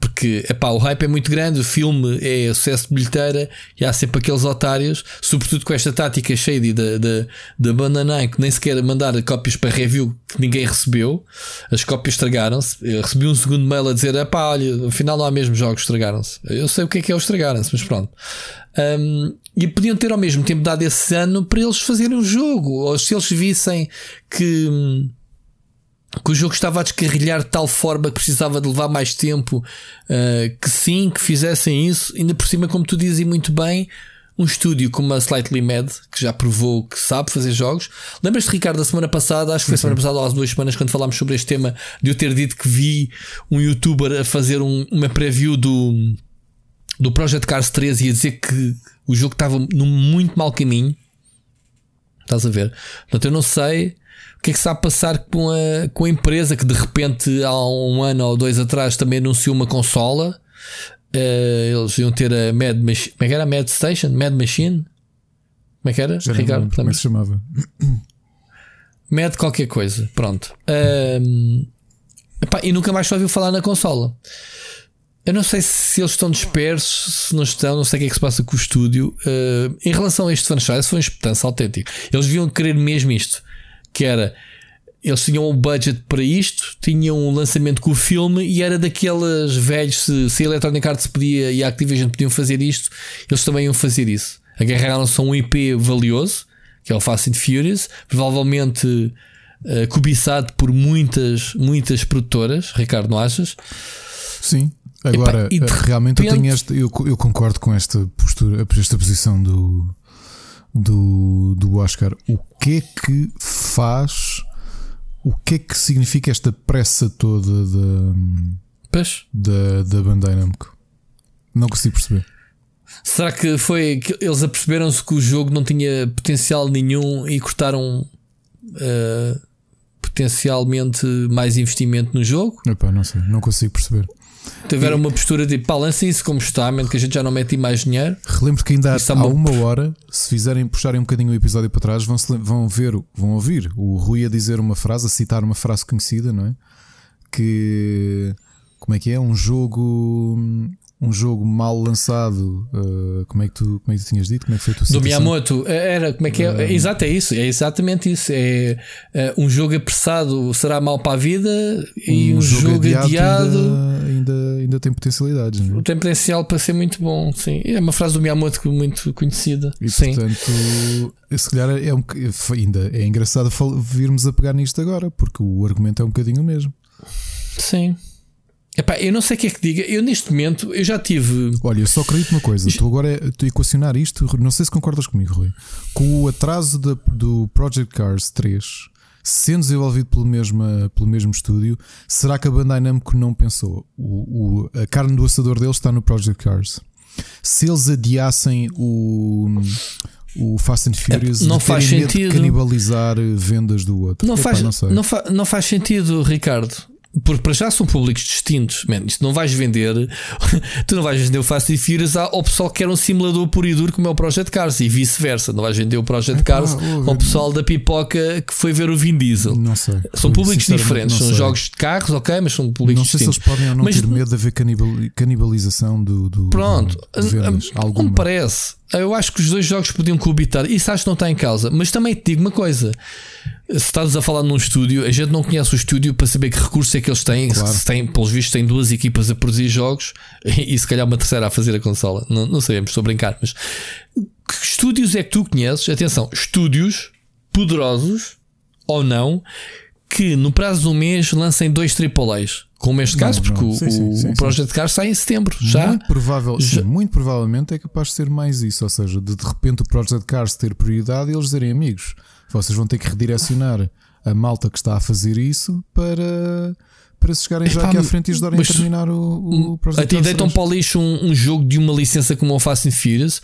Porque epá, o hype é muito grande, o filme é sucesso de bilheteira e há sempre aqueles otários, sobretudo com esta tática shady da, da, da Banana que nem sequer mandar cópias para review que ninguém recebeu, as cópias estragaram-se. Recebi um segundo mail a dizer: epá, olha, afinal não há mesmo jogos, estragaram-se. Eu sei o que é que é o estragaram-se, mas pronto. Um, e podiam ter ao mesmo tempo dado esse ano para eles fazerem um jogo, ou se eles vissem que hum, que o jogo estava a descarrilhar de tal forma que precisava de levar mais tempo, uh, que sim, que fizessem isso, ainda por cima, como tu dizes muito bem, um estúdio como a Slightly Mad, que já provou que sabe fazer jogos. Lembras-te, Ricardo, da semana passada, acho que foi a semana uhum. passada, ou há duas semanas, quando falámos sobre este tema, de eu ter dito que vi um youtuber a fazer um, uma preview do, do Project Cars 3 e a dizer que o jogo estava num muito mau caminho. Estás a ver? Portanto, eu não sei o que é que está a passar com a, com a empresa que de repente há um ano ou dois atrás também anunciou uma consola. Uh, eles iam ter a Mad Machine. Como é que era? Mad Station? Mad Machine? Como é que era? Já Ricardo, como é que se chamava? [COUGHS] Mad qualquer coisa. Pronto. Uh, epá, e nunca mais se ouviu falar na consola. Eu não sei se eles estão dispersos, se não estão, não sei o que é que se passa com o estúdio. Uh, em relação a este franchise, foi um espetanço autêntico. Eles deviam querer mesmo isto que era eles tinham um budget para isto, tinham um lançamento com o filme e era daquelas velhos. Se, se a Electronic Arts podia e a Activision podiam fazer isto, eles também iam fazer isso. Agarraram-se a um IP valioso, que é o Fast and Furious, provavelmente uh, cobiçado por muitas, muitas produtoras. Ricardo, não achas? Sim. Agora, Epa, realmente repente... eu, tenho este, eu, eu concordo com esta postura, esta posição do, do, do Oscar. O que é que faz? O que é que significa esta pressa toda da, da, da Bandai Namco? Não consigo perceber. Será que foi que eles aperceberam-se que o jogo não tinha potencial nenhum e cortaram uh, potencialmente mais investimento no jogo? Epá, não sei, não consigo perceber. Tiveram e... uma postura de pá, lancem isso como está, mesmo que a gente já não mete mais dinheiro. Relembro que ainda há, há uma... uma hora, se fizerem puxarem um bocadinho o episódio para trás, vão, vão ver, vão ouvir o Rui a dizer uma frase, a citar uma frase conhecida, não é? Que como é que é? Um jogo um jogo mal lançado, uh, como, é que tu, como é que tu tinhas dito? Como é que foi a tua Do Miyamoto, era como é que é? Uh, Exato, é isso, é exatamente isso. É uh, um jogo apressado será mal para a vida e um, um jogo, jogo adiado, adiado ainda, ainda, ainda, tem potencialidades. Não é? Tem potencial para ser muito bom, sim. É uma frase do Miyamoto muito conhecida. E sim. portanto, se calhar é um, ainda é engraçado virmos a pegar nisto agora, porque o argumento é um bocadinho o mesmo. Sim. Epá, eu não sei o que é que diga. Eu neste momento eu já tive. Olha, eu só acredito uma coisa. Estou agora a equacionar isto. Não sei se concordas comigo, Rui. Com o atraso do Project Cars 3 sendo desenvolvido pelo mesmo, pelo mesmo estúdio, será que a Bandai Namco não pensou? O, o, a carne do assador deles está no Project Cars. Se eles adiassem o, o Fast and Furious, é, não faz sentido canibalizar vendas do outro. Não, faz, não, não, fa, não faz sentido, Ricardo. Porque para já são públicos distintos. Man, isto não vais vender. [LAUGHS] tu não vais vender o Fast and Furious ao pessoal que quer um simulador puro e duro como é o Project Cars e vice-versa. Não vais vender o Project Cars ao pessoal da pipoca que foi ver o Vin Diesel. Não sei. São públicos diferentes. São sei. jogos de carros, ok, mas são públicos distintos. Não sei distintos. se eles podem ou não mas, ter medo de haver canibalização do. do pronto, de vendas, não me parece. Eu acho que os dois jogos podiam coabitar. Isso acho que não está em causa. Mas também te digo uma coisa: se estás a falar num estúdio, a gente não conhece o estúdio para saber que recursos é que eles têm. Claro. Se têm, pelos vistos, têm duas equipas a produzir jogos e, [LAUGHS] e se calhar uma terceira a fazer a consola. Não, não sabemos, estou a brincar. Mas que estúdios é que tu conheces? Atenção, estúdios poderosos ou não que no prazo de um mês lancem dois AAAs. Como este caso, não, porque. O, sim, sim, o Project Cars sai em setembro. Já? Muito, provável, já. muito provavelmente é capaz de ser mais isso. Ou seja, de, de repente o Project Cars ter prioridade e eles dizerem amigos. Vocês vão ter que redirecionar a malta que está a fazer isso para, para se chegarem já aqui à frente e ajudarem a terminar o, o Project Cars. Até deitam para o lixo um, um, jogo de uma licença como o Fast and Furious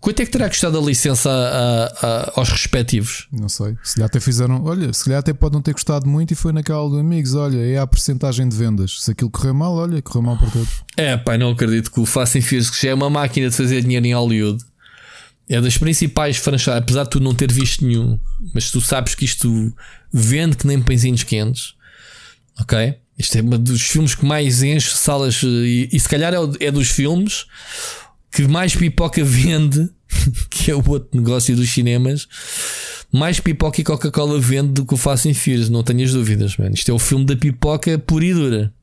Quanto é que terá custado a licença a, a, aos respectivos? Não sei. Se calhar até fizeram. Olha, se calhar até pode não ter custado muito e foi naquela do amigos. Olha, é a percentagem de vendas. Se aquilo correu mal, olha, correu mal para todos. É, pai, não acredito que o Fast and Furious, que já é uma máquina de fazer dinheiro em Hollywood, é das principais franchises, apesar de tu não ter visto nenhum, mas tu sabes que isto vende que nem pãezinhos quentes, ok? Isto é um dos filmes que mais enche salas e, e se calhar é, é dos filmes que mais pipoca vende, [LAUGHS] que é o outro negócio dos cinemas, mais pipoca e Coca-Cola vende do que o Fast and Furious, não tenhas dúvidas, mano. Isto é o filme da pipoca pura e dura.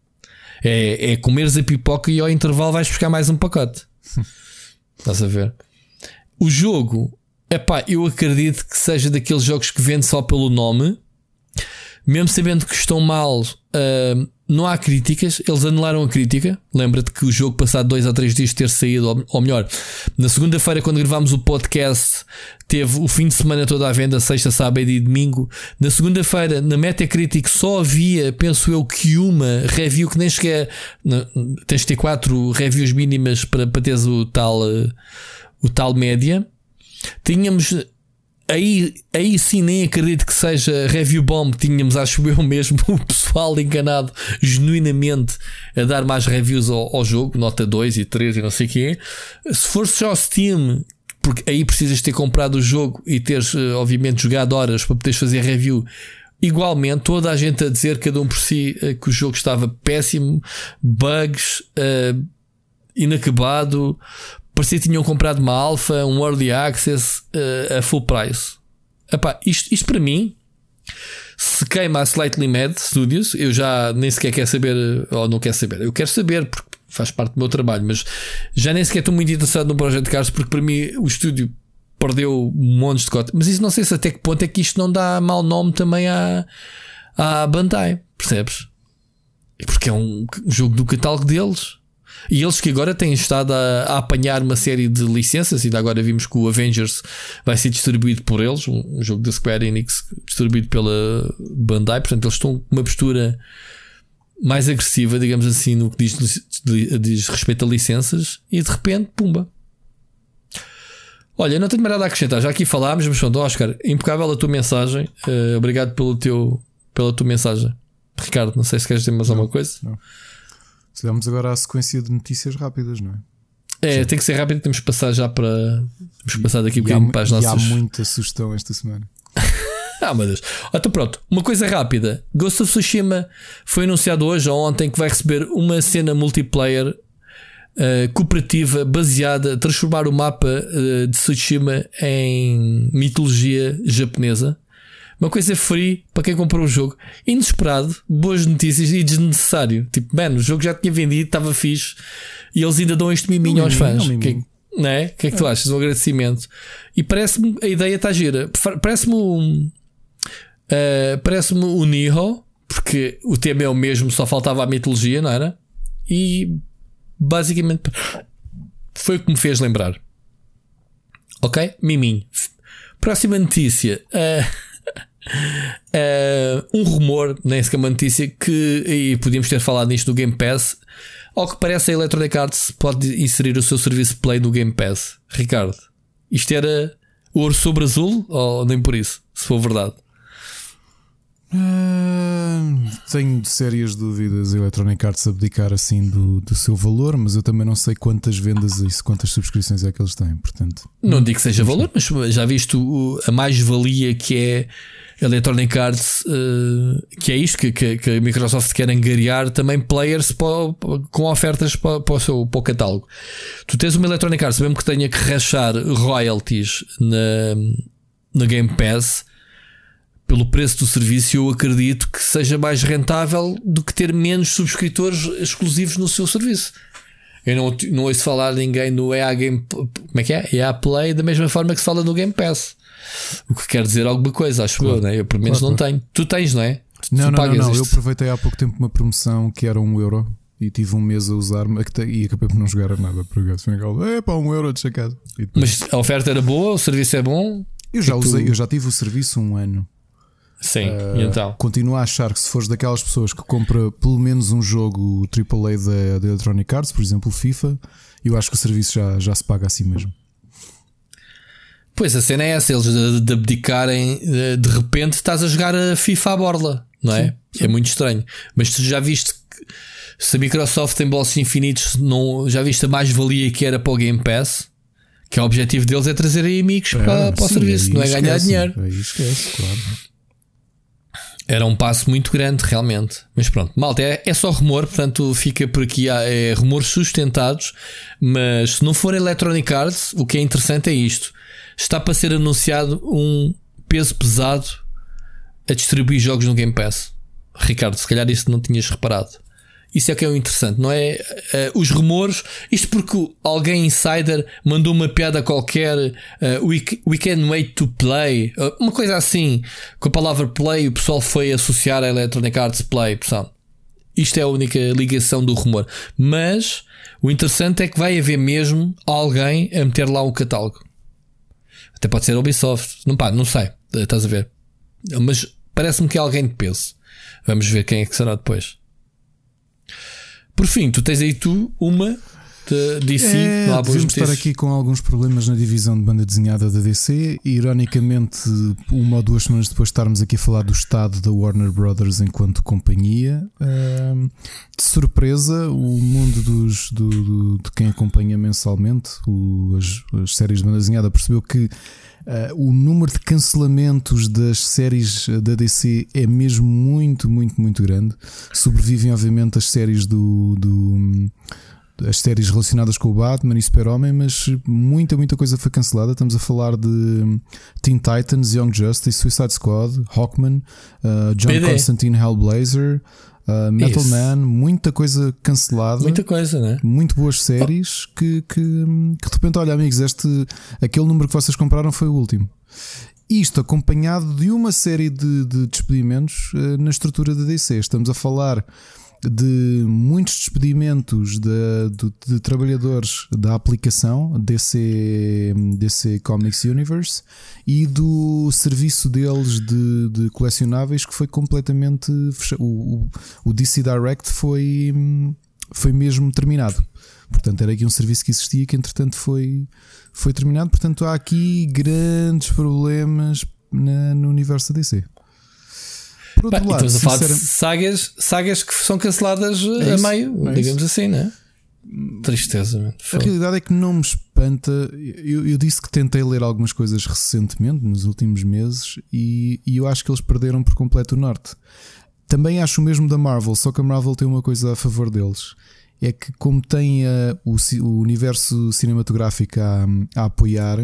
É, é comeres a pipoca e ao intervalo vais buscar mais um pacote. [LAUGHS] Estás a ver? O jogo, é pá, eu acredito que seja daqueles jogos que vende só pelo nome, mesmo sabendo que estão mal. Uh, não há críticas, eles anularam a crítica. Lembra-te que o jogo, passado dois ou três dias ter saído, ou melhor, na segunda-feira, quando gravámos o podcast, teve o fim de semana toda à venda, sexta, sábado e domingo. Na segunda-feira, na Metacritic, só havia, penso eu, que uma review que nem sequer tens de ter quatro reviews mínimas para, para teres o tal, o tal média. Tínhamos Aí, aí sim nem acredito que seja review bomb. Tínhamos, acho eu [LAUGHS] mesmo, o pessoal enganado genuinamente a dar mais reviews ao, ao jogo, nota 2 e 3 e não sei o quê. Se for só Steam, porque aí precisas ter comprado o jogo e teres, eh, obviamente, jogado horas para poderes fazer review. Igualmente, toda a gente a dizer, cada um por si, eh, que o jogo estava péssimo, bugs, uh, inacabado, parecia que tinham comprado uma alfa, um early access uh, a full price. Epá, isto, isto para mim, se queima a Slightly Mad Studios, eu já nem sequer quero saber, ou não quero saber, eu quero saber porque faz parte do meu trabalho, mas já nem sequer estou muito interessado no projeto de Cars porque para mim o estúdio perdeu um monte de cota. Mas isso não sei se até que ponto é que isto não dá mau nome também à, à Bandai, percebes? Porque é um jogo do catálogo deles. E eles que agora têm estado a, a, apanhar uma série de licenças, e agora vimos que o Avengers vai ser distribuído por eles, um, um jogo da Square Enix distribuído pela Bandai, portanto, eles estão com uma postura mais agressiva, digamos assim, no que diz, diz respeito a licenças, e de repente, pumba. Olha, não tenho mais nada a acrescentar, já aqui falámos, mas pronto, Oscar, impecável a tua mensagem, uh, obrigado pelo teu, pela tua mensagem. Ricardo, não sei se queres dizer mais alguma coisa. Não. Vamos agora à sequência de notícias rápidas, não é? É, Sim. tem que ser rápido, temos que passar já para. Temos que passar daqui um bocadinho para as nossas. há muita sugestão esta semana. [LAUGHS] ah, meu Deus. Então pronto, uma coisa rápida. Ghost of Tsushima foi anunciado hoje ou ontem que vai receber uma cena multiplayer uh, cooperativa baseada, transformar o mapa uh, de Tsushima em mitologia japonesa. Uma coisa free para quem comprou o jogo. Inesperado, boas notícias e desnecessário. Tipo, mano, o jogo já tinha vendido, estava fixe. E eles ainda dão este miminho um aos fãs. Um que, não é? O que é que tu achas? Um agradecimento. E parece-me, a ideia está gira. Parece-me um. Uh, parece-me o Niho, porque o tema é o mesmo, só faltava a mitologia, não era? E basicamente foi o que me fez lembrar. Ok? Miminho. Próxima notícia. Uh, Uh, um rumor, nem sequer uma notícia, que, e podíamos ter falado nisto no Game Pass, ao que parece a Electronic Arts pode inserir o seu serviço Play no Game Pass. Ricardo, isto era ouro sobre azul ou nem por isso, se for verdade? Uh, tenho sérias dúvidas a Electronic Arts abdicar assim do, do seu valor, mas eu também não sei quantas vendas e quantas subscrições é que eles têm, portanto. Não digo que seja valor, mas já visto a mais-valia que é Electronic Arts, uh, que é isto que, que, que, a Microsoft quer angariar também players para, com ofertas para, para, o seu para o catálogo. Tu tens uma Electronic Arts, mesmo que tenha que rachar royalties na, na Game Pass pelo preço do serviço, eu acredito que seja mais rentável do que ter menos subscritores exclusivos no seu serviço. Eu não, não ouço falar ninguém no EA Game. Como é que é? EA Play, da mesma forma que se fala no Game Pass. O que quer dizer alguma coisa, acho claro. eu, né? Eu pelo menos claro, não claro. tenho. Tu tens, não é? Não, não, não, não. Eu aproveitei há pouco tempo uma promoção que era um euro e tive um mês a usar e acabei por não jogar nada. Porque é pá, um euro de chacado. Mas a oferta era boa, o serviço é bom. Eu já usei, tu... eu já tive o serviço um ano. Sim, uh, então? Continuo a achar que se fores daquelas pessoas que compra pelo menos um jogo AAA da, da Electronic Arts, por exemplo, FIFA, eu acho que o serviço já, já se paga assim mesmo. Pois a cena é essa, eles de, de abdicarem, de, repente estás a jogar a FIFA à borla, não é? Sim, sim. É muito estranho. Mas tu já viste que se a Microsoft tem bolsos infinitos, não, já viste a mais-valia que era para o Game Pass? Que é o objetivo deles é trazer amigos é, para, para o sim, serviço, não é ganhar dinheiro. Esquece, claro. Era um passo muito grande, realmente. Mas pronto, malta, é, é só rumor, portanto fica por aqui. É rumores sustentados. Mas se não for Electronic Arts, o que é interessante é isto: está para ser anunciado um peso pesado a distribuir jogos no Game Pass. Ricardo, se calhar isso não tinhas reparado. Isso é que é o interessante, não é? Uh, os rumores, isto porque alguém insider mandou uma piada qualquer, uh, we, we can wait to play, uh, uma coisa assim, com a palavra play, o pessoal foi associar a Electronic Arts Play, pessoal. Isto é a única ligação do rumor. Mas o interessante é que vai haver mesmo alguém a meter lá um catálogo. Até pode ser Ubisoft, não, pá, não sei, estás a ver? Mas parece-me que é alguém de peso. Vamos ver quem é que será depois. Por fim, tu tens aí tu uma de DC. É, há devemos estar aqui com alguns problemas na divisão de banda desenhada da DC. Ironicamente, uma ou duas semanas depois de estarmos aqui a falar do estado da Warner Brothers enquanto companhia, de surpresa, o mundo dos, do, do, de quem acompanha mensalmente o, as, as séries de banda desenhada percebeu que Uh, o número de cancelamentos das séries da DC é mesmo muito, muito, muito grande. Sobrevivem, obviamente, as séries do, do as séries relacionadas com o Batman e Super-Homem, mas muita, muita coisa foi cancelada. Estamos a falar de Teen Titans, Young Justice, Suicide Squad, Hawkman, uh, John PD. Constantine Hellblazer. Uh, Metal Isso. Man, muita coisa cancelada. Muita coisa, né? Muito boas séries que, que, que, de repente, olha, amigos, este, aquele número que vocês compraram foi o último. Isto acompanhado de uma série de, de despedimentos uh, na estrutura da DC. Estamos a falar de muitos despedimentos de, de, de, trabalhadores da aplicação DC, DC Comics Universe e do serviço deles de, de colecionáveis que foi completamente fechado. O, o, DC Direct foi, foi mesmo terminado. Portanto, era aqui um serviço que existia que entretanto foi, foi terminado. Portanto, há aqui grandes problemas na, no universo DC. Por outro lado, estamos a falar de sagas, sagas que são canceladas é a meio, é digamos assim, não é? Tristeza. A realidade é que não me espanta. Eu, eu, disse que tentei ler algumas coisas recentemente, nos últimos meses, e, e, eu acho que eles perderam por completo o norte. Também acho o mesmo da Marvel, só que a Marvel tem uma coisa a favor deles. É que, como tem a, o, o universo cinematográfico a, a apoiar,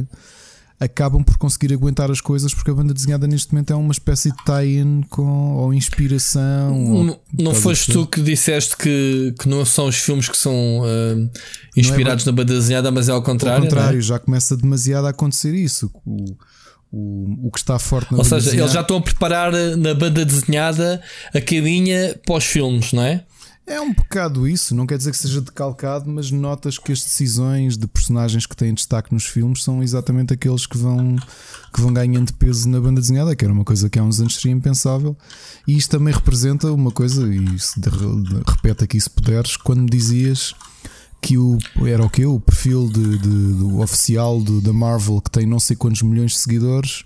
acabam por conseguir aguentar as coisas porque a banda desenhada neste momento é uma espécie de tie-in com ou inspiração. Não, ou, não foste tu que disseste que, que não são os filmes que são uh, inspirados é, na banda desenhada, mas é ao contrário. Ao contrário, é? já começa demasiado a acontecer isso. O, o, o que está forte na Ou seja, eles já estão a preparar na banda desenhada a cabinha pós filmes, não é? É um bocado isso, não quer dizer que seja decalcado, mas notas que as decisões de personagens que têm destaque nos filmes são exatamente aqueles que vão, que vão ganhando peso na banda desenhada, que era uma coisa que há uns anos seria impensável. E isto também representa uma coisa, e se de, de, repete aqui se puderes, quando dizias que o, era o que? O perfil de, de, do oficial da Marvel que tem não sei quantos milhões de seguidores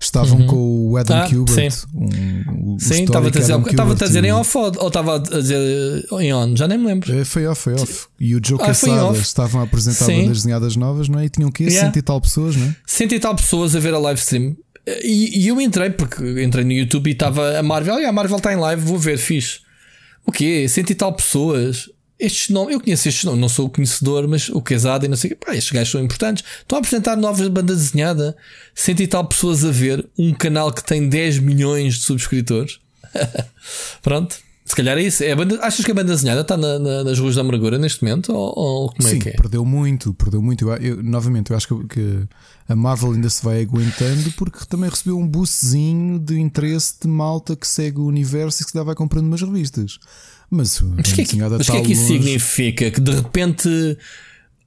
estavam uhum. com o Adam ah, Kubert. Sim, um, sim estava a dizer, estava a dizer em off ou estava a dizer em on, já nem me lembro. É, foi off, foi off. E o Joe ah, estavam a apresentar sim. bandas desenhadas novas, não é? E tinham o quê? Yeah. Cento e tal pessoas, não é? Cento e tal pessoas a ver a live stream. E, e eu entrei, porque entrei no YouTube e estava a Marvel, olha, a Marvel está em live, vou ver, fixe. O quê? Cento e tal pessoas estes nomes, eu conheço estes nomes, não sou o conhecedor, mas o Quesada e não sei o que, pá, estes gajos são importantes. Estão a apresentar novas bandas desenhada, cento e tal pessoas a ver, um canal que tem 10 milhões de subscritores. [LAUGHS] Pronto, se calhar é isso. É banda, achas que a banda desenhada está na, na, nas ruas da amargura neste momento? Ou, ou como Sim, é que é? perdeu muito, perdeu muito. Eu, eu, novamente, eu acho que, que, a Marvel ainda se vai aguentando porque também recebeu um boostzinho de interesse de malta que segue o universo e que se dá vai comprando umas revistas. Mas, mas que é que, mas que é que isso significa? Que de repente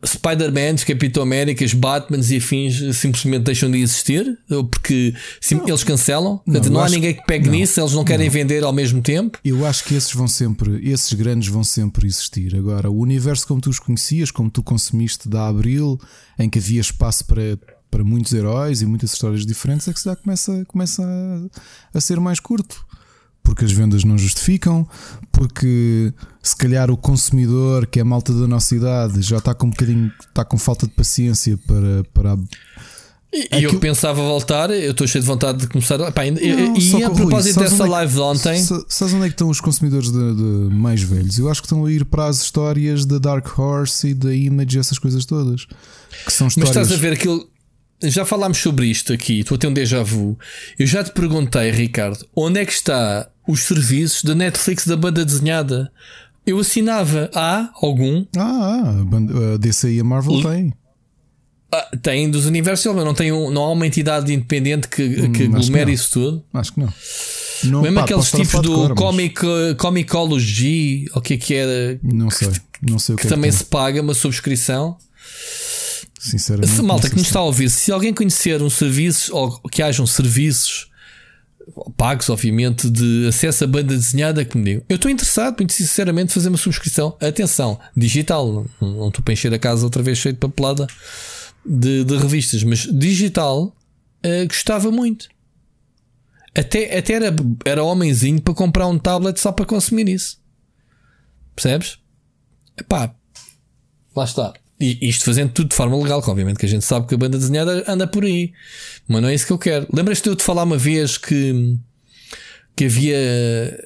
Spider-Man, Capitão Américas, Batmans e afins simplesmente deixam de existir? Porque sim, eles cancelam? Não, não há ninguém que pegue não, nisso, eles não querem não. vender ao mesmo tempo? Eu acho que esses vão sempre, esses grandes vão sempre existir. Agora, o universo como tu os conhecias, como tu consumiste da Abril, em que havia espaço para para muitos heróis e muitas histórias diferentes, é que se dá começa, começa a, a ser mais curto porque as vendas não justificam, porque se calhar o consumidor, que é a malta da nossa idade, já está com um bocadinho, está com falta de paciência para, para E eu pensava voltar, eu estou cheio de vontade de começar. Pá, e Não, só e que, a Rui, propósito sabes dessa é live de ontem, sa- Sabes onde é que estão os consumidores de, de mais velhos? Eu acho que estão a ir para as histórias da Dark Horse e da Image, essas coisas todas. Que são mas histórias. estás a ver aquilo. Já falámos sobre isto aqui, estou a ter um déjà vu. Eu já te perguntei, Ricardo, onde é que está os serviços da Netflix da banda desenhada? Eu assinava. Há algum? Ah, ah, a DC e a Marvel L- têm. Ah, tem dos universos, mas não, tem um, não há uma entidade independente que, que Hum, aglomere isso tudo. Acho que não. não Mesmo pá, aqueles tipos do cor, mas comic, Comicology, ou o que é que era, Não sei. Não sei o que, que é também que se paga uma subscrição. Sinceramente. Se, malta que nos está a ouvir, se alguém conhecer um serviço ou que hajam serviços pagos, obviamente, de acesso a banda desenhada, que me digam. Eu estou interessado, muito sinceramente, em fazer uma subscrição. Atenção, digital, não estou para encher a casa outra vez cheio de papelada de, de revistas, mas digital eh, gostava muito. Até, até era, era homenzinho para comprar um tablet só para consumir isso. Percebes? Epá, lá está. E isto fazendo tudo de forma legal, que obviamente que a gente sabe que a banda desenhada anda por aí. Mas não é isso que eu quero. Lembras-te eu te falar uma vez que, que havia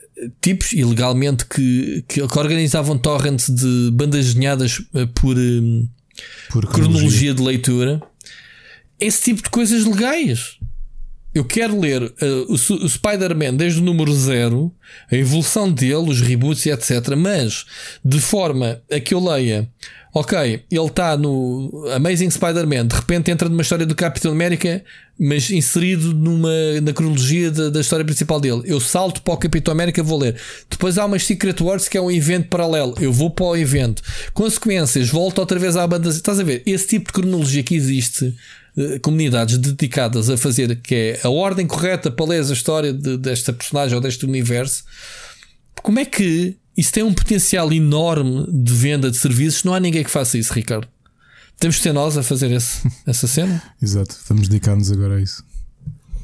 tipos ilegalmente que, que, organizavam torrents de bandas desenhadas eh, por hum, Por cronologia de leitura? Esse tipo de coisas legais. Eu quero ler uh, o, o Spider-Man desde o número zero, a evolução dele, os reboots e etc. Mas de forma a que eu leia, ok, ele está no Amazing Spider-Man, de repente entra numa história do Capitão América, mas inserido numa, na cronologia da, da história principal dele. Eu salto para o Capitão América, vou ler. Depois há umas Secret Wars que é um evento paralelo. Eu vou para o evento. Consequências, volto outra vez à banda. Estás a ver? Esse tipo de cronologia que existe eh, comunidades dedicadas a fazer que é a ordem correta para ler a história de- desta personagem ou deste universo. Como é que isso tem um potencial enorme de venda de serviços? Não há ninguém que faça isso, Ricardo. Temos de ser nós a fazer esse, [LAUGHS] essa cena. Exato, vamos dedicar-nos agora a isso.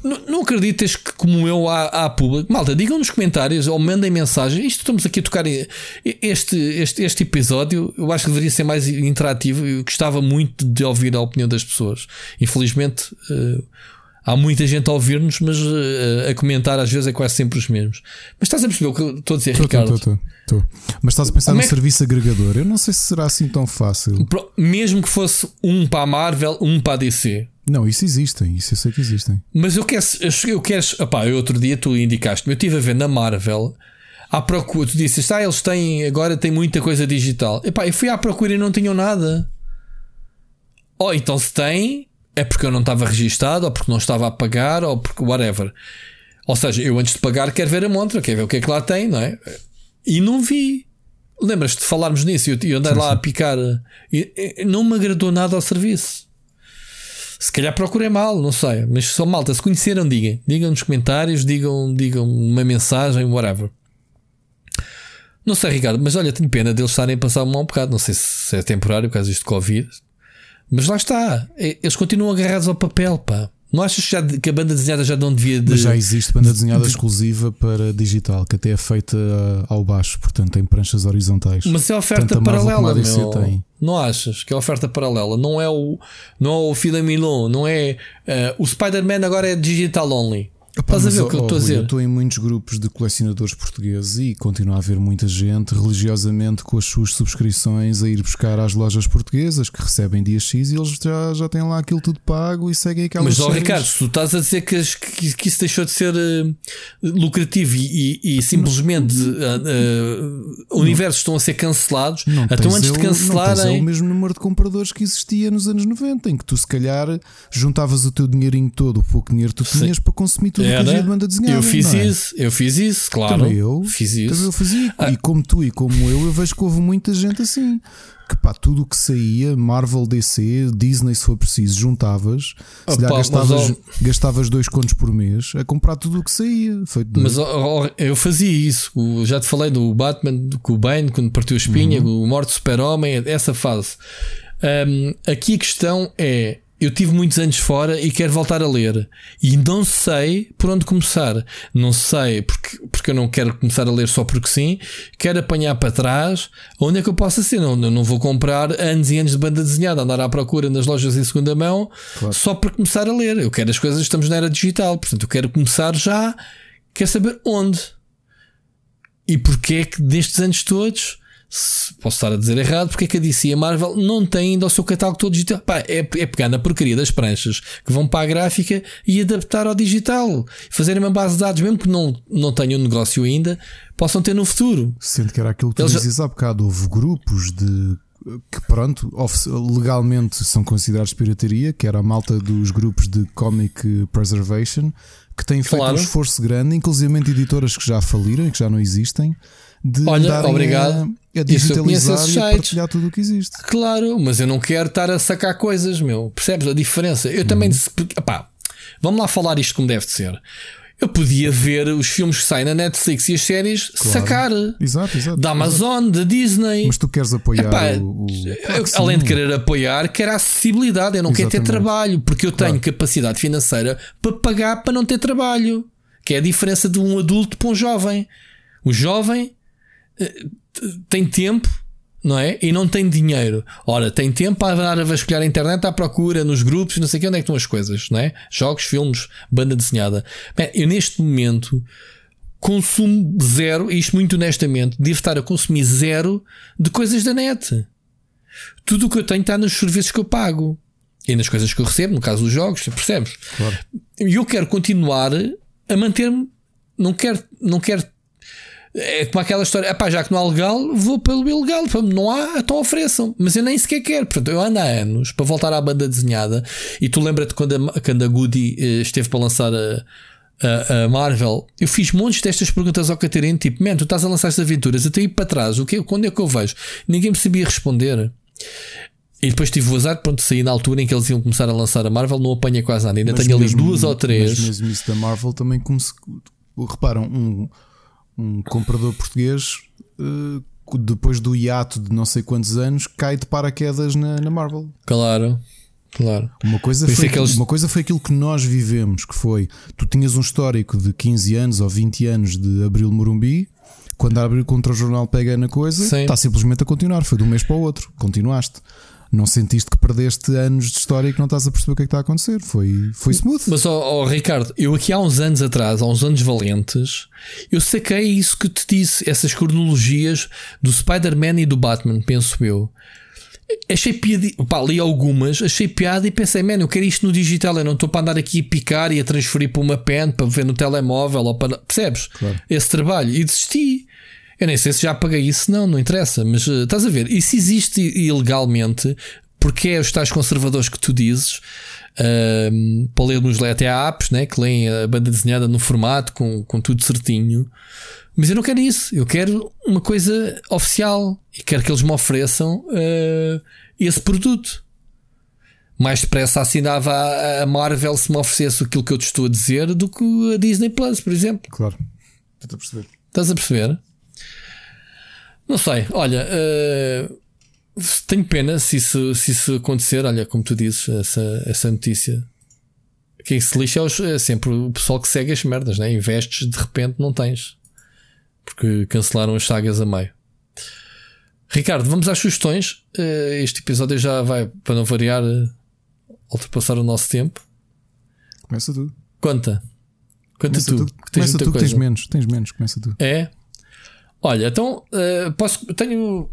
Não, não acreditas que, como eu, há, há público. Malta, digam nos comentários ou mandem mensagem. Isto estamos aqui a tocar. Este, este, este episódio eu acho que deveria ser mais interativo. Eu gostava muito de ouvir a opinião das pessoas. Infelizmente, eh, há muita gente a ouvir-nos, mas eh, a comentar às vezes é quase sempre os mesmos. Mas estás a perceber o que eu estou a dizer, Tô, Ricardo? tô, tô. Mas estás a pensar Como num é que- serviço agregador? Eu não sei se será assim tão fácil. Mesmo que fosse um para a Marvel, um para a DC. Não, isso existem, isso eu sei que existem. Mas eu quero, eu quero, opá, eu outro dia tu indicaste-me, eu estive a ver na Marvel à procura, tu disse, ah, eles têm, agora tem muita coisa digital. Epá, eu fui à procura e não tinham nada. Ou então se tem, é porque eu não estava registado, ou porque não estava a pagar, ou porque whatever. Ou seja, eu antes de pagar quero ver a montra, quero ver o que é que lá tem, não é? E não vi. Lembras-te de falarmos nisso? e Eu, andei lá a picar e, e não me agradou nada ao serviço. Se calhar procurei mal, não sei. Mas só malta, se conheceram, digam. Digam nos comentários, digam, digam uma mensagem, whatever. Não sei, Ricardo, mas olha, tenho pena deles estarem a passar um mau bocado. Não sei se é temporário por causa disto de Covid. Mas lá está. É- Eles continuam agarrados ao papel, pá. Não achas que, já, que a banda desenhada já não devia de. Mas já existe banda desenhada exclusiva para digital, que até é feita ah, ao baixo, portanto tem pranchas horizontais. Mas é oferta paralela, meu. tem. Não achas que é oferta paralela? Não é o, não é o Filamilon, não é. eh, o Spider-Man agora é digital only. Epá, Estás a ver o que eu estou a dizer? Eu estou em muitos grupos de colecionadores portugueses e continua a haver muita gente religiosamente com as suas subscrições a ir buscar às lojas portuguesas que recebem dia X e eles já, já têm lá aquilo tudo pago e seguem aquelas Mas, ó. Ricardo, se tu estás a dizer que, que- que isso deixou de ser eh, lucrativo e, e- e simplesmente eh, eh, universos estão a ser cancelados, Não então antes é de o- Não tens é cancelarem. o mesmo número de compradores que existia nos anos 90, em que tu, se calhar, juntavas o teu dinheirinho todo, o pouco dinheiro que tu Sim. tinhas para consumir tudo o que Era. havia de banda desenhada. eu fiz é? isso, eu fiz isso, claro. Também eu. Fiz Também isso. eu fazia. Ah. E como tu e como eu, eu vejo que houve muita gente assim. Que pá, tudo o que saía, Marvel, DC, Disney, se for preciso, juntavas. Ah, Se calhar pá, mas, gastavas, gastavas dois contos por mês a comprar tudo o que saía. Mas eu fazia isso. O- Já te falei do Batman, com o Bane, quando partiu a espinha, Uhum. o Morte Super-Homem, essa fase. Ahm, aqui a questão é: eu tive muitos anos fora e quero voltar a ler. E não sei por onde começar. Não sei porque, porque eu não quero começar a ler só porque sim. Quero apanhar para trás. Onde é que eu posso ser? Não, não vou comprar anos e anos de banda desenhada, andar à procura nas lojas em segunda mão claro. só para começar a ler. Eu quero as coisas, estamos na era digital. Portanto, eu quero começar já. Quero saber onde. E porque é que destes anos todos se posso estar a dizer errado, porque é que a DC e a Marvel não têm ainda o seu catálogo todo digital. Pá, é, é pegar na porcaria das pranchas que vão para a gráfica e adaptar ao digital. Fazerem uma base de dados, mesmo que não, não tenham negócio ainda, possam ter no futuro. Sendo que era aquilo que tu Eles... dizias há bocado, houve grupos de que pronto, legalmente são considerados pirataria, que era a malta dos grupos de comic preservation, que têm feito claro. um esforço grande, inclusive editoras que já faliram e que já não existem, de Olha, obrigado. A digitalizar e a partilhar tudo o que existe. Claro, mas eu não quero estar a sacar coisas, meu. Percebes a diferença? Eu também. Epá, vamos lá falar isto como deve ser. Eu podia ver os filmes que saem na Netflix e as séries claro. sacar. Exato, exato. Da Amazon, da Disney. Mas tu queres apoiar Epá, o, o... Eu, além de querer apoiar, quero a acessibilidade. Eu não Exatamente. quero ter trabalho, porque eu claro. tenho capacidade financeira para pagar para não ter trabalho. Que é a diferença de um adulto para um jovem. O jovem eh, tem tempo, não é? E não tem dinheiro. Ora, tem tempo para andar a vasculhar a internet à procura nos grupos, não sei o que, onde é que estão as coisas, não é? Jogos, filmes, banda desenhada. Bem, eu neste momento consumo zero, e isto muito honestamente, devo estar a consumir zero de coisas da net. Tudo o que eu tenho está nos serviços que eu pago. E nas coisas que eu recebo, no caso dos jogos, percebes? Claro. E eu quero continuar a manter-me. Não quero, não quero é como aquela história, epá, já que não há legal, vou pelo ilegal. Não há, então ofereçam. Mas eu nem sequer quero. Portanto, eu ando há anos para voltar à banda desenhada. E tu lembra-te quando a, quando a Goody eh, esteve para lançar a, a, a, Marvel, eu fiz montes destas perguntas ao Catarina, tipo, man, tu estás a lançar estas aventuras, até ir para trás, o que, quando é que eu vejo? Ninguém me sabia responder. E depois tive o azar, pronto, saí na altura em que eles iam começar a lançar a Marvel, não apanha quase nada. Ainda mas tenho mesmo, ali duas ou três. Mas mesmo isso da Marvel também como se, reparam, um um comprador português, uh, depois do hiato de não sei quantos anos, cai de paraquedas na, na Marvel. Claro. Claro. Uma coisa, foi, é eles... uma coisa foi aquilo que nós vivemos, que foi tu tinhas um histórico de 15 anos ou 20 anos de Abril Morumbi, quando a Abril contra o jornal pega na coisa, Sim. está simplesmente a continuar, foi de um mês para o outro, continuaste não sentiste que perdeste anos de história e que não estás a perceber o que é que está a acontecer. Foi, foi smooth. Mas, oh, oh, Ricardo, eu aqui há uns anos atrás, há uns anos valentes, eu saquei isso que te disse, essas cronologias do Spider-Man e do Batman, penso eu. Achei piada, pá, li algumas, achei piada e pensei, man, eu quero isto no digital, eu não estou para andar aqui a picar e a transferir para uma pen para ver no telemóvel ou para. Percebes? Claro. Esse trabalho. E desisti. Eu nem sei se já paguei isso, não, não interessa, mas uh, estás a ver, isso existe ilegalmente, porque é os tais conservadores que tu dizes. Uh, para ler nos até há apps né, que leem a banda desenhada no formato com, com tudo certinho, mas eu não quero isso. Eu quero uma coisa oficial e quero que eles me ofereçam uh, esse produto. Mais depressa assinava a, a Marvel se me oferecesse aquilo que eu te estou a dizer do que a Disney Plus, por exemplo. Claro, estou a perceber. Estás a perceber? Não sei, olha, uh, tenho pena se isso, se isso acontecer. Olha, como tu dizes, essa, essa notícia. Quem se lixa é, sempre o pessoal que segue as merdas, né? investes de repente não tens porque cancelaram as sagas a meio. Ricardo, vamos às sugestões. Uh, este episódio já vai, para não variar, ultrapassar o nosso tempo. Começa tu. Conta. Conta começa tu. tu. Começa tu, tens menos, tens menos, começa tu. É? Olha, então uh, posso, tenho,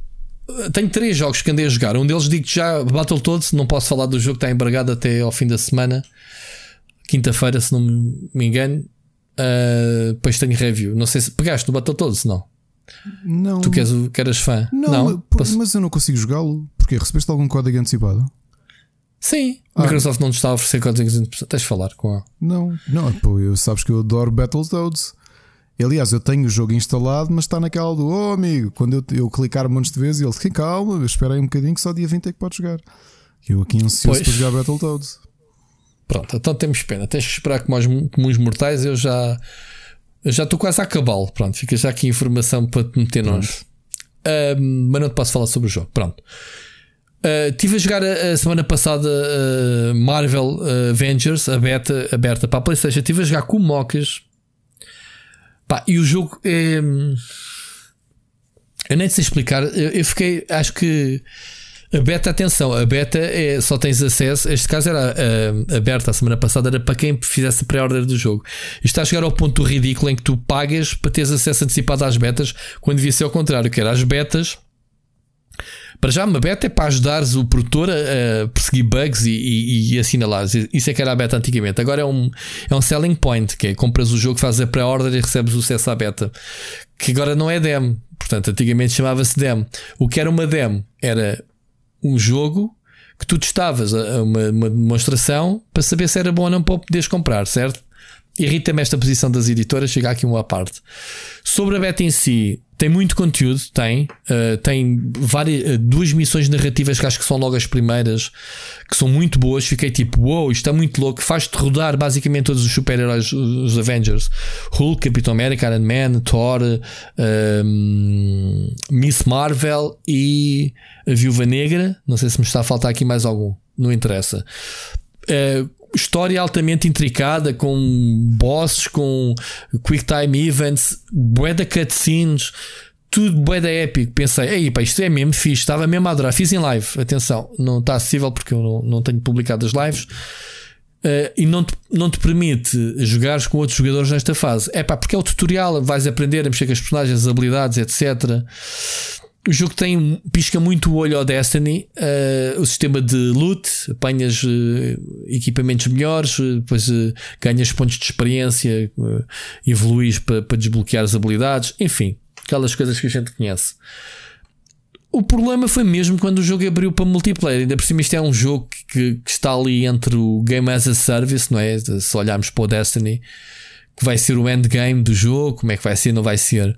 tenho três jogos que andei a jogar. Um deles digo já Battletoads, não posso falar do jogo, está embargado até ao fim da semana. Quinta-feira, se não me engano. Uh, depois tenho review. Não sei se pegaste no Battletoads, não. Não. Tu queres, que eras fã? Não, não? Por, mas eu não consigo jogá-lo. Porque recebeste algum código antecipado? Sim, ah. Microsoft não te está a oferecer códigos antecipados. Tens de falar com ela. Não, não, pô, eu, sabes que eu adoro Battletoads. Aliás, eu tenho o jogo instalado, mas está naquela do oh amigo, quando eu, eu clicar um monte de vezes, ele fica calma, espera aí um bocadinho que só dia 20 é que pode jogar. Eu aqui ansioso para jogar Battletoads. Pronto, então temos pena. Tens que esperar como, como os mortais, eu já eu já estou quase a acabá-lo. Pronto, fica já aqui informação para te meter nós. Um, mas não te posso falar sobre o jogo. Pronto. Uh, tive a jogar a, a semana passada uh, Marvel uh, Avengers, a beta aberta para a PlayStation. Tive a jogar com mocas. Pá, e o jogo é. Eu nem sei explicar. Eu, eu fiquei. Acho que. A beta, atenção, a beta é, só tens acesso. Este caso era uh, aberta a semana passada, era para quem fizesse pré-order do jogo. Isto está a chegar ao ponto ridículo em que tu pagas para teres acesso antecipado às betas, quando devia ser ao contrário, que era as betas. Para já, uma beta é para ajudares o produtor a, a perseguir bugs e, e, e assinalares. Isso é que era a beta antigamente. Agora é um, é um selling point, que é compras o jogo, fazes a pré-order e recebes o acesso à beta. Que agora não é demo. Portanto, antigamente chamava-se demo. O que era uma demo era um jogo que tu testavas uma, uma demonstração para saber se era bom ou não para poderes comprar, certo? Irrita-me esta posição das editoras, chega aqui uma parte. Sobre a beta em si, tem muito conteúdo, tem. Uh, tem várias, uh, duas missões narrativas que acho que são logo as primeiras, que são muito boas. Fiquei tipo, wow, isto está muito louco. Faz-te rodar basicamente todos os super-heróis, os Avengers: Hulk, Capitão América, Iron Man, Thor, uh, Miss Marvel e a Viúva Negra. Não sei se me está a faltar aqui mais algum, não interessa. Uh, história altamente intricada, com bosses, com quick time events, bué da cutscenes, tudo bué da épico. Pensei, ei, pá, isto é mesmo fixe, estava mesmo a adorar. Fiz em live, atenção, não está acessível porque eu não, não tenho publicado as lives. Uh, e não te, não te permite jogares com outros jogadores nesta fase. É pá, porque é o tutorial, vais aprender a mexer com as personagens, as habilidades, etc. O jogo tem, pisca muito o olho ao Destiny, uh, o sistema de loot, apanhas uh, equipamentos melhores, uh, depois ganhas pontos de experiência, uh, evoluís para pa desbloquear as habilidades, enfim, aquelas coisas que a gente conhece. O problema foi mesmo quando o jogo abriu para multiplayer. Ainda por cima, isto é um jogo que, que está ali entre o Game as a Service, não é? Se olharmos para o Destiny, que vai ser o endgame do jogo, como é que vai ser, não vai ser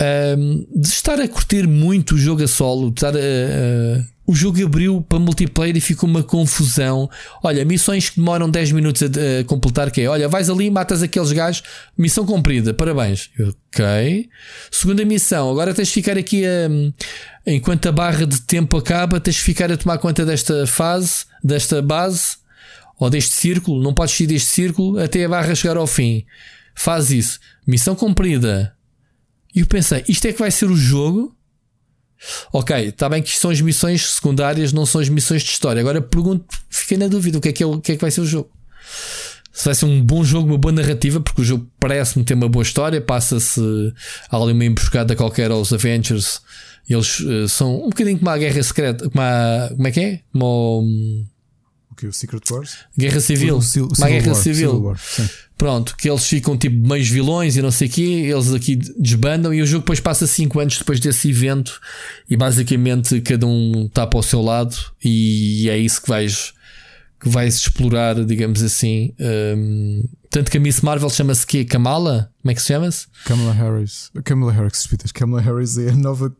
um, de estar a curtir muito o jogo a solo, de estar a, o jogo abriu para multiplayer e ficou uma confusão. Olha, missões que demoram 10 minutos a, a completar, que é, olha, vais ali, matas aqueles gajos, missão cumprida, parabéns. Ok. Segunda missão, agora tens de ficar aqui a, enquanto a barra de tempo acaba, tens de ficar a tomar conta desta fase, desta base, ou deste círculo, não podes sair deste círculo até a barra chegar ao fim. Faz isso. Missão cumprida. E eu pensei, isto é que vai ser o jogo? Ok, está bem que são as missões secundárias, não são as missões de história. Agora pergunto, fiquei na dúvida: o que é que, é, o que, é que vai ser o jogo? Se vai ser um bom jogo, uma boa narrativa, porque o jogo parece-me ter uma boa história, passa-se ali uma emboscada qualquer aos Avengers. Eles uh, são um bocadinho como a guerra secreta, como, a, como é que é? Como o que? O Secret Wars? Guerra Civil. O, uma guerra War, civil. War, Pronto, que eles ficam tipo meios vilões e não sei o quê, eles aqui desbandam e o jogo depois passa 5 anos depois desse evento e basicamente cada um está para o seu lado e é isso que vais que vais explorar, digamos assim. Um, tanto que a Miss Marvel chama-se que Kamala? Como é que se chama-se? Kamala Harris. Kamala Harris, Kamala Harris é a nova.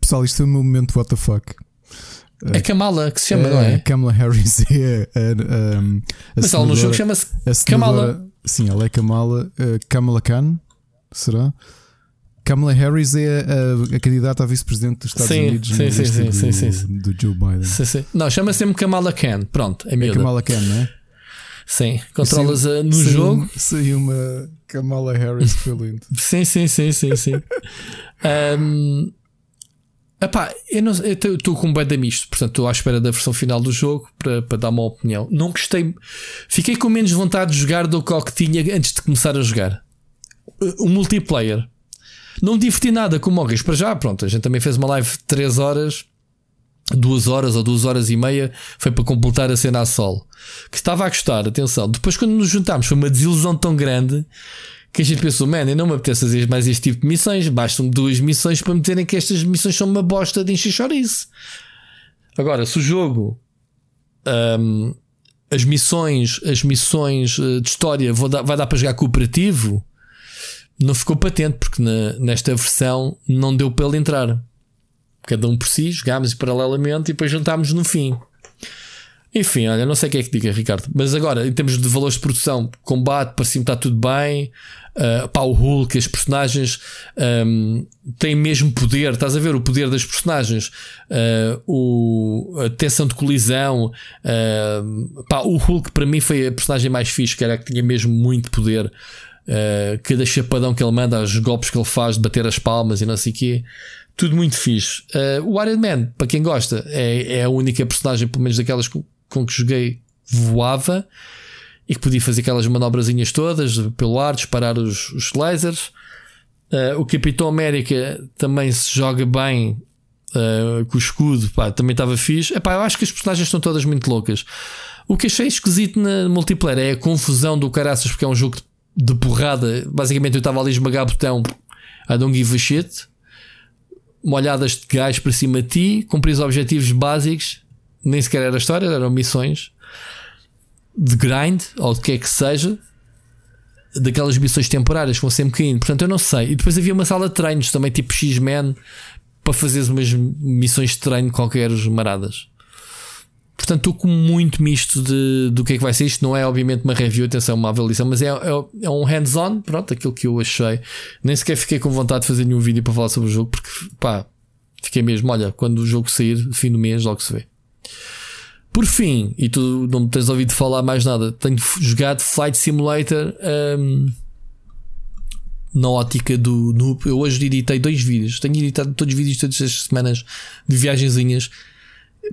Pessoal, isto é o meu momento, what the fuck. É Kamala que se chama, é, não é? Kamala Harris [LAUGHS] é a, a, a, Mas ela no jogo chama-se Kamala. Sim, ela é Kamala. Uh, Kamala Khan, será? Kamala Harris é a, a candidata a vice-presidente dos Estados sim, Unidos sim, sim, sim, do, sim, sim, do Joe Biden. Sim, sim. Não, chama-se sempre Kamala Khan. Pronto, é, é Kamala Khan, não é? Sim, controlas no saiu, jogo. Saiu uma Kamala Harris que foi lindo. [LAUGHS] sim, sim, sim, sim, sim. [LAUGHS] um, Epá, eu estou com um bem misto, portanto estou à espera da versão final do jogo para, para dar uma opinião. Não gostei, fiquei com menos vontade de jogar do que o que tinha antes de começar a jogar. O multiplayer não diverti nada com Morris. Para já, pronto, a gente também fez uma live de 3 horas, 2 horas ou 2 horas e meia, foi para completar a cena a sol. Que estava a gostar, atenção. Depois, quando nos juntámos, foi uma desilusão tão grande que a gente pensou, man, eu não me apetece fazer mais este tipo de missões, bastam-me duas missões para me dizerem que estas missões são uma bosta de encher. Agora, se o jogo, um, as missões, as missões eh, de história dar, vai dar para jogar cooperativo, não ficou patente, porque na, nesta versão não deu para ele entrar. Cada um por si, jogámos paralelamente e depois juntámos no fim. Enfim, olha, não sei o que é que diga, Ricardo. Mas agora, em termos de valores de produção, combate, para cima está tudo bem. Uh, pá, o Hulk, as personagens um, têm mesmo poder. Estás a ver o poder das personagens, uh, o, a tensão de colisão. Uh, pá, o Hulk para mim foi a personagem mais fixe, que era que tinha mesmo muito poder. Uh, cada chapadão que ele manda, os golpes que ele faz de bater as palmas e não sei o quê. Tudo muito fixe. Uh, o Iron Man, para quem gosta, é, é a única personagem, pelo menos daquelas com, com que joguei, voava e que podia fazer aquelas manobrazinhas todas pelo ar, disparar os, os lasers. Uh, o Capitão América também se joga bem uh, com o escudo, pá, também estava fixe. Epá, eu acho que as personagens estão todas muito loucas. O que achei esquisito na multiplayer é a confusão do caraças, porque é um jogo de, porrada. Basicamente, eu estava ali a esmagar botão, I don't give a shit. Molhadas de gás para cima de ti, cumprir os objetivos básicos, nem sequer era história, eram missões de grind ou de que é que seja, daquelas missões temporárias que vão sempre caindo. Portanto, eu não sei. E depois havia uma sala de treinos também, tipo X-Men, para fazer umas missões de treino qualquer maradas. Portanto, estou com muito misto de, do que é que vai ser. Isto não é, obviamente, uma review, atenção, uma avaliação, mas é, é, é um hands-on, pronto, aquilo que eu achei. Nem sequer fiquei com vontade de fazer nenhum vídeo para falar sobre o jogo, porque, pá, fiquei mesmo, olha, quando o jogo sair, fim do mês, logo se vê. Por fim, e tu não me tens ouvido falar mais nada, tenho jogado Flight Simulator um, na ótica do Noob. Eu hoje editei dois vídeos, tenho editado todos os vídeos todas as semanas de viagenzinhas.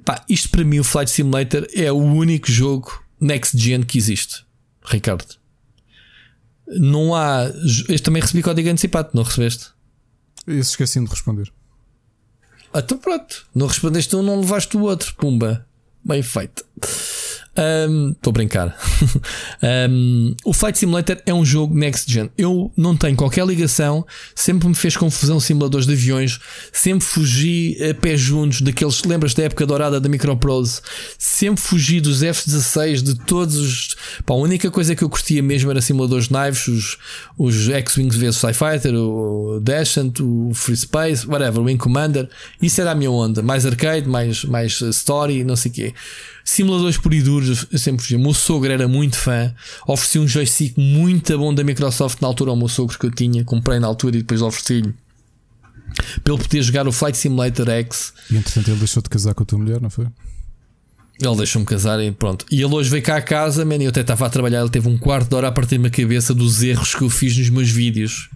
Pá, isto para mim, o Flight Simulator, é o único jogo next gen que existe, Ricardo. Não há. Este também recebi código antecipado, não recebeste? Esse esqueci de responder. Ah, então pronto, não respondeste um, não levaste o outro, pumba. Bem feito. Estou um, a brincar. [LAUGHS] um, o Flight Simulator é um jogo next gen. Eu não tenho qualquer ligação, sempre me fez confusão simuladores de aviões, sempre fugi a pé juntos daqueles. Lembras da época dourada da Microprose? Sempre fugi dos F-16, de todos os. Pá, a única coisa que eu curtia mesmo era simuladores de naves, os, os X-Wings vs TIE Fighter, o Descent, o Free Space, whatever, o Wing Commander. Isso era a minha onda. Mais arcade, mais, mais story, não sei o quê. Simuladores por e duros, eu sempre fugi. O meu sogro era muito fã. Ofereci um joystick muito bom da Microsoft na altura ao meu sogro que eu tinha. Comprei na altura e depois ofereci-lhe. Para ele poder jogar o Flight Simulator X. E entretanto ele deixou de casar com a tua mulher, não foi? Ele deixou-me casar e pronto. E ele hoje veio cá a casa, man, eu até estava a trabalhar. Ele teve um quarto de hora a partir da minha cabeça dos erros que eu fiz nos meus vídeos.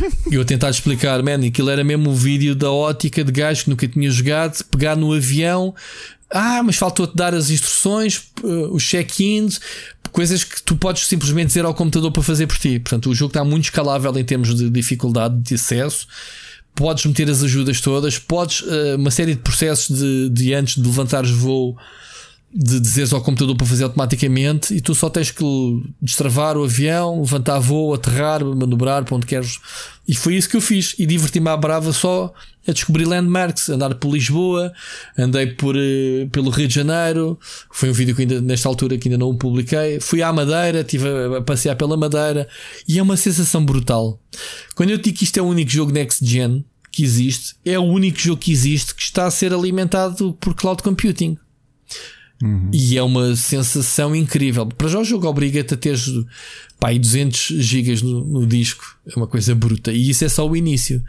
[LAUGHS] E eu a tentar explicar, man, aquilo era mesmo o vídeo da ótica de gajo que nunca tinha jogado, pegar no avião, ah, mas faltou-te dar as instruções, uh, os check-ins, coisas que tu podes simplesmente dizer ao computador para fazer por ti. Portanto, o jogo está muito escalável em termos de dificuldade de acesso. Podes meter as ajudas todas, podes uh, uma série de processos de, de antes de levantares voo de dizeres ao computador para fazer automaticamente e tu só tens que destravar o avião, levantar voo, aterrar, manobrar para onde queres. E foi isso que eu fiz. E diverti-me à brava só a descobrir landmarks, andar por Lisboa, andei por, uh, pelo Rio de Janeiro. Foi um vídeo que ainda, nesta altura que ainda não publiquei. Fui à Madeira, estive a, a passear pela Madeira e é uma sensação brutal. Quando eu digo que isto é o único jogo next gen que existe, é o único jogo que existe que está a ser alimentado por cloud computing. Uhum. E é uma sensação incrível. Para já o jogo obriga-te a ter pá, 200 GB no, no, disco. É uma coisa bruta. E isso é só o início.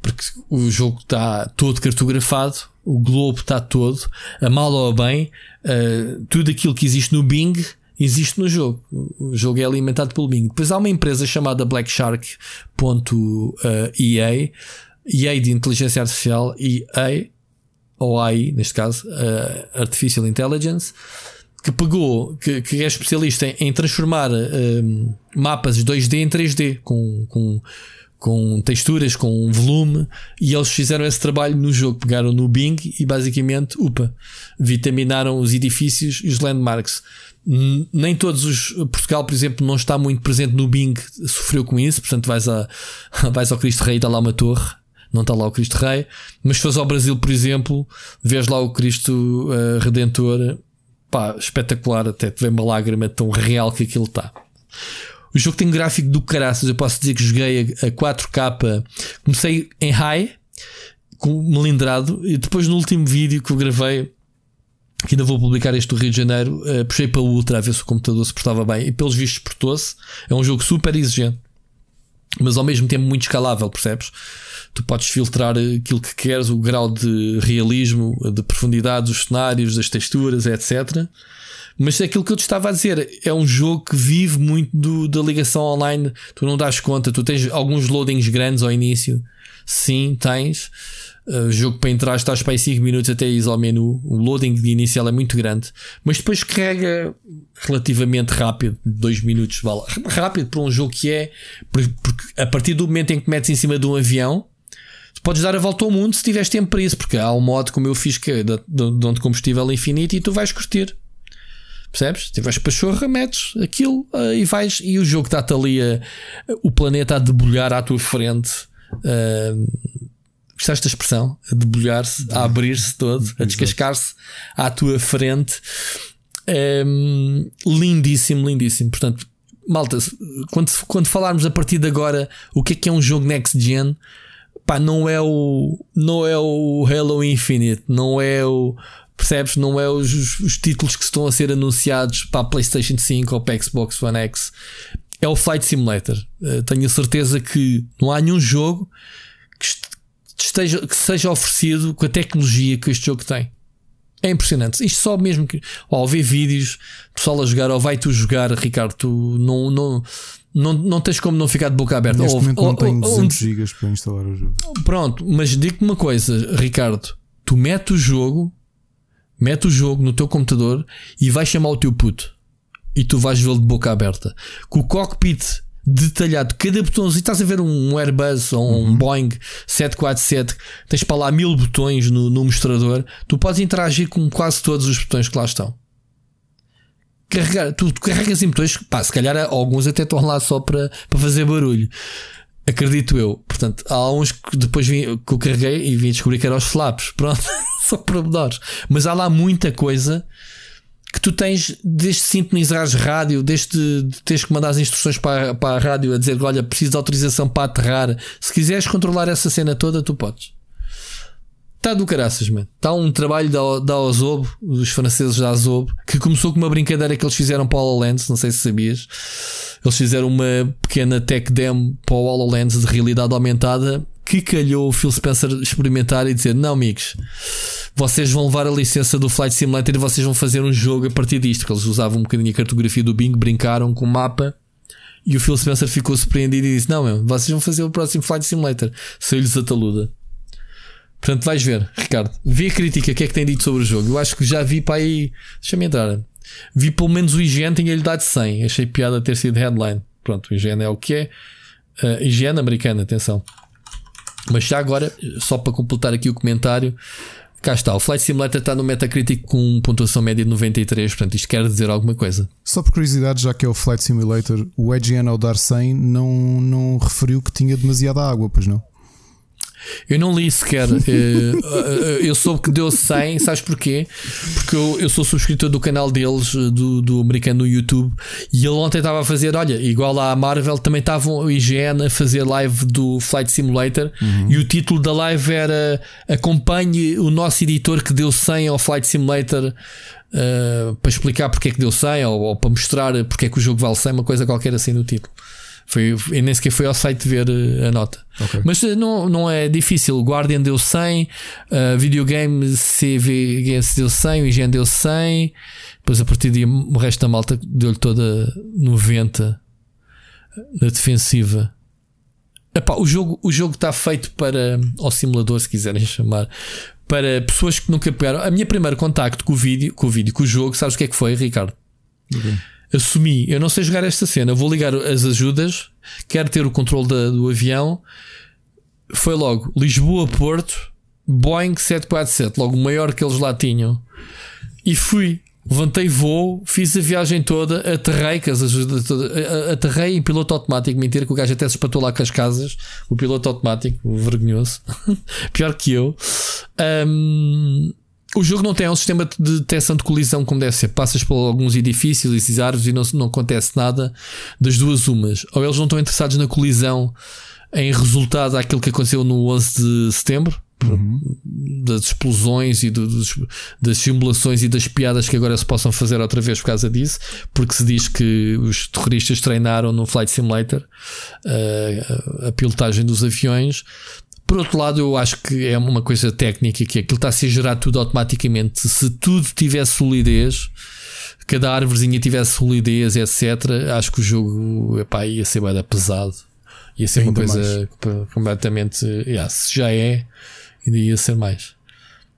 Porque o jogo está todo cartografado, o globo está todo, a mal ou a bem, uh, tudo aquilo que existe no Bing existe no jogo. O jogo é alimentado pelo Bing. Depois há uma empresa chamada BlackShark.ea, EA de inteligência artificial, EA ou AI, neste caso, uh, Artificial Intelligence, que pegou, que, que é especialista em, em transformar uh, mapas 2D em 3D, com, com, com texturas, com volume, e eles fizeram esse trabalho no jogo. Pegaram no Bing e basicamente, upa, vitaminaram os edifícios e os landmarks. Nem todos os. Portugal, por exemplo, não está muito presente no Bing, sofreu com isso, portanto, vais, a, [LAUGHS] vais ao Cristo Rei e está lá uma torre não está lá o Cristo Rei. Mas se fores ao Brasil, por exemplo, vês lá o Cristo uh, Redentor, pá, espetacular, até te vem uma lágrima tão real que aquilo está. O jogo tem gráfico do caraças, eu posso dizer que joguei a, a 4K, comecei em high, com melindrado, e depois no último vídeo que eu gravei que ainda vou publicar este do Rio de Janeiro, uh, puxei para o Ultra a ver se o computador se portava bem e pelos vistos portou-se. É um jogo super exigente, mas ao mesmo tempo muito escalável, percebes? Tu podes filtrar aquilo que queres, o grau de realismo, de profundidade dos cenários, das texturas, etc. Mas é aquilo que eu te estava a dizer, é um jogo que vive muito do, da ligação online. Tu não das conta, tu tens alguns loadings grandes ao início. Sim, tens. Uh, jogo para entrar estás para aí 5 minutos até ir ao menu. O loading inicial é muito grande, mas depois carrega relativamente rápido, 2 minutos. Vale. Rápido para um jogo que é, porque a partir do momento em que metes em cima de um avião, podes dar a volta ao mundo se tiveres tempo para isso, porque há um modo como eu fiz que é de, de, de combustível infinito e tu vais curtir. Percebes? Se vais para chorra, metes aquilo uh, e vais, e o jogo está-te ali a, o planeta a debulhar à tua frente. Uh, gostaste da expressão? A debulhar-se, a abrir-se todo, a descascar-se à tua frente. Um, lindíssimo, lindíssimo. Portanto, malta, quando, quando falarmos a partir de agora o que é que é um jogo next gen, pá, não é o, não é o Halo Infinite, não é o. Percebes? Não é os, os títulos que estão a ser anunciados para a PlayStation 5 ou para a Xbox One X. É o Flight Simulator. Uh, tenho a certeza que não há nenhum jogo que, esteja, que seja oferecido com a tecnologia que este jogo tem. É impressionante. Isto só mesmo que ao ver vídeos, pessoal a jogar, ou vai tu jogar, Ricardo, tu não, não, não, não tens como não ficar de boca aberta. Neste ou, momento ou, não tenho 200 GB para instalar o jogo. Pronto, mas digo-te uma coisa, Ricardo, tu mete o jogo, mete o jogo no teu computador e vais chamar o teu puto. E tu vais vê-lo de boca aberta. Com o cockpit detalhado, cada botãozinho, estás a ver um Airbus ou um uhum. Boeing 747, tens para lá mil botões no, no mostrador, tu podes interagir com quase todos os botões que lá estão. Carregar, tu, tu carregas em botões, pá, se calhar alguns até estão lá só para, para fazer barulho. Acredito eu. Portanto, há uns que depois vim, que eu carreguei e vim descobrir que eram os flaps. [LAUGHS] Pronto, só para menores. Mas há lá muita coisa que tu tens desde sintonizares rádio, desde teres que mandar as instruções para, para a rádio a dizer: Olha, preciso de autorização para aterrar. Se quiseres controlar essa cena toda, tu podes. Está do caraças, mano. Está um trabalho da, da Ozob, dos franceses da Ozob, que começou com uma brincadeira que eles fizeram para o HoloLens, não sei se sabias. Eles fizeram uma pequena tech demo para o HoloLens de realidade aumentada que calhou o Phil Spencer experimentar e dizer: Não, amigos, vocês vão levar a licença do Flight Simulator e vocês vão fazer um jogo a partir disto. Eles usavam um bocadinho a cartografia do Bing, brincaram com o mapa. E o Phil Spencer ficou surpreendido e disse: Não, meu, vocês vão fazer o próximo Flight Simulator. Saiu-lhes a taluda. Portanto, vais ver, Ricardo. Vê a crítica, o que é que tem dito sobre o jogo. Eu acho que já vi para aí. Deixa-me entrar. Vi pelo menos o IGN, tinha-lhe dado 100. Achei piada ter sido headline. Pronto, o IGN é o que é. Uh, IGN americana, atenção. Mas já agora, só para completar aqui o comentário, cá está. O Flight Simulator está no Metacritic com pontuação média de 93. Portanto, isto quer dizer alguma coisa. Só por curiosidade, já que é o Flight Simulator, o IGN ao dar 100 não, não referiu que tinha demasiada água, pois não? Eu não li sequer. [LAUGHS] Eh, eh, eu soube que deu 100, sabes porquê? Porque eu, eu sou subscritor do canal deles, eh, do, do americano no YouTube, e ele ontem estava a fazer, olha, igual à Marvel, também estavam o IGN a fazer live do Flight Simulator, uhum. e o título da live era Acompanhe o nosso editor que deu 100 ao Flight Simulator. Uh, para explicar porque é que deu 100 ou, ou, para mostrar porque é que o jogo vale 100, uma coisa qualquer assim no título. Foi, e nem sequer foi ao site ver eh, a nota. Okay. Mas eh, não, não é difícil. Guardian deu 100, uh, Videogame CVGS deu 100, o IGN deu 100. Depois a partir daí o resto da malta deu-lhe toda 90 na defensiva. Epá, o jogo o jogo está feito para ao simulador se quiserem chamar para pessoas que nunca pegaram. A minha primeiro contacto com o vídeo, com o vídeo, com o jogo, sabes o que é que foi, Ricardo? Okay assumi, eu não sei jogar esta cena, vou ligar as ajudas, quero ter o controle da, do avião. Foi logo Lisboa-Porto, Boeing 747, logo o maior que eles lá tinham. E fui, levantei voo, fiz a viagem toda, aterrei, que as ajudas aterrei em piloto automático. Mentira que o gajo até se espatou lá com as casas, o piloto automático, vergonhoso, [LAUGHS] pior que eu. Um, o jogo não tem um sistema de detecção de colisão como deve ser. Passas por alguns edifícios e árvores e não, não acontece nada das duas umas. Ou eles não estão interessados na colisão em resultado daquilo que aconteceu no 11 de setembro, uhum. das explosões e do, dos, das simulações e das piadas que agora se possam fazer outra vez por causa disso, porque se diz que os terroristas treinaram no Flight Simulator uh, a pilotagem dos aviões. Por outro lado, eu acho que é uma coisa técnica que aquilo está a ser gerado tudo automaticamente. Se tudo tivesse solidez, cada árvorezinha tivesse solidez, etc., acho que o jogo epá, ia ser bem pesado. Ia ser Ainda uma coisa mais. completamente. Yeah, se já é, ainda ia ser mais.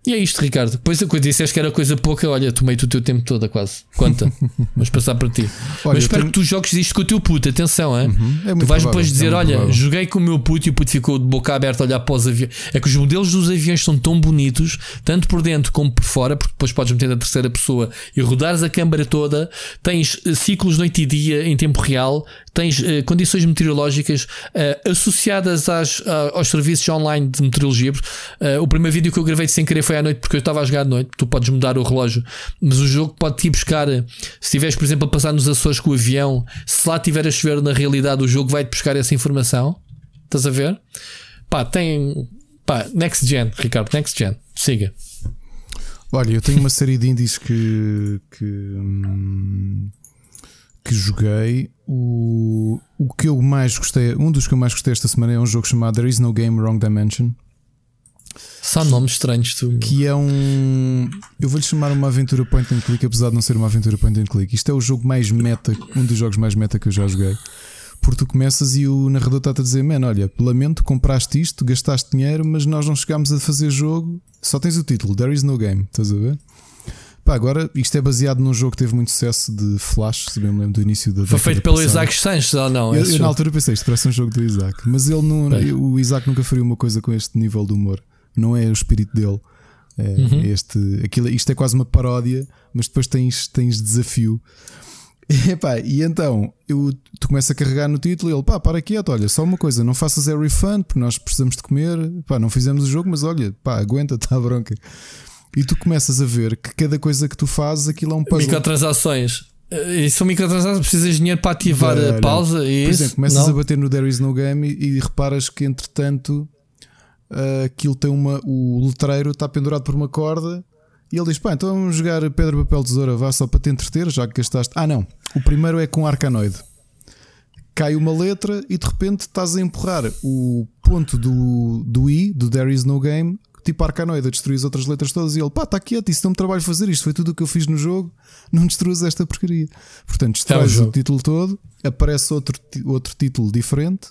E é isto, Ricardo. Depois a disseste que era coisa pouca, olha, tomei-te o teu tempo todo, quase. Conta. [LAUGHS] Vamos passar para ti. Olha, Mas espero tenho... que tu jogues isto com o teu puto, atenção, hein? Uhum. É tu vais depois dizer: é olha, provável. joguei com o meu puto e o puto ficou de boca aberta a olhar para os aviões. É que os modelos dos aviões são tão bonitos, tanto por dentro como por fora, porque depois podes meter na terceira pessoa e rodares a câmara toda. Tens eh, ciclos noite e dia em tempo real, tens uh, condições meteorológicas uh, associadas às, uh, aos serviços online de meteorologia. o primeiro vídeo que eu gravei sem querer foi à noite porque eu estava a jogar de noite. Tu podes mudar o relógio, mas o jogo pode te buscar. Se estiveres, por exemplo, a passar nos Açores com o avião, se lá estiver a chover na realidade, o jogo vai te buscar essa informação. Estás a ver? Pá, tem. Pá, next gen, Ricardo, next gen. Siga. Olha, eu tenho uma série de indies que. que hum, que joguei. O, o que eu mais gostei, um dos que eu mais gostei esta semana é um jogo chamado There Is No Game Wrong Dimension. Só nomes estranhos, tu. Que é um. Eu vou-lhe chamar uma aventura point and click, apesar de não ser uma aventura point and click. Isto é o jogo mais meta, um dos jogos mais meta que eu já joguei. Porque tu começas e o narrador está-te a dizer: Man, olha, lamento, compraste isto, gastaste dinheiro, mas nós não chegámos a fazer jogo. Só tens o título: There is no game. Estás a ver? Pá, agora isto é baseado num jogo que teve muito sucesso de Flash, se bem me lembro do início da Foi feito pelo passada. Isaac Sanches ou não? Eu, eu na altura pensei, isto parece um jogo do Isaac, mas ele não, o Isaac nunca faria uma coisa com este nível de humor, não é o espírito dele. É, uhum. este, aquilo, isto é quase uma paródia, mas depois tens, tens desafio. [LAUGHS] E, pá, e então eu, tu começas a carregar no título e ele, pá, para quieto, olha, só uma coisa, não faças a refund porque nós precisamos de comer, pá, não fizemos o jogo, mas olha, pá, aguenta, está [LAUGHS] a bronca. E tu começas a ver que cada coisa que tu fazes, aquilo é um puzzle. Microtransações. E são microtransações, precisas de dinheiro para ativar a pausa e Por exemplo, começas não? a bater no There is no game e, e reparas que entretanto uh, aquilo tem uma. O letreiro está pendurado por uma corda e ele diz: pá, então vamos jogar pedra, papel, tesoura, vá só para te entreter, já que gastaste. Ah, não. O primeiro é com arcanoide. Cai uma letra e de repente estás a empurrar o ponto do, do I, do There is no game, tipo Arcanoid a destruir as outras letras todas e ele, pá, está quieto, isso não me trabalho fazer isto, foi tudo o que eu fiz no jogo, não destruas esta porcaria. Portanto, destróis é o, o título todo, aparece outro, outro título diferente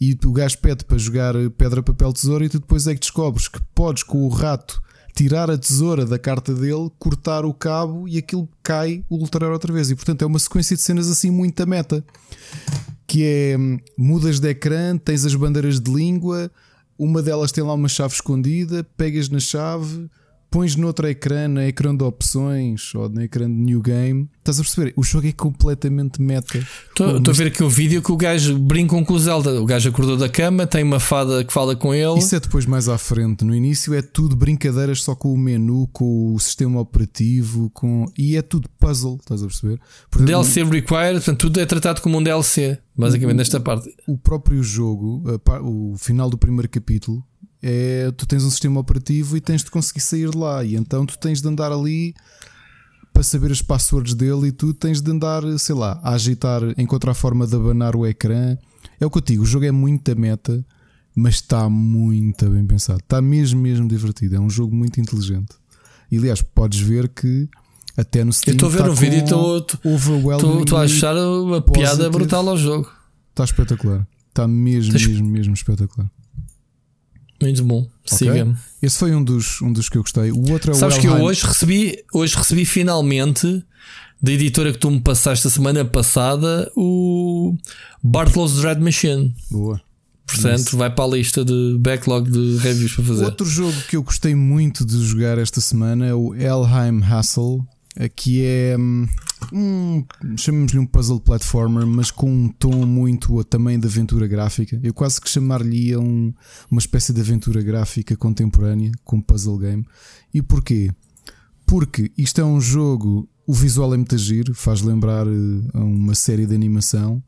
e o gajo pede para jogar pedra, papel, tesoura e tu depois é que descobres que podes com o rato tirar a tesoura da carta dele, cortar o cabo e aquilo cai o ultrar outra vez. E portanto é uma sequência de cenas assim muita meta. Que é hum, mudas de ecrã, tens as bandeiras de língua, uma delas tem lá uma chave escondida, pegas na chave, pões noutro ecrã, na ecrã de opções ou no ecrã de New Game. Estás a perceber? O jogo é completamente meta. Estou a ver aqui o vídeo que o gajo brincam com o Zelda. O gajo acordou da cama, tem uma fada que fala com ele. Isso é depois mais à frente. No início é tudo brincadeiras só com o menu, com o sistema operativo, com e é tudo puzzle. Estás a perceber? Portanto, DLC required, portanto, tudo é tratado como um DLC, basicamente, o, nesta parte. O próprio jogo, o final do primeiro capítulo, é tu tens um sistema operativo e tens de conseguir sair de lá. E então tu tens de andar ali para saber as passwords dele e tu tens de andar, sei lá, a agitar, encontrar a forma de abanar o ecrã. É o que eu digo, o jogo é muito meta, mas está muito bem pensado. Está mesmo, mesmo divertido. É um jogo muito inteligente. E aliás, podes ver que até no Steam. Eu estou a ver o vídeo e estou a achar uma piada brutal ao jogo. Está espetacular. Está mesmo, Tens... mesmo, mesmo espetacular. Muito bom. Siga-me. Esse foi um dos, um dos que eu gostei. O outro é o Sabes que eu hoje recebi, hoje recebi finalmente da editora que tu me passaste a semana passada o Bartlos Dread Machine. Boa. Portanto, vai para a lista de backlog de reviews para fazer. Outro jogo que eu gostei muito de jogar esta semana é o Elheim Hassel, que é hum, um, chamemos-lhe um puzzle platformer, mas com um tom muito também de aventura gráfica. Eu quase que chamar-lhe um, uma espécie de aventura gráfica contemporânea com puzzle game. E porquê? Porque isto é um jogo, o visual é muito giro, faz lembrar uh, uma série de animação.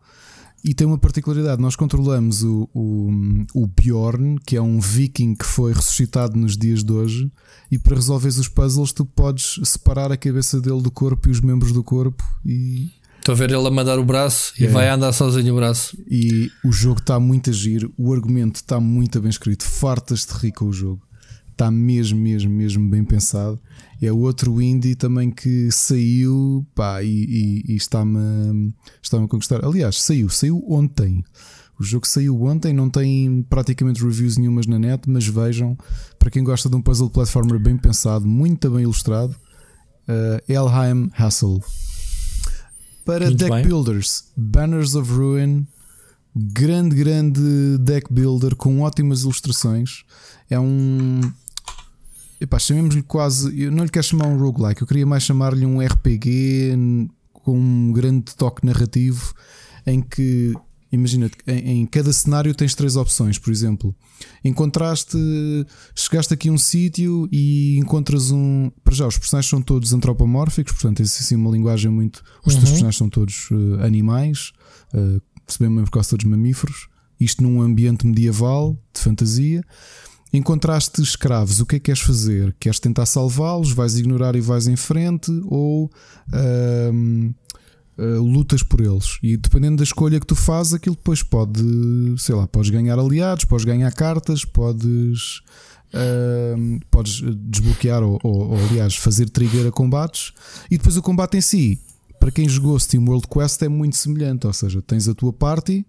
E tem uma particularidade: nós controlamos o, o, o Bjorn, que é um viking que foi ressuscitado nos dias de hoje, e para resolveres os puzzles, tu podes separar a cabeça dele do corpo e os membros do corpo. E Estou a ver ele a mandar o braço e É. vai andar sozinho o braço. E o jogo está muito a giro, o argumento está muito bem escrito, fartas-te rir com o jogo. Está mesmo, mesmo, mesmo bem pensado. É outro indie também que saiu pá, e, e- e está-me está a conquistar. Aliás, saiu, saiu ontem. O jogo saiu ontem, não tem praticamente reviews nenhumas na net, mas vejam, para quem gosta de um puzzle platformer bem pensado, muito bem ilustrado, uh, Elheim Hassel. Para Muito deck bem. builders, Banners of Ruin, grande, grande deck builder com ótimas ilustrações. É um. Epá, chamemos-lhe quase. Eu não lhe quero chamar um roguelike, eu queria mais chamar-lhe um RPG com um grande toque narrativo em que. Imagina, em, em cada cenário tens três opções, por exemplo. Encontraste. Chegaste aqui a um sítio e encontras um. Para já, os personagens são todos antropomórficos, portanto, tens assim uma linguagem muito. Os teus Uhum. personagens são todos eh, animais, uh, se bem me lembro, quase todos mamíferos. Isto num ambiente medieval, de fantasia. Encontraste escravos, o que é que queres fazer? Queres tentar salvá-los? Vais ignorar e vais em frente? Ou ah, lutas por eles? E dependendo da escolha que tu fazes, aquilo depois pode, sei lá, podes ganhar aliados, podes ganhar cartas, podes. podes desbloquear ou, ou, ou, aliás, fazer trigger a combates e depois o combate em si, para quem jogou Steam World Quest, é muito semelhante. Ou seja, tens a tua party,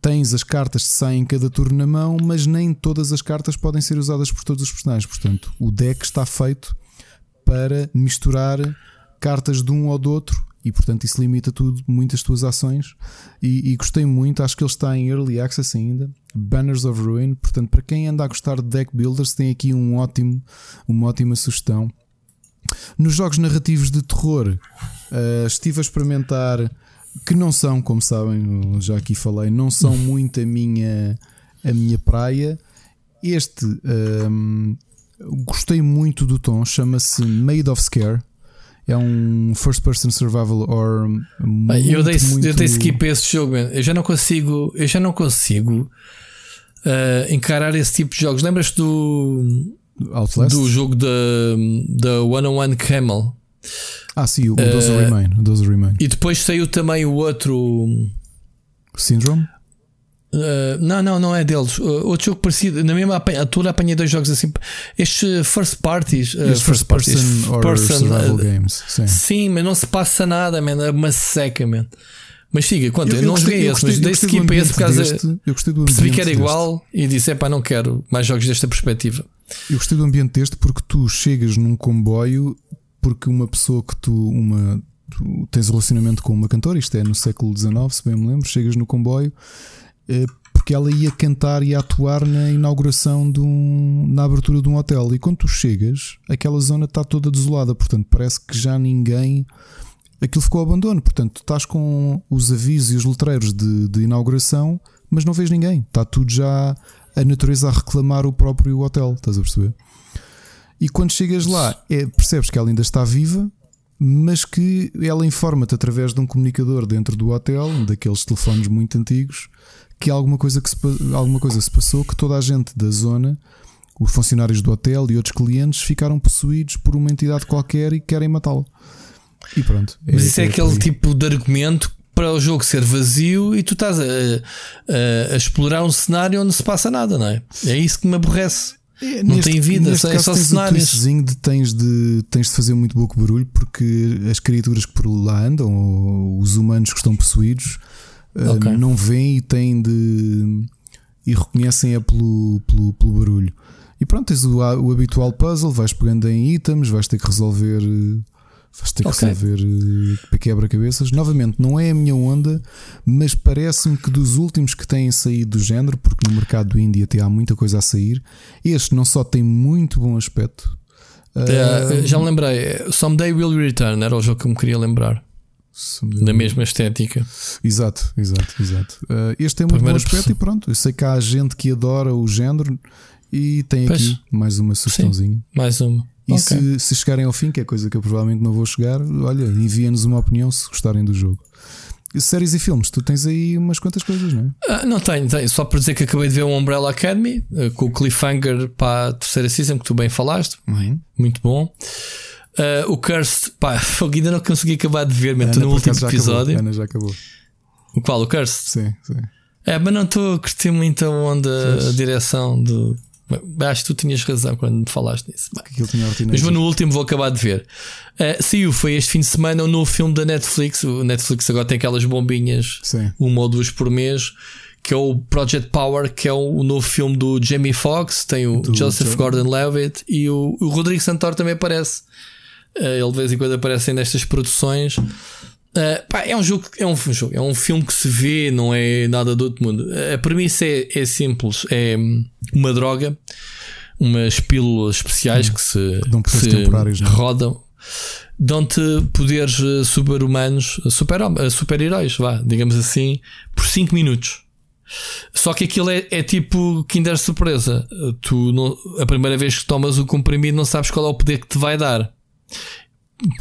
tens as cartas que saem em cada turno na mão, mas nem todas as cartas podem ser usadas por todos os personagens. Portanto, o deck está feito para misturar cartas de um ou do outro e, portanto, isso limita tudo, muitas tuas ações. E, e gostei muito, acho que ele está em Early Access ainda. Banners of Ruin. Portanto, para quem anda a gostar de deck builders, tem aqui um ótimo, uma ótima sugestão. Nos jogos narrativos de terror, uh, estive a experimentar que não são, como sabem, já aqui falei, não são [LAUGHS] muito a minha, a minha praia. Este um, gostei muito do tom, chama-se Made of Scare. É um first person survival horror. Muito, eu dei, muito... eu dei skip a esse jogo, man. eu já não consigo, eu já não consigo uh, encarar esse tipo de jogos. Lembras-te do Outlast? do jogo da da One on One Camel? Ah, sim, o uh, Doze Remain, o Remain. E depois saiu também o outro Syndrome? Uh, não, não, não é deles. Uh, outro jogo parecido, na mesma altura apanhei dois jogos assim. Estes first parties, uh, Este first person, or person, survival games. Sim. sim, mas não se passa nada, man, é uma seca, man. Mas siga, quanto? Eu, eu, eu não gostei, joguei esse, mas dei skip a esse por causa. Deste, eu gostei do percebi que era deste. igual e disse: pá, não quero mais jogos desta perspectiva. Eu gostei do ambiente deste porque tu chegas num comboio porque uma pessoa que tu, uma, tu tens relacionamento com uma cantora, isto é no século XIX, se bem me lembro, chegas no comboio porque ela ia cantar e atuar na inauguração de um, na abertura de um hotel. E quando tu chegas, aquela zona está toda desolada, portanto, parece que já ninguém. Aquilo ficou abandono, portanto, tu estás com os avisos e os letreiros de, de inauguração, mas não vês ninguém. Está tudo já a natureza a reclamar o próprio hotel, estás a perceber? E quando chegas lá, é, percebes que ela ainda está viva, mas que ela informa-te através de um comunicador dentro do hotel, daqueles telefones muito antigos, que alguma coisa, que se, alguma coisa se passou, que toda a gente da zona, os funcionários do hotel e outros clientes, ficaram possuídos por uma entidade qualquer e querem matá-la. E pronto. Mas isso é, é aquele tipo de argumento para o jogo ser vazio e tu estás a, a, a, explorar um cenário onde se passa nada, não é? É isso que me aborrece. É, não neste, tem vida, neste é só tens cenários. Um de, tens, de, tens de fazer muito pouco barulho porque as criaturas que por lá andam, ou os humanos que estão possuídos, okay. uh, não veem e têm de. e reconhecem é pelo, pelo, pelo barulho. E pronto, tens o, o, habitual puzzle, vais pegando em itens, vais ter que resolver. Vais ter que okay. resolver uh, quebra-cabeças. Novamente, não é a minha onda, mas parece-me que dos últimos que têm saído do género, porque no mercado do indie até há muita coisa a sair, este não só tem muito bom aspecto. Uh, já me lembrei, Someday Will Return era o jogo que eu me queria lembrar. Da mesma estética. Exato, exato, exato. Uh, este é muito bom aspecto pessoa. e pronto. Eu sei que há gente que adora o género e tem pois. aqui mais uma sugestãozinha. Sim, mais uma. E okay. se, se, chegarem ao fim, que é coisa que eu provavelmente não vou chegar, olha, enviem-nos uma opinião se gostarem do jogo. séries e filmes, tu tens aí umas quantas coisas, não é? Ah, não tenho, tenho. Só por dizer que acabei de ver o Umbrella Academy uh, com o cliffhanger para a terceira season que tu bem falaste. Uhum. Muito bom. Uh, o Curse, pá, [LAUGHS] fogo, ainda não consegui acabar de ver, mas no último já episódio. Acabou. Ana já acabou. O qual? O Curse? Sim, sim. É, mas não estou a curtir muito a onda, a direção do. Acho que tu tinhas razão quando me falaste nisso. Mas vou no último, vou acabar de ver. Uh, saiu, foi este fim de semana um novo filme da Netflix. O Netflix agora tem aquelas bombinhas, Sim. uma ou duas por mês, que é o Project Power, que é o, novo filme do Jamie Foxx, tem o Do Joseph John- Gordon-Levitt e o, o Rodrigo Santoro também aparece. Uh, ele de vez em quando aparece nestas produções. Uh, pá, é um jogo, é um jogo, é um filme que se vê, não é nada do outro mundo. A premissa é, é simples: é hum, uma droga, umas pílulas especiais que se, dão que se temporários, é? rodam, dão-te poderes eh, super-humanos, eh, super- eh, super-heróis, vá, digamos assim, por 5 minutos. Só que aquilo é, é tipo Kinder Surpresa. Tu, não- a primeira vez que tomas o comprimido, não sabes qual é o poder que te vai dar.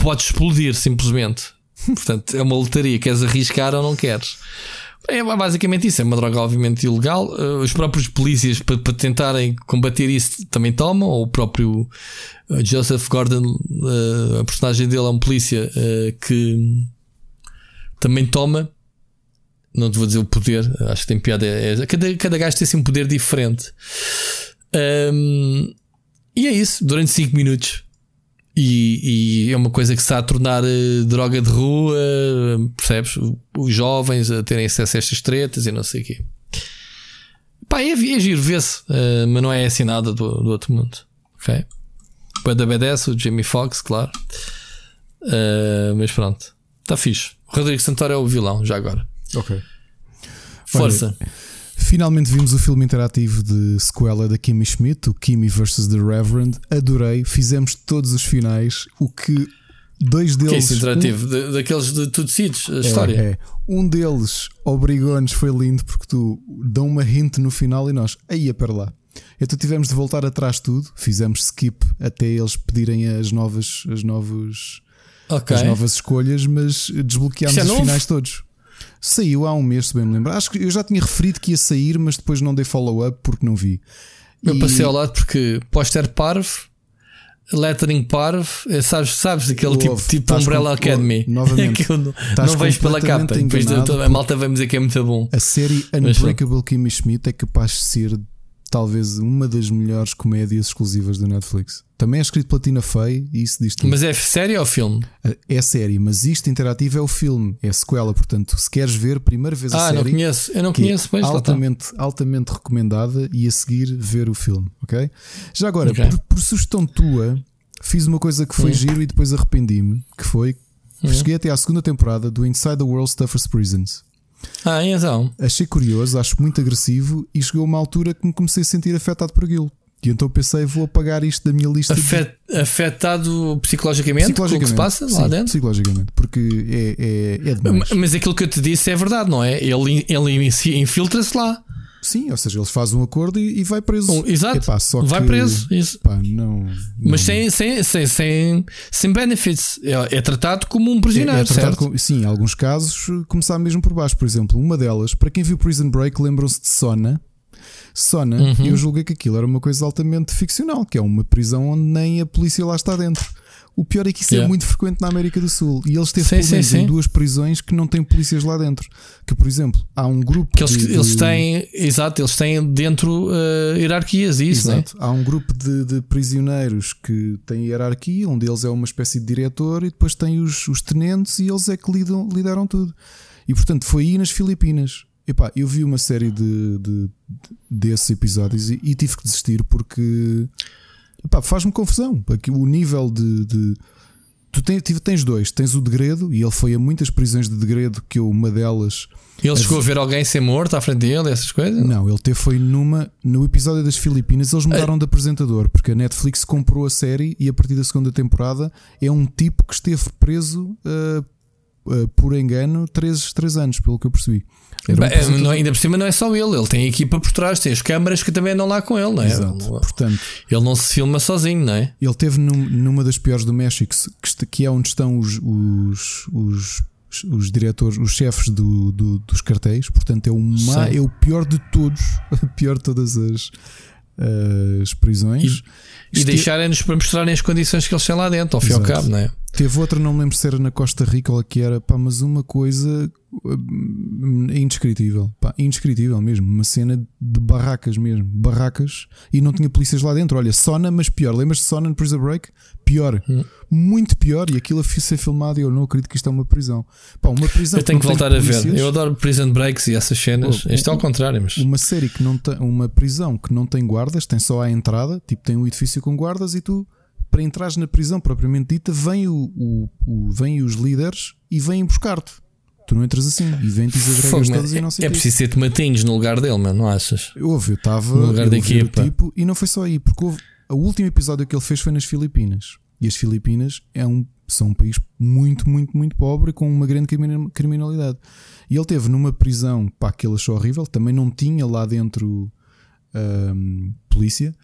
Podes explodir simplesmente. Portanto, é uma lotaria. Queres arriscar ou não queres? É basicamente isso. É uma droga, obviamente, ilegal. Uh, Os próprios polícias, para, tentarem combater isso, também tomam. Ou o próprio uh, Joseph Gordon, uh, a personagem dele é um polícia que também toma. Não te vou dizer o poder, acho que tem piada. É, cada, cada gajo tem assim um poder diferente. Um, e é isso, durante 5 minutos. E, e é uma coisa que se está a tornar eh, droga de rua, percebes? Os jovens a terem acesso a estas tretas e não sei o quê. Pá, é, é giro, vê-se, eh, mas não é assim nada do, do outro mundo. Ok? Da BDS, o Jamie Foxx, claro. Eh, mas pronto, está fixe. O Rodrigo Santoro é o vilão, já agora. Ok. Força. Finalmente vimos o filme interativo de sequela da Kimmy Schmidt, o Kimmy vs. The Reverend. Adorei, fizemos todos os finais. O que dois que é deles. isso interativo? Da- daqueles de tudo decides, a um, história. É, é. Um deles obrigou-nos, foi lindo, porque tu dão uma hint no final e nós, aí, para lá. Então tivemos de voltar atrás tudo, fizemos skip até eles pedirem as novas, as novos, Ok. as novas escolhas, mas desbloqueámos é os finais todos. Saiu há um mês, se bem me lembro. Acho que eu já tinha referido que ia sair, mas depois não dei follow-up porque não vi. Eu E- passei ao lado porque póster parvo, lettering parvo, eh, sabes, sabes aquele tipo, tipo Umbrella com- Academy. novamente, [LAUGHS] que eu não, não vejo pela capa. Depois de- a malta vai dizer que é muito bom. A série. Unbreakable Kimmy Schmidt é capaz de ser talvez uma das melhores comédias exclusivas da Netflix. Também é escrito pela Tina Fey e isso diz tudo. Mas é série ou filme? É série, mas isto interativo é o filme, é a sequela. Portanto, se queres ver, primeira vez a Ah, não série. conheço. Eu não que conheço, é pois altamente, altamente recomendada e a seguir ver o filme, ok? Já agora, Ok. por, por sugestão tua, fiz uma coisa que foi giro e depois arrependi-me, que foi Hum. cheguei até à segunda temporada do Inside the World's Toughest Prisons. Ah, então. Achei curioso, acho muito agressivo e chegou uma altura que me comecei a sentir afetado por aquilo. E então pensei, vou apagar isto da minha lista. Afet- afetado psicologicamente, com o que se passa sim, lá dentro? Psicologicamente, porque é, é, é demais. Mas aquilo que eu te disse é verdade, não é? Ele, ele se- infiltra-se lá. Sim, ou seja, eles fazem um acordo e, e vai preso. Um, exato. Epá, Vai que, preso. Isso. Pá, não, Mas não- sem, sem, sem, sem, sem benefits. É, é tratado como um É- prisioneiro, é tratado certo? sim, em alguns casos começar mesmo por baixo. Por exemplo, uma delas, para quem viu Prison Break, lembram-se de Sona. Sona, Uhum. eu julguei que aquilo era uma coisa altamente ficcional, que é uma prisão onde nem a polícia lá está dentro. O pior é que isso é Yeah. muito frequente na América do Sul. E eles teve Sim, pelo sim, em sim. duas prisões que não têm polícias lá dentro. Que, por exemplo, há um grupo Que eles, de, eles têm, exato, eles têm dentro uh, hierarquias e isso, né? Exato. Há um grupo de, de prisioneiros que têm hierarquia, um deles é uma espécie de diretor e depois tem os, os tenentes e eles é que lidam, lideram tudo. E portanto foi aí nas Filipinas. Epá, eu vi uma série de, de- desses episódios e, e tive que desistir porque faz-me confusão. O nível de. de- tu tens, tens dois, tens o degredo, e ele foi a muitas prisões de degredo que eu, uma delas. Ele chegou a ver alguém ser morto à frente dele, essas coisas? Não, ele teve foi numa. No episódio das Filipinas, eles mudaram de apresentador, porque a Netflix comprou a série e a partir da segunda temporada é um tipo que esteve preso ah, ah, por engano 3, três anos, pelo que eu percebi. Um Bem, não- ainda por cima não é só ele, ele tem a equipa por trás, tem as câmaras que também andam lá com ele, não é? Exato. Portanto, Ele não se filma sozinho, não é? ele teve num- numa das piores do México, que, que é onde estão os, os, os os diretores, os chefes do, do, dos cartéis, portanto é o, má, é o pior de todos, [LAUGHS] pior de todas as, as prisões. E, e deixarem-nos para mostrarem as condições que eles têm lá dentro, ao fim e ao cabo, não é? Teve outra, não me lembro se era na Costa Rica ou que era, pá, mas uma coisa hum, indescritível, pá, indescritível mesmo. Uma cena de barracas mesmo, barracas e não tinha polícias lá dentro. Olha, Sona, mas pior. Lembras de Sona no Prison Break? Pior, hum. muito pior. E aquilo a ser filmado e eu não acredito que isto é uma prisão. Pá, uma prisão eu tenho que, que voltar a ver. Eu adoro Prison Breaks e essas cenas. Oh, isto é ao contrário, mas uma série que não tem, uma prisão que não tem guardas, tem só a entrada, tipo, tem um edifício com guardas e tu para entrares na prisão propriamente dita, vêm o, o, o, vem os líderes e vêm buscar-te. Tu não entras assim e vêm todas é, e não sei É preciso ser tomatinhos no lugar dele, mano, não achas? Houve, eu estava no lugar da equipa. Tipo, e não foi só aí, porque houve, o último episódio que ele fez foi nas Filipinas. E as Filipinas é um, são um país muito, muito, muito pobre com uma grande criminalidade. E ele teve numa prisão, pá, que ele achou horrível, também não tinha lá dentro hum, polícia.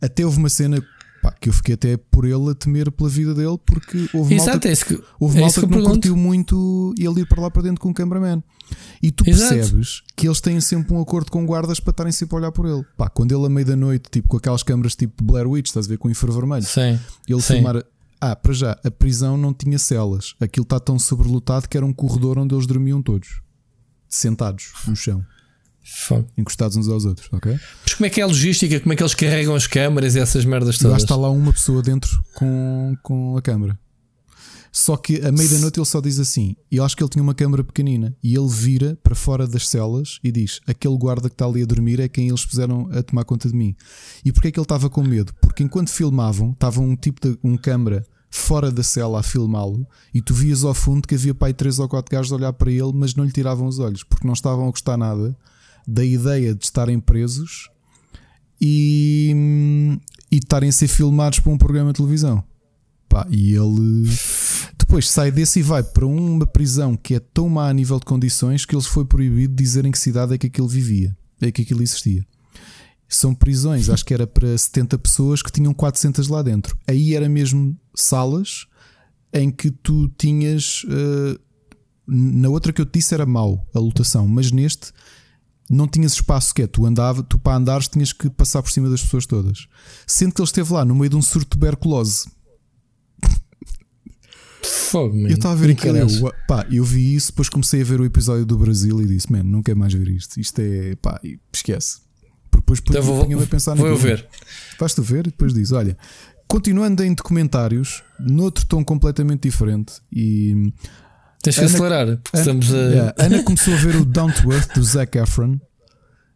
Até houve uma cena Pá, que eu fiquei até por ele a temer pela vida dele, porque houve Exato, malta, é isso que, houve é malta que, que não curtiu muito ele ir para lá para dentro com o cameraman. E tu Exato. percebes que eles têm sempre um acordo com guardas para estarem sempre a olhar por ele. Pá, quando ele a meio da noite, tipo com aquelas câmaras tipo Blair Witch, estás a ver com o infravermelho, Sim. ele Sim. filmar. Ah, para já, a prisão não tinha celas. Aquilo está tão sobrelotado que era um corredor onde eles dormiam todos, sentados no chão. Fum. encostados uns aos outros, ok? Mas como é que é a logística? Como é que eles carregam as câmaras e essas merdas todas? Lá está lá uma pessoa dentro com, com a câmara. Só que a meia da noite ele só diz assim, e eu acho que ele tinha uma câmara pequenina, e ele vira para fora das celas e diz: aquele guarda que está ali a dormir é quem eles puseram a tomar conta de mim. E porquê é que ele estava com medo? Porque enquanto filmavam, estava um tipo de um câmara fora da cela a filmá-lo, e tu vias ao fundo que havia pai três ou quatro gajos a olhar para ele, mas não lhe tiravam os olhos, porque não estavam a gostar nada da ideia de estarem presos e, estarem a ser filmados para um programa de televisão. Pá, e ele depois sai desse e vai para uma prisão que é tão má a nível de condições que eles foi proibido de dizer em que cidade é que aquilo vivia, é que aquilo existia. São prisões, acho que era para 70 pessoas que tinham 400 lá dentro. Aí era mesmo salas em que tu tinhas. Uh, na outra que eu te disse era mau a lotação, mas neste não tinhas espaço que é, tu andava, tu para andares tinhas que passar por cima das pessoas todas. Sendo que ele esteve lá no meio de um surto de tuberculose. Fogo, eu estava a ver aquilo. Eu, pá, eu vi isso, depois comecei a ver o episódio do Brasil e disse: Man, não quero mais ver isto. Isto é. pá, esquece. Depois então vou, a pensar vou ver. Vais tu ver e depois diz: Olha, continuando em documentários, noutro tom completamente diferente e Tens que Ana, acelerar, porque Ana, estamos a. Yeah, Ana começou a ver o Down to Earth do Zac Efron.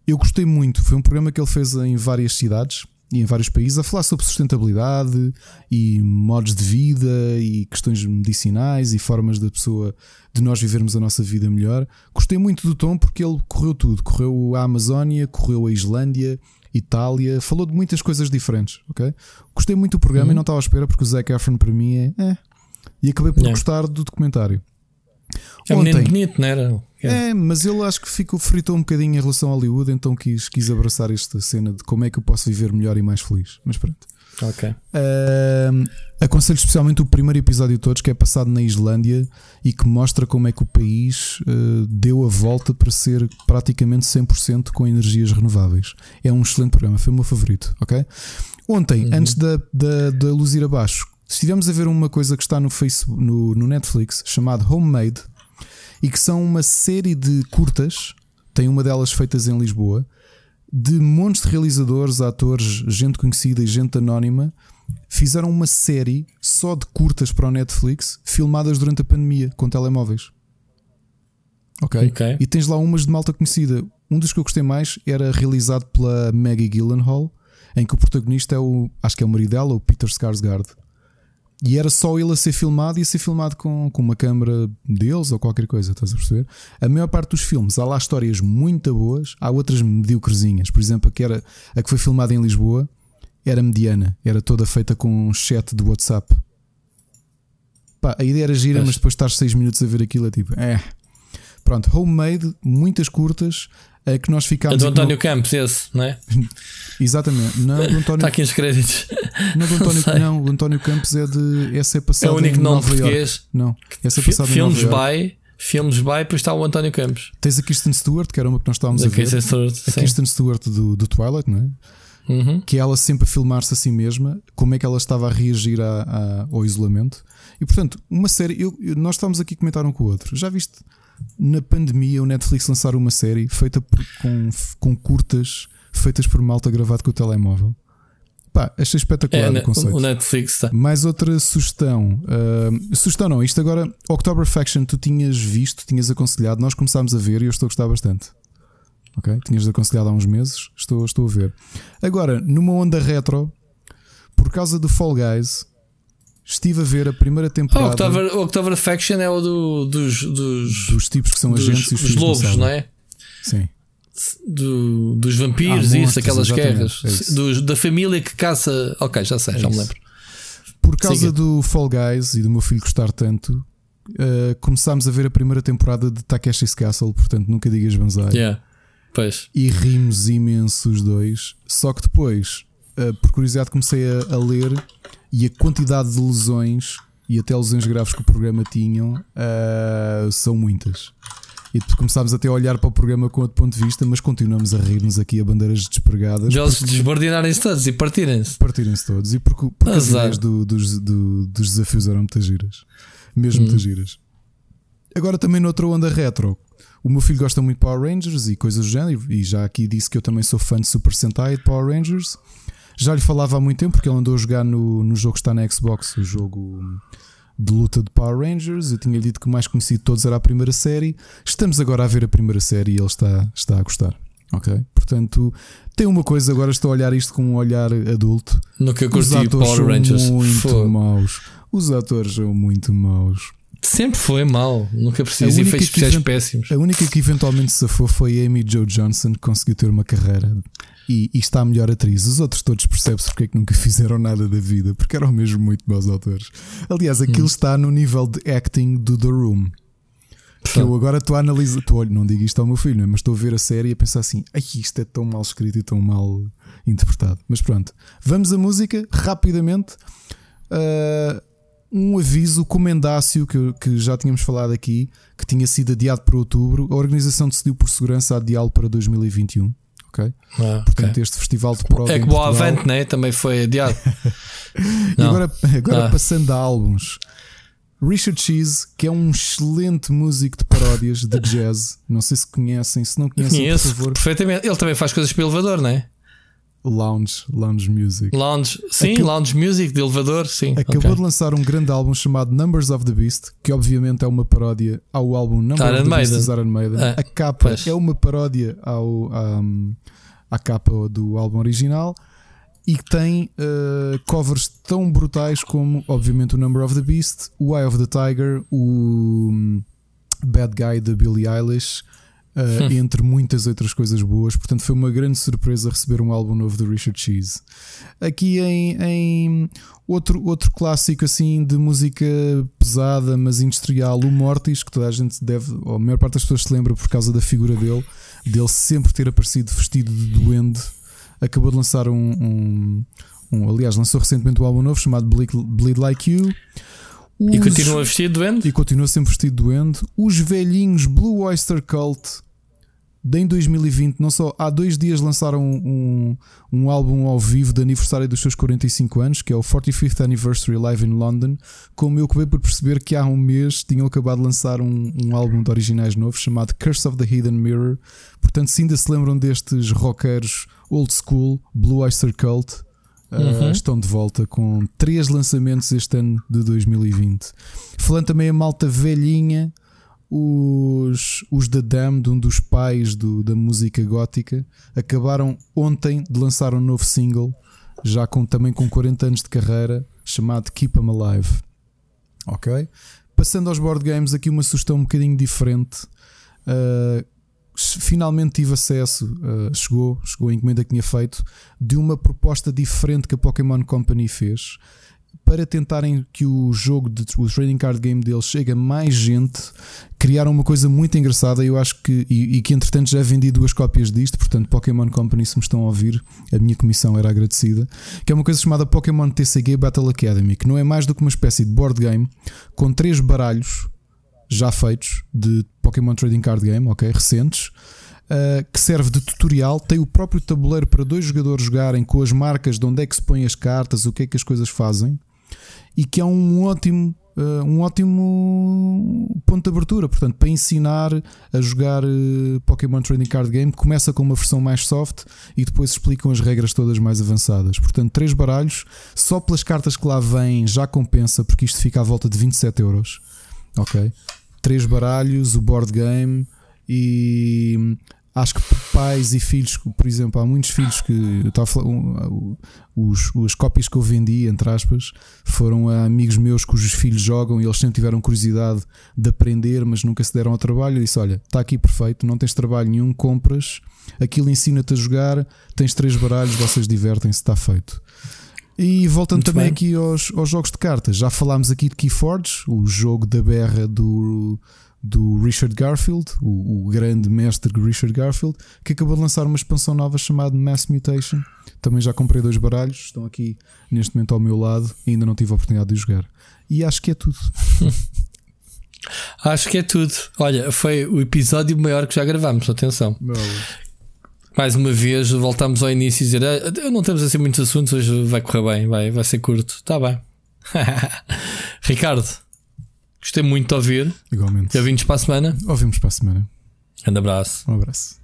Eu gostei muito. Foi um programa que ele fez em várias cidades e em vários países a falar sobre sustentabilidade e modos de vida e questões medicinais e formas da pessoa de nós vivermos a nossa vida melhor. Gostei muito do tom porque ele correu tudo. Correu a Amazónia, correu a Islândia, Itália, falou de muitas coisas diferentes. ok? Gostei muito do programa uhum. e não estava à espera porque o Zac Efron para mim é. é. E acabei por yeah. gostar do documentário. É um menino bonito, não era? É. é, mas ele acho que ficou fritou um bocadinho em relação a Hollywood, então quis, quis abraçar esta cena de como é que eu posso viver melhor e mais feliz. Mas pronto. Ok. Uh, aconselho especialmente o primeiro episódio de todos, que é passado na Islândia e que mostra como é que o país uh, deu a volta para ser praticamente 100% com energias renováveis. É um excelente programa, foi o meu favorito. Ok? Ontem, uhum. antes da, da, da luz ir abaixo, se estivermos a ver uma coisa que está no Facebook, no, no Netflix, chamado Homemade, e que são uma série de curtas, tem uma delas feitas em Lisboa, de montes de realizadores, atores, gente conhecida e gente anónima, fizeram uma série só de curtas para o Netflix, filmadas durante a pandemia, com telemóveis. Ok? okay. E tens lá umas de malta conhecida. Um dos que eu gostei mais era realizado pela Maggie Gyllenhaal, em que o protagonista é o, acho que é o marido dela, o Peter Skarsgård. E era só ele a ser filmado e a ser filmado com, com uma câmera deles ou qualquer coisa, estás a perceber? A maior parte dos filmes, há lá histórias muito boas, há outras mediocrezinhas. Por exemplo, a que, era, a que foi filmada em Lisboa era mediana, era toda feita com um chat do WhatsApp. Pá, a ideia era gira, mas, mas depois estar 6 minutos a ver aquilo é tipo, é. Pronto, homemade, muitas curtas, é que nós ficámos. É do António Campos, esse, não é? [LAUGHS] Exatamente. Não, do António... Está aqui os créditos. Não, do António, não, o António Campos é de. Esse é passado. É o único nome português. Não, esse é passado Filmes by. Filmes by, depois está o António Campos. Tens a Kristen Stewart, que era uma que nós estávamos Da a ver. Kristen Stewart, a sim. Kristen Stewart do, do Twilight, não é? Uhum. que é ela sempre a filmar-se a si mesma, como é que ela estava a reagir à- à- ao isolamento. E portanto, uma série, eu- nós estávamos aqui a comentar um com o outro. Já viste na pandemia o Netflix lançar uma série feita por- com, com curtas feitas por malta gravado com o telemóvel? Pá, achei espetacular É, o ne- conceito. o Netflix está. Mais outra sugestão. ah, sugestão não, isto agora, October Faction, tu tinhas visto, tinhas aconselhado, nós começámos a ver e eu estou a gostar bastante. Ok? Tinhas aconselhado há uns meses, estou, estou a ver. Agora, numa onda retro, por causa do Fall Guys, estive a ver a primeira temporada o October, October Faction é o do, dos, dos, dos tipos que são dos, agentes e os dos lobos, não é? Sim. Do- dos vampiros Ah, e isso, aquelas guerras. é. Dos- da família que caça. Ok, já sei, já me isso. lembro. Por causa Siga. do Fall Guys e do meu filho gostar tanto, ah, começámos a ver a primeira temporada de Takeshi's Castle, portanto nunca digas banzai. Yeah. Pois. e rimos imenso os dois. Só que depois, eh, por curiosidade, comecei a, a ler e a quantidade de lesões e até lesões graves que o programa tinham eh, são muitas. E começámos até a olhar para o programa com outro ponto de vista, mas continuamos a rir-nos aqui a bandeiras despregadas. De eles desbordinarem-se todos e partirem-se. Partirem-se todos e porque, porque as ideias do- dos, do- dos desafios eram muitas giras, mesmo muitas giras. Agora também noutra onda retro. O meu filho gosta muito de Power Rangers e coisas do género, e já aqui disse que eu também sou fã de Super Sentai e de Power Rangers. Já lhe falava há muito tempo, porque ele andou a jogar no, no jogo que está na Xbox, o jogo de luta de Power Rangers. Eu tinha dito que o mais conhecido de todos era a primeira série. Estamos agora a ver a primeira série e ele está, está a gostar. Ok? Portanto, tem uma coisa, agora estou a olhar isto com um olhar adulto. Nunca Os curti atores Power são Rangers. muito Fogo. maus. Os atores são muito maus. Sempre foi mal. Nunca A preciso. única Efeitos que especiais péssimos. A única que eventualmente se safou foi a Amy Jo Johnson, que conseguiu ter uma carreira e, e está a melhor atriz. Os outros todos percebes porque é que nunca [LAUGHS] fizeram nada da vida, porque eram mesmo muito maus autores. Aliás, Hum. aquilo está no nível de acting do The Room. Que eu agora estou a analisar, estou, olha, não digo isto ao meu filho, é? mas estou a ver a série e a pensar assim: Ai, isto é tão mal escrito e tão mal interpretado. Mas pronto, vamos à música rapidamente. Ah, um aviso, o comendácio que, que já tínhamos falado aqui, que tinha sido adiado para outubro, a organização decidiu por segurança adiá-lo para 2021. Ok? Ah, Portanto, ok. este festival de prova. É que Portugal- avante, né? Também foi adiado. [LAUGHS] E agora, agora Ah. passando a álbuns. Richard Cheese, que é um excelente músico de paródias de jazz. Não sei se conhecem, se não conhecem, Conheço por favor. perfeitamente. Ele também faz coisas para elevador, não é? Lounge, Lounge Music. Lounge, sim, Aquele- lounge music de elevador, sim. Acabou ok. de lançar um grande álbum chamado Numbers of the Beast, que obviamente é uma paródia ao álbum Number Iron of the Beast Maiden. dos Iron Maiden. É, A capa pois. é uma paródia ao, um, à capa do álbum original e que tem uh, covers tão brutais como, obviamente, o Number of the Beast, o Eye of the Tiger, o Bad Guy da Billie Eilish. Uh, entre muitas outras coisas boas, portanto foi uma grande surpresa receber um álbum novo de Richard Cheese. Aqui em, em outro, outro clássico assim de música pesada, mas industrial, o Mortis, que toda a gente deve, ou a maior parte das pessoas se lembra por causa da figura dele, dele sempre ter aparecido vestido de duende. Acabou de lançar um, um- um- aliás, lançou recentemente um álbum novo chamado Bleed, Like You. E Os- continua vestido doente? e continua sempre vestido de duende. Os velhinhos Blue Oyster Cult em 2020, não só há dois dias lançaram um, um álbum ao vivo de aniversário dos seus 45 anos, que é o 45th Anniversary Live in London. Como eu acabei por perceber que há um mês tinham acabado de lançar um, um álbum de originais novo chamado Curse of the Hidden Mirror. Portanto, se ainda se lembram destes rockers old school, Blue Oyster Cult, Uh, Uhum. estão de volta com três lançamentos este ano de 2020. Falando também a malta velhinha, os, os da Damned, um dos pais do- da música gótica, acabaram ontem de lançar um novo single, já com, também com 40 anos de carreira, chamado Keep 'em Alive. Ok? Passando aos board games, aqui uma sugestão um bocadinho diferente. Uh, finalmente tive acesso, uh, chegou, chegou a encomenda que tinha feito, de uma proposta diferente que a Pokémon Company fez para tentarem que o jogo, de, o trading card game deles chegue a mais gente. Criaram uma coisa muito engraçada eu acho que, e, e que entretanto já vendi duas cópias disto, portanto, Pokémon Company, se me estão a ouvir, a minha comissão era agradecida. Que é uma coisa chamada Pokémon TCG Battle Academy, que não é mais do que uma espécie de board game com três baralhos já feitos de Pokémon Trading Card Game, ok? Recentes. Uh, que serve de tutorial, tem o próprio tabuleiro para dois jogadores jogarem com as marcas de onde é que se põem as cartas, o que é que as coisas fazem, e que é um ótimo Uh, um ótimo ponto de abertura. Portanto, para ensinar a jogar uh, Pokémon Trading Card Game, começa com uma versão mais soft e depois explicam as regras todas mais avançadas. Portanto, três baralhos, só pelas cartas que lá vêm já compensa, porque isto fica à volta de 27 euros. Ok? Três baralhos, o board game e acho que pais e filhos, por exemplo, há muitos filhos que falar, um, os, as cópias que eu vendi, entre aspas, foram a amigos meus cujos filhos jogam e eles sempre tiveram curiosidade de aprender, mas nunca se deram ao trabalho. Eu disse: Olha, está aqui perfeito, não tens trabalho nenhum, compras, aquilo ensina-te a jogar, tens três baralhos, vocês divertem-se, está feito. E voltando Muito também bem. aqui aos, aos jogos de cartas, já falámos aqui de Keyforge, o jogo da berra do do Richard Garfield, o, o, grande mestre Richard Garfield, que acabou de lançar uma expansão nova chamada Mass Mutation. Também já comprei dois baralhos, estão aqui neste momento ao meu lado e ainda não tive a oportunidade de jogar. E acho que é tudo. [LAUGHS] acho que é tudo. Olha, foi o episódio maior que já gravamos, atenção. Meu. Mais uma vez, voltamos ao início e dizer: ah, não temos assim muitos assuntos, hoje vai correr bem, vai, vai ser curto. Está bem. [LAUGHS] Ricardo, Gostei muito de ouvir. Igualmente. Já vimos para a semana? Ouvimos para a semana. Grande abraço. Um abraço.